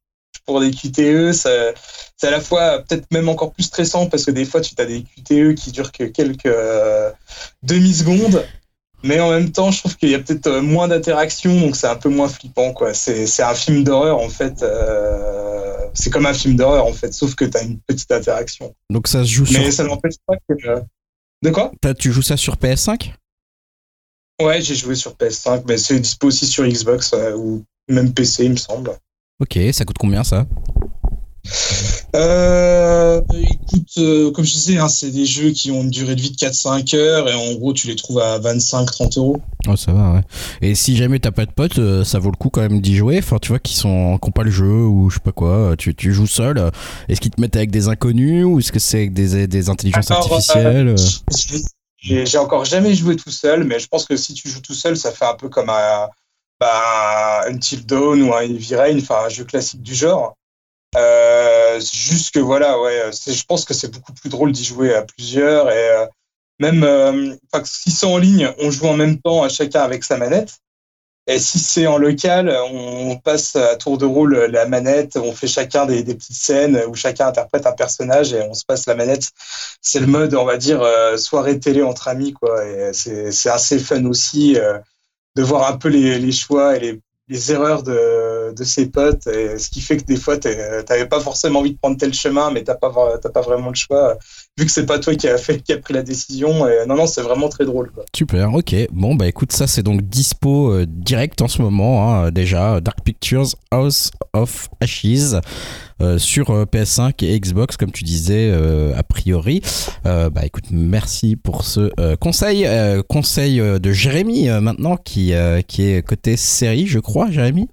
pour des QTE. ça- C'est à la fois peut-être même encore plus stressant parce que des fois tu as des QTE qui durent que quelques euh, demi-secondes. Mais en même temps, je trouve qu'il y a peut-être euh, moins d'interaction, donc c'est un peu moins flippant, quoi. C'est un film d'horreur, en fait. euh, c'est comme un film d'horreur, en fait, sauf que tu as une petite interaction. Donc ça se joue Mais sur. ça n'empêche pas que. euh, De quoi? T'as- Tu joues ça sur PS5 Ouais, j'ai joué sur PS5, mais c'est dispo aussi sur Xbox euh, ou même PC, il me semble. Ok, ça coûte combien ça? Euh, écoute, euh, comme je disais, hein, c'est des jeux qui ont une durée de vie de 4-5 heures et en gros, tu les trouves à 25-30 euros. Oh, ça va, ouais. Et si jamais t'as pas de potes, euh, ça vaut le coup quand même d'y jouer. Enfin, tu vois, qui sont, qui ont pas le jeu ou je sais pas quoi. Tu, tu joues seul. Est-ce qu'ils te mettent avec des inconnus ou est-ce que c'est avec des, des intelligences Alors, artificielles J'ai encore jamais joué tout seul, mais je pense que si tu joues tout seul, ça fait un peu comme un, bah, un Until Dawn ou un Heavy Rain, enfin un jeu classique du genre. Euh, juste que voilà, ouais, je pense que c'est beaucoup plus drôle d'y jouer à plusieurs et euh, même euh, si c'est en ligne, on joue en même temps à chacun avec sa manette. Et si c'est en local, on passe à tour de rôle la manette, on fait chacun des, des petites scènes où chacun interprète un personnage et on se passe la manette. C'est le mode, on va dire, euh, soirée télé entre amis, quoi. Et c'est c'est assez fun aussi euh, de voir un peu les, les choix et les, les erreurs de, de ses potes. Ce qui fait que des fois, t'es- t'avais pas forcément envie de prendre tel chemin, mais t'as pas, vraiment le choix, vu que c'est pas toi qui a fait, qui a pris la décision. Non, non, c'est vraiment très drôle, quoi. Super, ok. Bon, bah écoute, ça c'est donc dispo euh, direct en ce moment, hein, déjà. Dark Pictures House of Ashes sur euh, PS5 et Xbox, comme tu disais, euh, a priori. Euh, bah écoute, merci pour ce euh, conseil. Euh, conseil euh, de Jérémy euh, maintenant, qui, euh, qui est côté série, je crois, Jérémy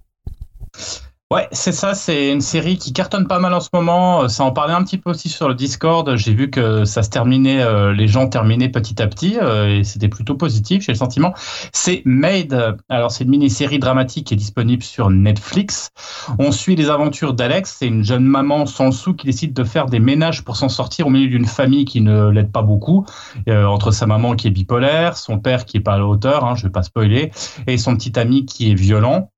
Ouais, c'est ça, c'est une série qui cartonne pas mal en ce moment. Euh, Ça en parlait un petit peu aussi sur le Discord. J'ai vu que ça se terminait, euh, les gens terminaient petit à petit, euh, et c'était plutôt positif, j'ai le sentiment. C'est Made. Alors, c'est une mini-série dramatique qui est disponible sur Netflix. On suit les aventures d'Alex. C'est une jeune maman sans sou qui décide de faire des ménages pour s'en sortir au milieu d'une famille qui ne l'aide pas beaucoup. Euh, entre sa maman qui est bipolaire, son père qui est pas à la hauteur, hein, je vais pas spoiler, et son petit ami qui est violent.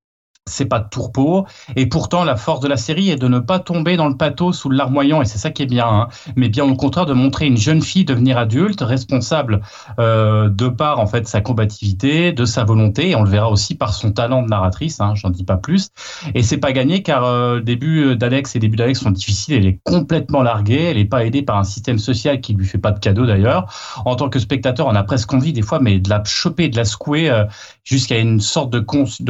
C'est pas de tourpeau. Et pourtant, la force de la série est de ne pas tomber dans le pathos ou le larmoyant, et c'est ça qui est bien, hein. mais bien au contraire de montrer une jeune fille devenir adulte, responsable euh, de par en fait sa combativité, de sa volonté, et on le verra aussi par son talent de narratrice. Hein, J'en dis pas plus. Et c'est pas gagné car euh, début d'Alex et les débuts d'Alex sont difficiles. Elle est complètement larguée. Elle est pas aidée par un système social qui lui fait pas de cadeau d'ailleurs. En tant que spectateur, on a presque envie des fois, mais de la choper, de la secouer euh, jusqu'à une sorte de,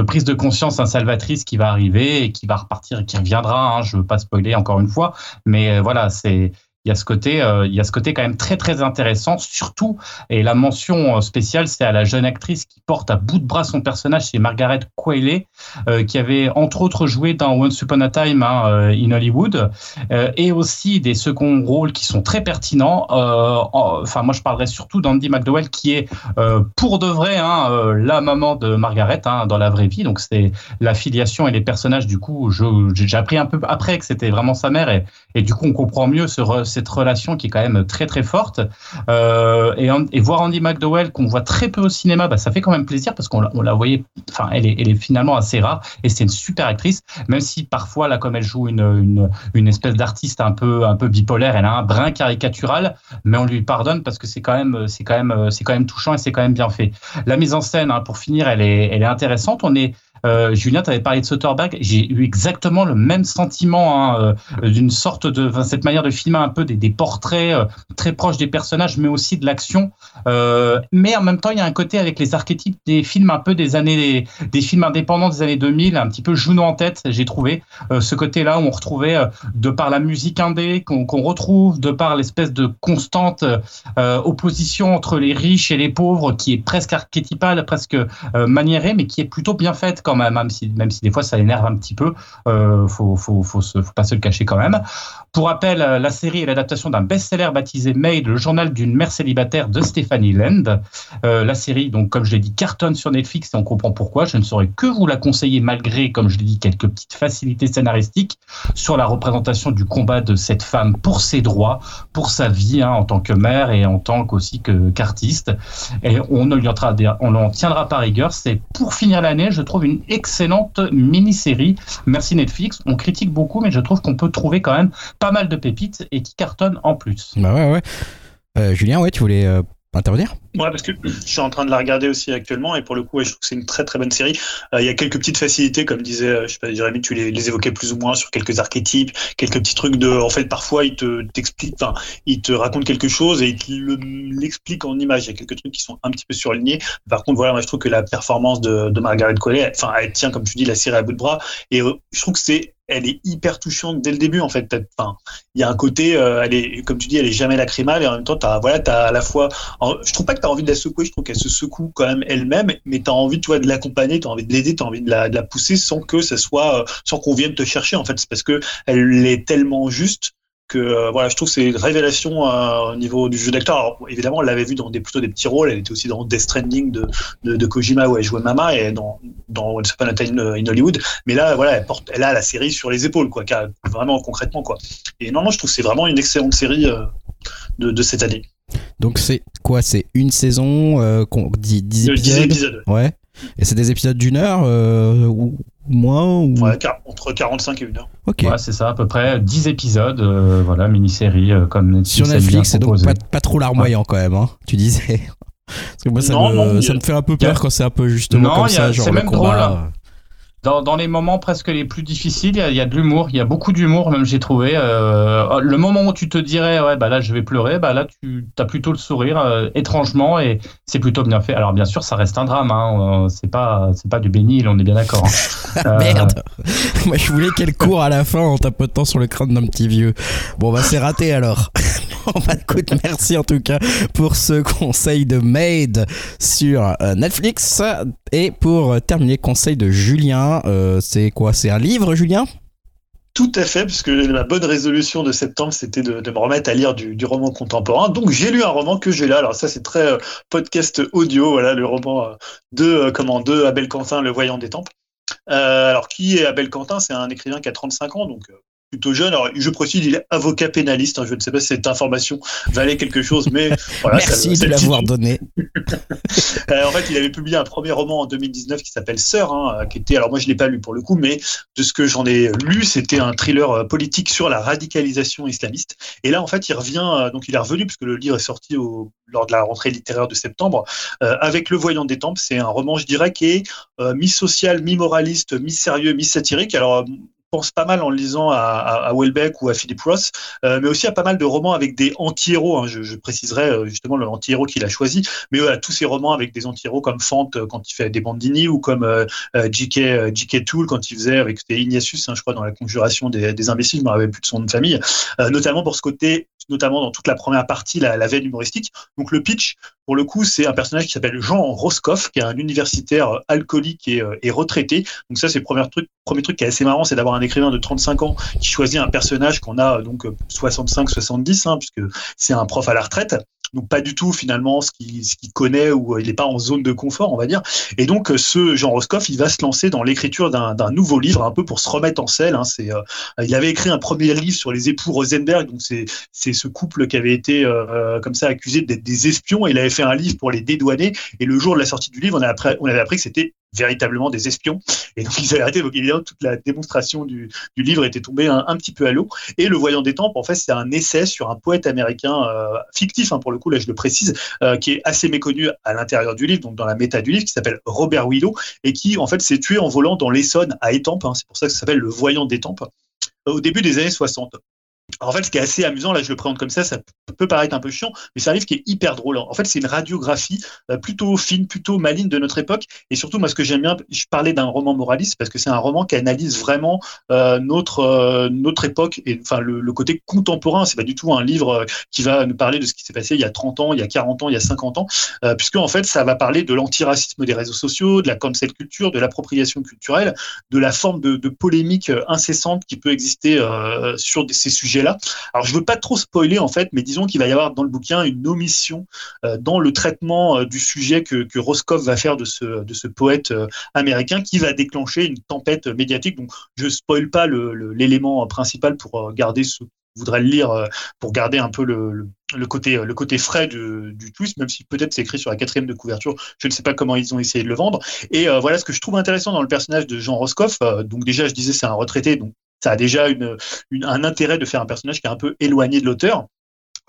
prise de conscience insalvatrice qui va arriver et qui va repartir et qui reviendra. Hein, je veux pas spoiler encore une fois, mais euh, voilà, c'est il y a ce côté, euh, il y a ce côté quand même très très intéressant, surtout et la mention euh, spéciale, c'est à la jeune actrice qui porte à bout de bras son personnage, c'est Margaret Qualley, euh, qui avait entre autres joué dans Once Upon a Time hein, euh, in Hollywood, euh, et aussi des seconds rôles qui sont très pertinents. Euh, en- Enfin, moi je parlerai surtout d'Andy McDowell, qui est euh, pour de vrai hein, euh, la maman de Margaret hein, dans la vraie vie. Donc c'est la filiation et les personnages. Du coup, j'ai appris un peu après que c'était vraiment sa mère, et, du coup on comprend mieux ce cette relation qui est quand même très très forte. Euh, et, voir Andy McDowell qu'on voit très peu au cinéma, bah, ça fait quand même plaisir parce qu'on la, voyait. Enfin, elle est, finalement assez rare et c'est une super actrice, même si parfois là, comme elle joue une, une, une espèce d'artiste un peu un peu bipolaire, elle a un brin caricatural, mais on lui pardonne parce que c'est quand même c'est quand même c'est quand même touchant et c'est quand même bien fait. La mise en scène, hein, pour finir, elle est elle est intéressante. On est euh, Julien, tu avais parlé de Soderbergh. J'ai eu exactement le même sentiment hein, euh, d'une sorte de cette manière de filmer un peu des, portraits euh, très proches des personnages, mais aussi de l'action. Euh, mais en même temps, il y a un côté avec les archétypes des films un peu des années des, des films indépendants des années 2000, un petit peu Juno en tête. J'ai trouvé ce côté-là où on retrouvait de par la musique indé qu'on retrouve, de par l'espèce de constante opposition entre les riches et les pauvres, qui est presque archétypale, presque maniérée, mais qui est plutôt bien faite même, même si, même si des fois ça énerve un petit peu. Euh, faut, faut, faut, pas se le cacher quand même. Pour rappel, la série est l'adaptation d'un best-seller baptisé Maid, le journal d'une mère célibataire de Stephanie Land. Euh, la série, donc comme je l'ai dit, cartonne sur Netflix et on comprend pourquoi. Je ne saurais que vous la conseiller malgré, comme je l'ai dit, quelques petites facilités scénaristiques sur la représentation du combat de cette femme pour ses droits, pour sa vie hein, en tant que mère et en tant qu'aussi que- qu'artiste. Et on en, tiendra pas rigueur. C'est pour finir l'année, je trouve excellente mini-série. Merci Netflix. On critique beaucoup, mais je trouve qu'on peut trouver quand même pas mal de pépites et qui cartonnent en plus. Bah ouais, ouais. Euh, Julien, ouais, tu voulais euh, intervenir Ouais, parce que je suis en train de la regarder aussi actuellement et pour le coup, je trouve que c'est une très très bonne série. Euh, Il y a quelques petites facilités, comme disait, euh, je sais pas, Jérémy, tu les, évoquais plus ou moins sur quelques archétypes, quelques petits trucs de, en fait, parfois il te t'explique, enfin, il te raconte quelque chose et il te le- l'explique en image. Il y a quelques trucs qui sont un petit peu surlignés. Par contre, voilà, moi je trouve que la performance de, de Margaret Qualley, enfin, elle tient, comme tu dis, la série à bout de bras et euh, je trouve que c'est elle est hyper touchante dès le début en fait. Enfin, il y a un côté, euh, elle est, comme tu dis, elle est jamais lacrymale et en même temps, t'as, voilà, t'as à la fois, en- je trouve pas que t'as envie de la secouer, je trouve qu'elle se secoue quand même elle-même, mais t'as envie, tu vois, de l'accompagner, t'as envie de l'aider, t'as envie de la, de la pousser sans que ça soit, euh, sans qu'on vienne te chercher en fait. C'est parce que elle est tellement juste que euh, voilà, je trouve que c'est une révélation euh, au niveau du jeu d'acteur. Alors, évidemment, on l'avait vu dans des plutôt des petits rôles. Elle était aussi dans Death Stranding de, de, de Kojima où elle jouait Mama et dans dans Once Upon a Time in Hollywood. Mais là, voilà, elle porte, elle a la série sur les épaules, quoi, vraiment concrètement, quoi. Et non, non, je trouve que c'est vraiment une excellente série euh, de, de cette année. Donc c'est quoi? C'est une saison euh, qu'on dit 10 De 10 épisodes? épisodes. Ouais. Et c'est des épisodes d'une heure euh, ou moins ou... Ouais, entre 45 et 1 heure. Ok. Ouais, c'est ça, à peu près 10 épisodes, euh, voilà, mini-série euh, comme Netflix Sur Netflix, c'est donc pas, pas trop larmoyant quand même, hein, tu disais. Parce que moi, ça, Non, me, non, a- ça me fait un peu a- peur quand c'est un peu justement Non, comme ça, genre c'est le même combat. drôle. Dans, dans les moments presque les plus difficiles, il y a, il y a de l'humour, il y a beaucoup d'humour, même j'ai trouvé. Euh, le moment où tu te dirais, ouais, bah là je vais pleurer, bah là tu as plutôt le sourire, euh, étrangement, et c'est plutôt bien fait. Alors bien sûr, ça reste un drame, hein, euh, c'est pas, c'est pas du bénil, on est bien d'accord. hein. Euh, Merde Moi je voulais qu'elle court à la fin en tapotant sur le crâne d'un petit vieux. Bon bah c'est raté alors. Bon bah écoute, merci en tout cas pour ce conseil de Maid sur euh, Netflix. Et pour euh, terminer, conseil de Julien, euh, c'est quoi C'est un livre Julien? Tout à fait, puisque ma bonne résolution de septembre, c'était de, me remettre à lire du, roman contemporain. Donc j'ai lu un roman que j'ai là. Alors ça, c'est très euh, podcast audio, voilà, le roman euh, de comment de Abel Quentin, Le Voyant des Tempes. Alors qui est Abel Quentin? C'est un écrivain qui a 35 ans, donc plutôt jeune. Alors, je précise, il est avocat pénaliste. hein. Je ne sais pas si cette information valait quelque chose, mais voilà. Merci ça de l'avoir situe. donné. Euh, en fait, il avait publié un premier roman en 2019 qui s'appelle Sœur, hein, qui était, alors moi je l'ai pas lu pour le coup, mais de ce que j'en ai lu, c'était un thriller euh, politique sur la radicalisation islamiste. Et là, en fait, il revient, euh, donc il est revenu puisque le livre est sorti au, lors de la rentrée littéraire de septembre, euh, avec Le Voyant des Tempes. C'est un roman, je dirais, qui est euh, mi-social, mi-moraliste, mi-sérieux, mi-satirique. Alors pense pas mal en lisant à, à, à Welbeck ou à Philip Ross, euh, mais aussi à pas mal de romans avec des anti-héros. hein. Je, je préciserai euh, justement le anti-héros qu'il a choisi, mais euh, à tous ces romans avec des anti-héros comme Fante euh, quand il fait des Bandini ou comme euh, J.K. J.K. Toole quand il faisait avec c'était Ignatius, hein, je crois, dans la conjuration des, des imbéciles, je me rappelle plus de son nom de famille, euh, notamment pour ce côté, notamment dans toute la première partie, la, veine humoristique. Donc le pitch, pour le coup, c'est un personnage qui s'appelle Jean Roscoff, qui est un universitaire euh, alcoolique et, euh, et retraité. Donc ça, c'est le premier truc, premier truc qui est assez marrant, c'est d'avoir un écrivain de 35 ans qui choisit un personnage qu'on a euh, donc 65-70, hein, puisque c'est un prof à la retraite. Donc pas du tout finalement ce qu'il ce connaît ou euh, il n'est pas en zone de confort, on va dire. Et donc euh, ce Jean Roscoff, il va se lancer dans l'écriture d'un nouveau livre, un peu pour se remettre en selle. hein. C'est, euh, il avait écrit un premier livre sur les époux Rosenberg, donc c'est c'est ce couple qui avait été euh, comme ça accusé d'être des espions. Et il avait fait un livre pour les dédouaner. Et le jour de la sortie du livre, on, a appris, on avait appris que c'était véritablement des espions. Et donc ils avaient arrêté. Donc évidemment, toute la démonstration du, livre était tombée un, petit peu à l'eau. Et Le Voyant des Tempes, en fait, c'est un essai sur un poète américain euh, fictif, hein, pour le coup, là je le précise, euh, qui est assez méconnu à l'intérieur du livre, donc dans la méta du livre, qui s'appelle Robert Willow, et qui en fait s'est tué en volant dans l'Essonne à Étampes. hein. c'est pour ça que ça s'appelle Le Voyant des euh, au début des années 60. En fait, ce qui est assez amusant, là je le présente comme ça, ça peut paraître un peu chiant, mais c'est un livre qui est hyper drôle. En fait, c'est une radiographie euh, plutôt fine, plutôt maligne de notre époque. Et surtout, moi, ce que j'aime bien, je parlais d'un roman moraliste parce que c'est un roman qui analyse vraiment euh, notre euh, notre époque et enfin le, côté contemporain. C'est pas du tout un livre qui va nous parler de ce qui s'est passé il y a 30 ans, il y a 40 ans, il y a 50 ans, puisque en fait, ça va parler de l'antiracisme des réseaux sociaux, de la cancel culture, de l'appropriation culturelle, de la forme de, polémique incessante qui peut exister sur ces Alors, je veux pas trop spoiler en fait, mais disons qu'il va y avoir dans le bouquin une omission euh, dans le traitement euh, du sujet que, que Roscoff va faire de ce, de ce poète euh, américain qui va déclencher une tempête médiatique. Donc, je spoil pas l'élément principal pour garder ce voudrait le lire pour garder un peu le, le, côté le côté frais du, twist, même si peut-être c'est écrit sur la quatrième de couverture. Je ne sais pas comment ils ont essayé de le vendre. Et voilà ce que je trouve intéressant dans le personnage de Jean Roscoff. Donc déjà, je disais c'est un retraité, ça a déjà une, une- un intérêt de faire un personnage qui est un peu éloigné de l'auteur,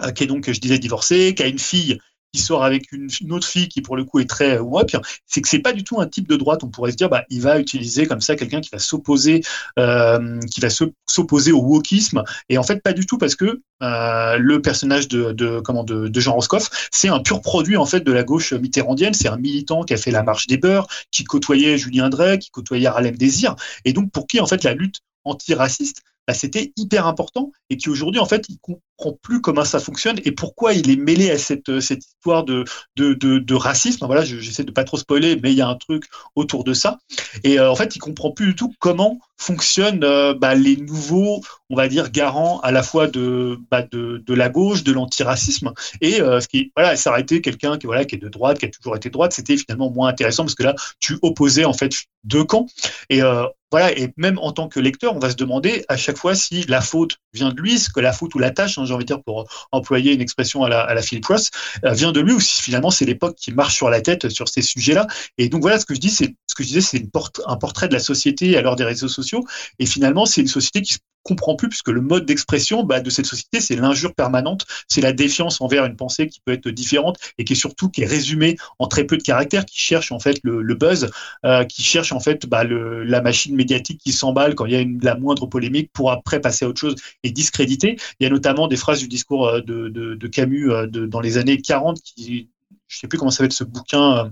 euh, qui est donc, je disais, divorcé, qui a une fille qui sort avec une, autre fille qui pour le coup est très euh, ouais, c'est que c'est pas du tout un type de droite. On pourrait se dire bah il va utiliser comme ça quelqu'un qui va s'opposer euh, qui va se- s'opposer au wokisme. Et en fait pas du tout parce que euh, le personnage de, de comment de, de Jean Roscoff c'est un pur produit en fait de la gauche mitterrandienne. C'est un militant qui a fait la marche des beurs qui côtoyait Julien Drey qui côtoyait Harlem Désir. Et donc pour qui en fait la lutte antiraciste bah, c'était hyper important et qui aujourd'hui en fait il comprend plus comment ça fonctionne et pourquoi il est mêlé à cette, euh, histoire de, de, de, racisme. Voilà, je- j'essaie de pas trop spoiler, mais il y a un truc autour de ça. Et euh, en fait, il comprend plus du tout comment fonctionnent euh, bah, les nouveaux, on va dire, garants à la fois de, bah, de, la gauche, de l'antiracisme. Et euh, ce qui, voilà, s'arrêter quelqu'un qui, voilà, qui est de droite, qui a toujours été droite, c'était finalement moins intéressant parce que là, tu opposais en fait deux camps. Et euh, voilà, et même en tant que lecteur, on va se demander à chaque fois si la faute vient de lui, ce que la faute ou la tâche, hein, j'ai envie de dire pour employer une expression à la, à la Ross, euh, vient de lui ou si finalement c'est l'époque qui marche sur la tête sur ces sujets-là. Et donc voilà, ce que je dis, c'est ce que je disais, c'est un portrait de la société à l'heure des réseaux sociaux. Et finalement, c'est une société qui se comprend plus puisque le mode d'expression bah, de cette société, c'est l'injure permanente, c'est la défiance envers une pensée qui peut être différente et qui est surtout qui est résumée en très peu de caractères, qui cherche en fait le, buzz, euh, qui cherche en fait bah, la machine médiatique qui s'emballe quand il y a la moindre polémique pour après passer à autre chose et discréditer. Il y a notamment des phrases du discours euh, de, de, Camus euh, dans les années 40 qui, je sais plus comment ça va être ce bouquin,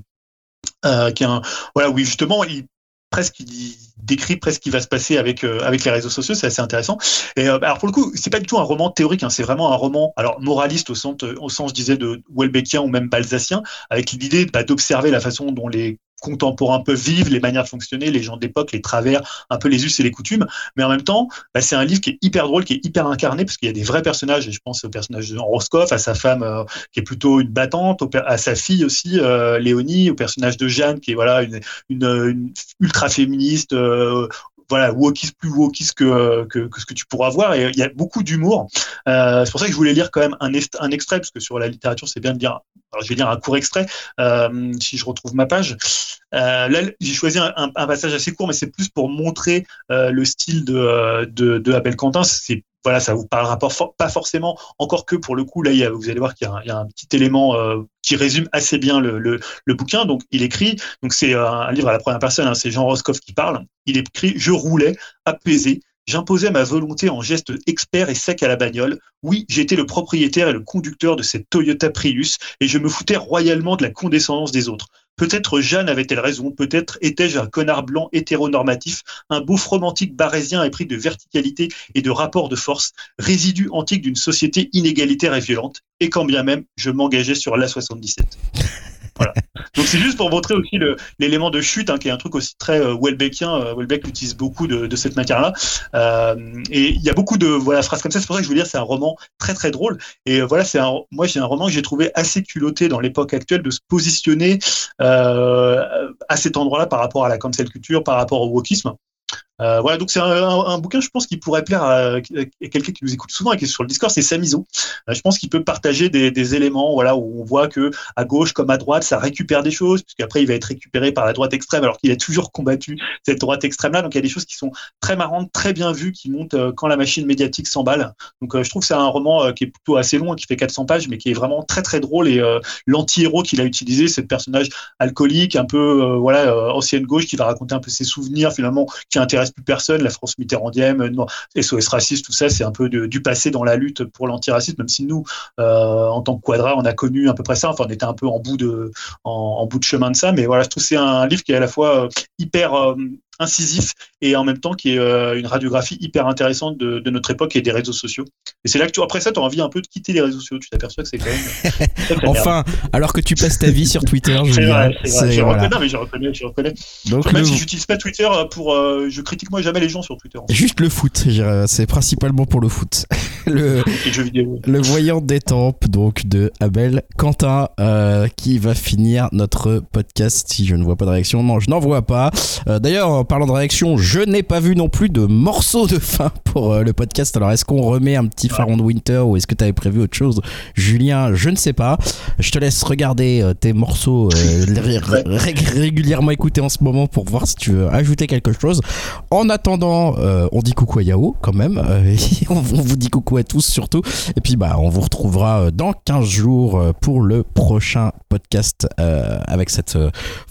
qui est un, voilà, oui justement il presque il décrit presque ce qui va se passer avec euh, avec les réseaux sociaux, c'est assez intéressant. Et euh, alors pour le coup, c'est pas du tout un roman théorique, hein, c'est vraiment un roman alors moraliste au sens au sens je disais de Welbeckien ou même balzacien, avec l'idée bah, d'observer la façon dont les contemporains peuvent vivre, les manières de fonctionner, les gens d'époque, les travers, un peu les us et les coutumes. Mais en même temps, bah, c'est un livre qui est hyper drôle, qui est hyper incarné, parce qu'il y a des vrais personnages, et je pense au personnage de Roscoff, à sa femme euh, qui est plutôt une battante, à sa fille aussi, euh, Léonie, au personnage de Jeanne, qui est voilà une ultra féministe. euh, voilà, wokiste plus wokiste que, que, que ce que tu pourras voir. Et il y a beaucoup d'humour. Euh, c'est pour ça que je voulais lire quand même un, extrait, parce que sur la littérature, c'est bien de dire. Alors, je vais lire un court extrait, euh, si je retrouve ma page. Euh, là, j'ai choisi un, passage assez court, mais c'est plus pour montrer le style de, de, Abel Quentin. C'est voilà, ça vous parlera pas, for- pas forcément. Encore que pour le coup, là, vous allez voir qu'il y a un, petit élément qui résume assez bien le, bouquin. Donc, il écrit. Donc, c'est euh, un livre à la première personne. hein, c'est Jean Roscoff qui parle. Il écrit Je roulais, apaisé. J'imposais ma volonté en gestes experts et secs à la bagnole. Oui, j'étais le propriétaire et le conducteur de cette Toyota Prius et je me foutais royalement de la condescendance des autres. Peut-être Jeanne avait-elle raison, peut-être étais-je un connard blanc hétéronormatif, un beauf romantique barésien épris de verticalité et de rapport de force, résidu antique d'une société inégalitaire et violente, et quand bien même je m'engageais sur l'A77. Donc c'est juste pour montrer aussi l'élément de chute, hein, qui est un truc aussi très euh, Welbeckien. Euh, Welbeck utilise beaucoup de, cette matière-là. Euh, et il y a beaucoup de voilà, phrases comme ça. C'est pour ça que je veux dire, c'est un roman très très drôle. Et voilà, c'est un, moi j'ai un roman que j'ai trouvé assez culotté dans l'époque actuelle de se positionner à cet endroit-là par rapport à la cancel culture, par rapport au wokisme. Euh, voilà, donc c'est un, un- un bouquin, je pense, qui pourrait plaire à, à quelqu'un qui nous écoute souvent et qui est sur le Discord, c'est Samizo. Euh, je pense qu'il peut partager des, des éléments, voilà, où on voit que à gauche comme à droite, ça récupère des choses, puisqu'après il va être récupéré par la droite extrême, alors qu'il a toujours combattu cette droite extrême-là. Donc il y a des choses qui sont très marrantes, très bien vues, qui montent euh, quand la machine médiatique s'emballe. Donc euh, je trouve que c'est un roman euh, qui est plutôt assez long, qui fait 400 pages, mais qui est vraiment très très drôle. Et l'anti-héros qu'il a utilisé, c'est personnage alcoolique, un peu voilà ancienne gauche, qui va raconter un peu ses souvenirs finalement, qui intéresse plus personne, la France mitterrandienne, euh, SOS raciste, tout ça, c'est un peu du passé dans la lutte pour l'antiracisme, même si nous, euh, en tant que Quadra, on a connu à peu près ça. Enfin, on était un peu en bout de, en, en bout de chemin de ça, mais voilà, je trouve que c'est un livre qui est à la fois euh, hyper euh, incisif et en même temps qui est euh, une radiographie hyper intéressante de, de notre époque et des réseaux sociaux. Et c'est là que tu, après ça, tu as envie un peu de quitter les réseaux sociaux. Tu t'aperçois que c'est quand même. Enfin, alors que tu passes ta vie sur Twitter, C'est Julien. vrai, c'est vrai. c'est- Je voilà. reconnais, mais je reconnais, je reconnais. Donc, Même le- si j'utilise pas Twitter euh, pour, euh, je critique moi jamais les gens sur Twitter. en fait. Juste le foot, c'est principalement pour le foot. le, Les jeux vidéo. le voyant des tempes donc de Abel Quentin euh, qui va finir notre podcast si je ne vois pas de réaction. Non, je n'en vois pas. D'ailleurs, parlant de réaction, je n'ai pas vu non plus de morceau de fin pour euh, le podcast. Alors, est-ce qu'on remet un petit Pharaon de Winter ou est-ce que tu avais prévu autre chose? Julien, je ne sais pas. Je te laisse regarder euh, tes morceaux euh, ré- ré- régulièrement écoutés en ce moment pour voir si tu veux ajouter quelque chose. En attendant, on dit coucou à Yao quand même. Euh, on, vous dit coucou à tous surtout. Et puis bah on vous retrouvera dans 15 jours pour le prochain podcast avec cette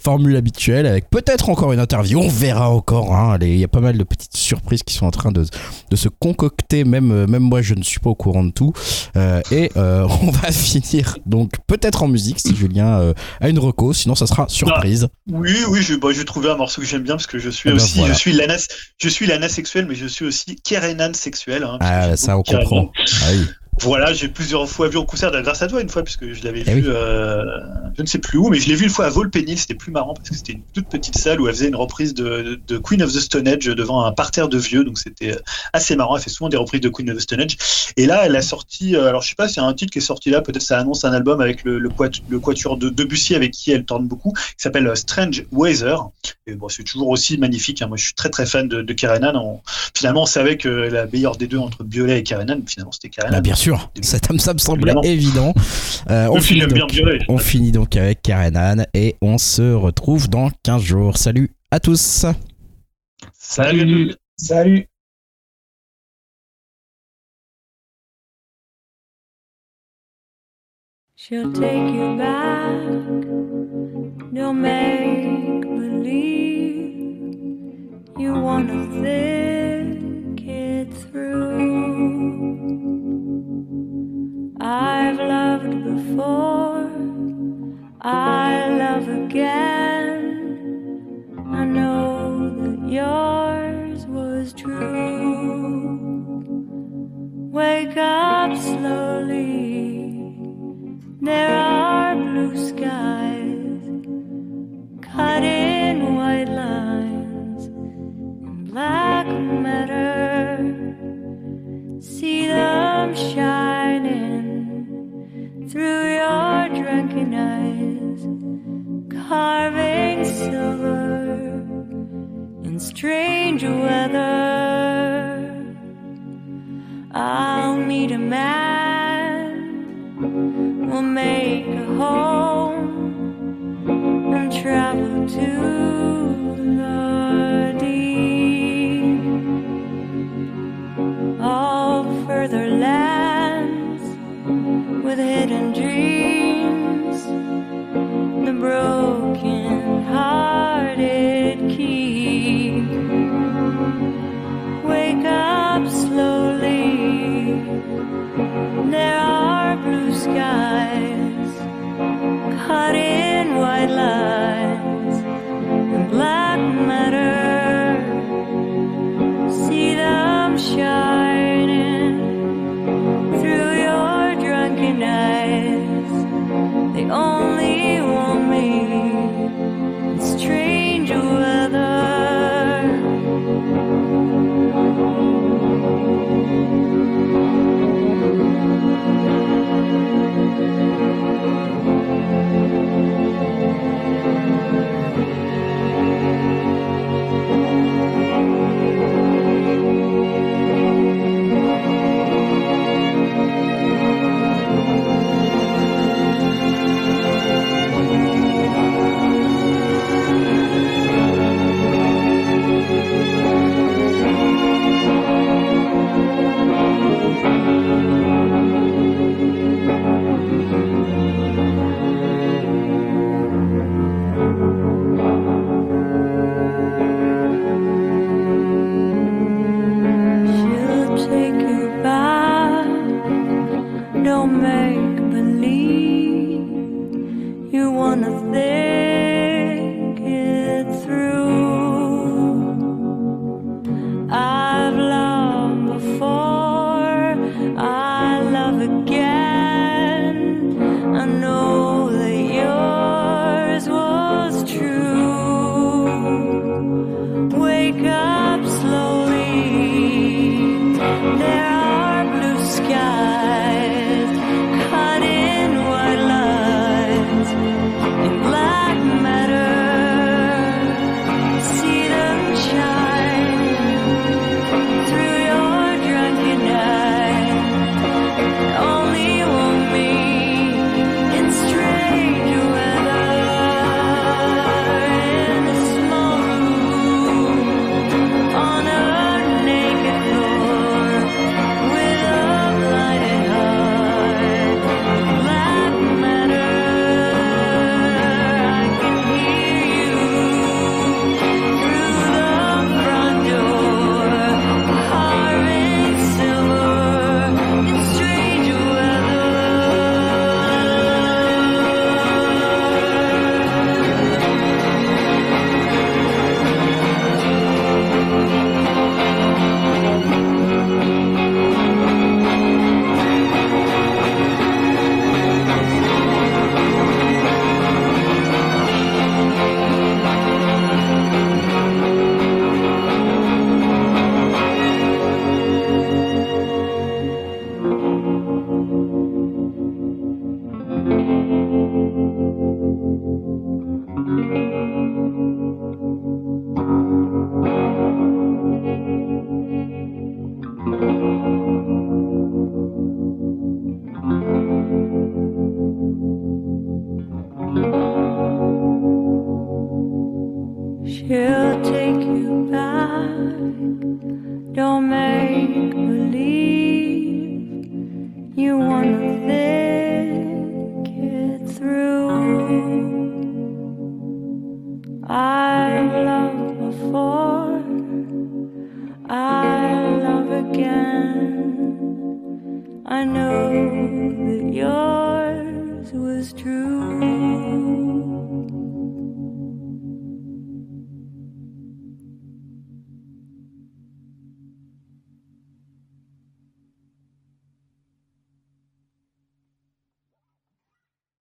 formule habituelle, avec peut-être encore une interview. On verra encore. hein. Il y a pas mal de petites surprises qui sont en train de, de se concocter. Même, euh, même moi je ne suis pas au courant de tout. Euh, et euh, on va finir donc peut-être en musique si Julien euh, a une reco. Sinon ça sera surprise. Oui, oui, je, bah, je vais trouver un morceau que j'aime bien parce que je suis Eh ben, aussi, voilà. je suis lana, je suis mais je suis aussi Kerenan sexuel. hein, Ah ça on comprend. Ah oui. Voilà, j'ai plusieurs fois vu en concert grâce à toi une fois puisque je l'avais Eh vu, oui. euh, je ne sais plus où, mais je l'ai vu une fois à Volpénil. C'était plus marrant parce que c'était une toute petite salle où elle faisait une reprise de, de Queen of the Stone Age devant un parterre de vieux, donc c'était euh, assez marrant. Elle fait souvent des reprises de Queen of the Stone Age. Et là, elle a sorti, euh, alors je sais pas, c'est un titre qui est sorti là, peut-être ça annonce un album avec le, le, quatu- le quatuor de Debussy avec qui elle tourne beaucoup, qui s'appelle euh, Strange Weather. Et bon, c'est toujours aussi magnifique. hein. Moi, je suis très très fan de, de Kerenan. On- finalement, on savait que la meilleure des deux entre Biolay et Kerenan, finalement, c'était Kerenan. Bah, bien sûr, ça, ça me semblait Évidemment. évident. Euh, on, finit donc, on finit donc avec Karenan et on se retrouve dans 15 jours. Salut à tous. Salut. Salut. She'll take you back. Make believe you wanna think before. I love again. I know that yours was true. Wake up slowly. There are blue skies cut in white lines and black matter. See them shining through your drunken eyes, carving silver in strange weather. I'll meet a man, we'll make a home and travel to. The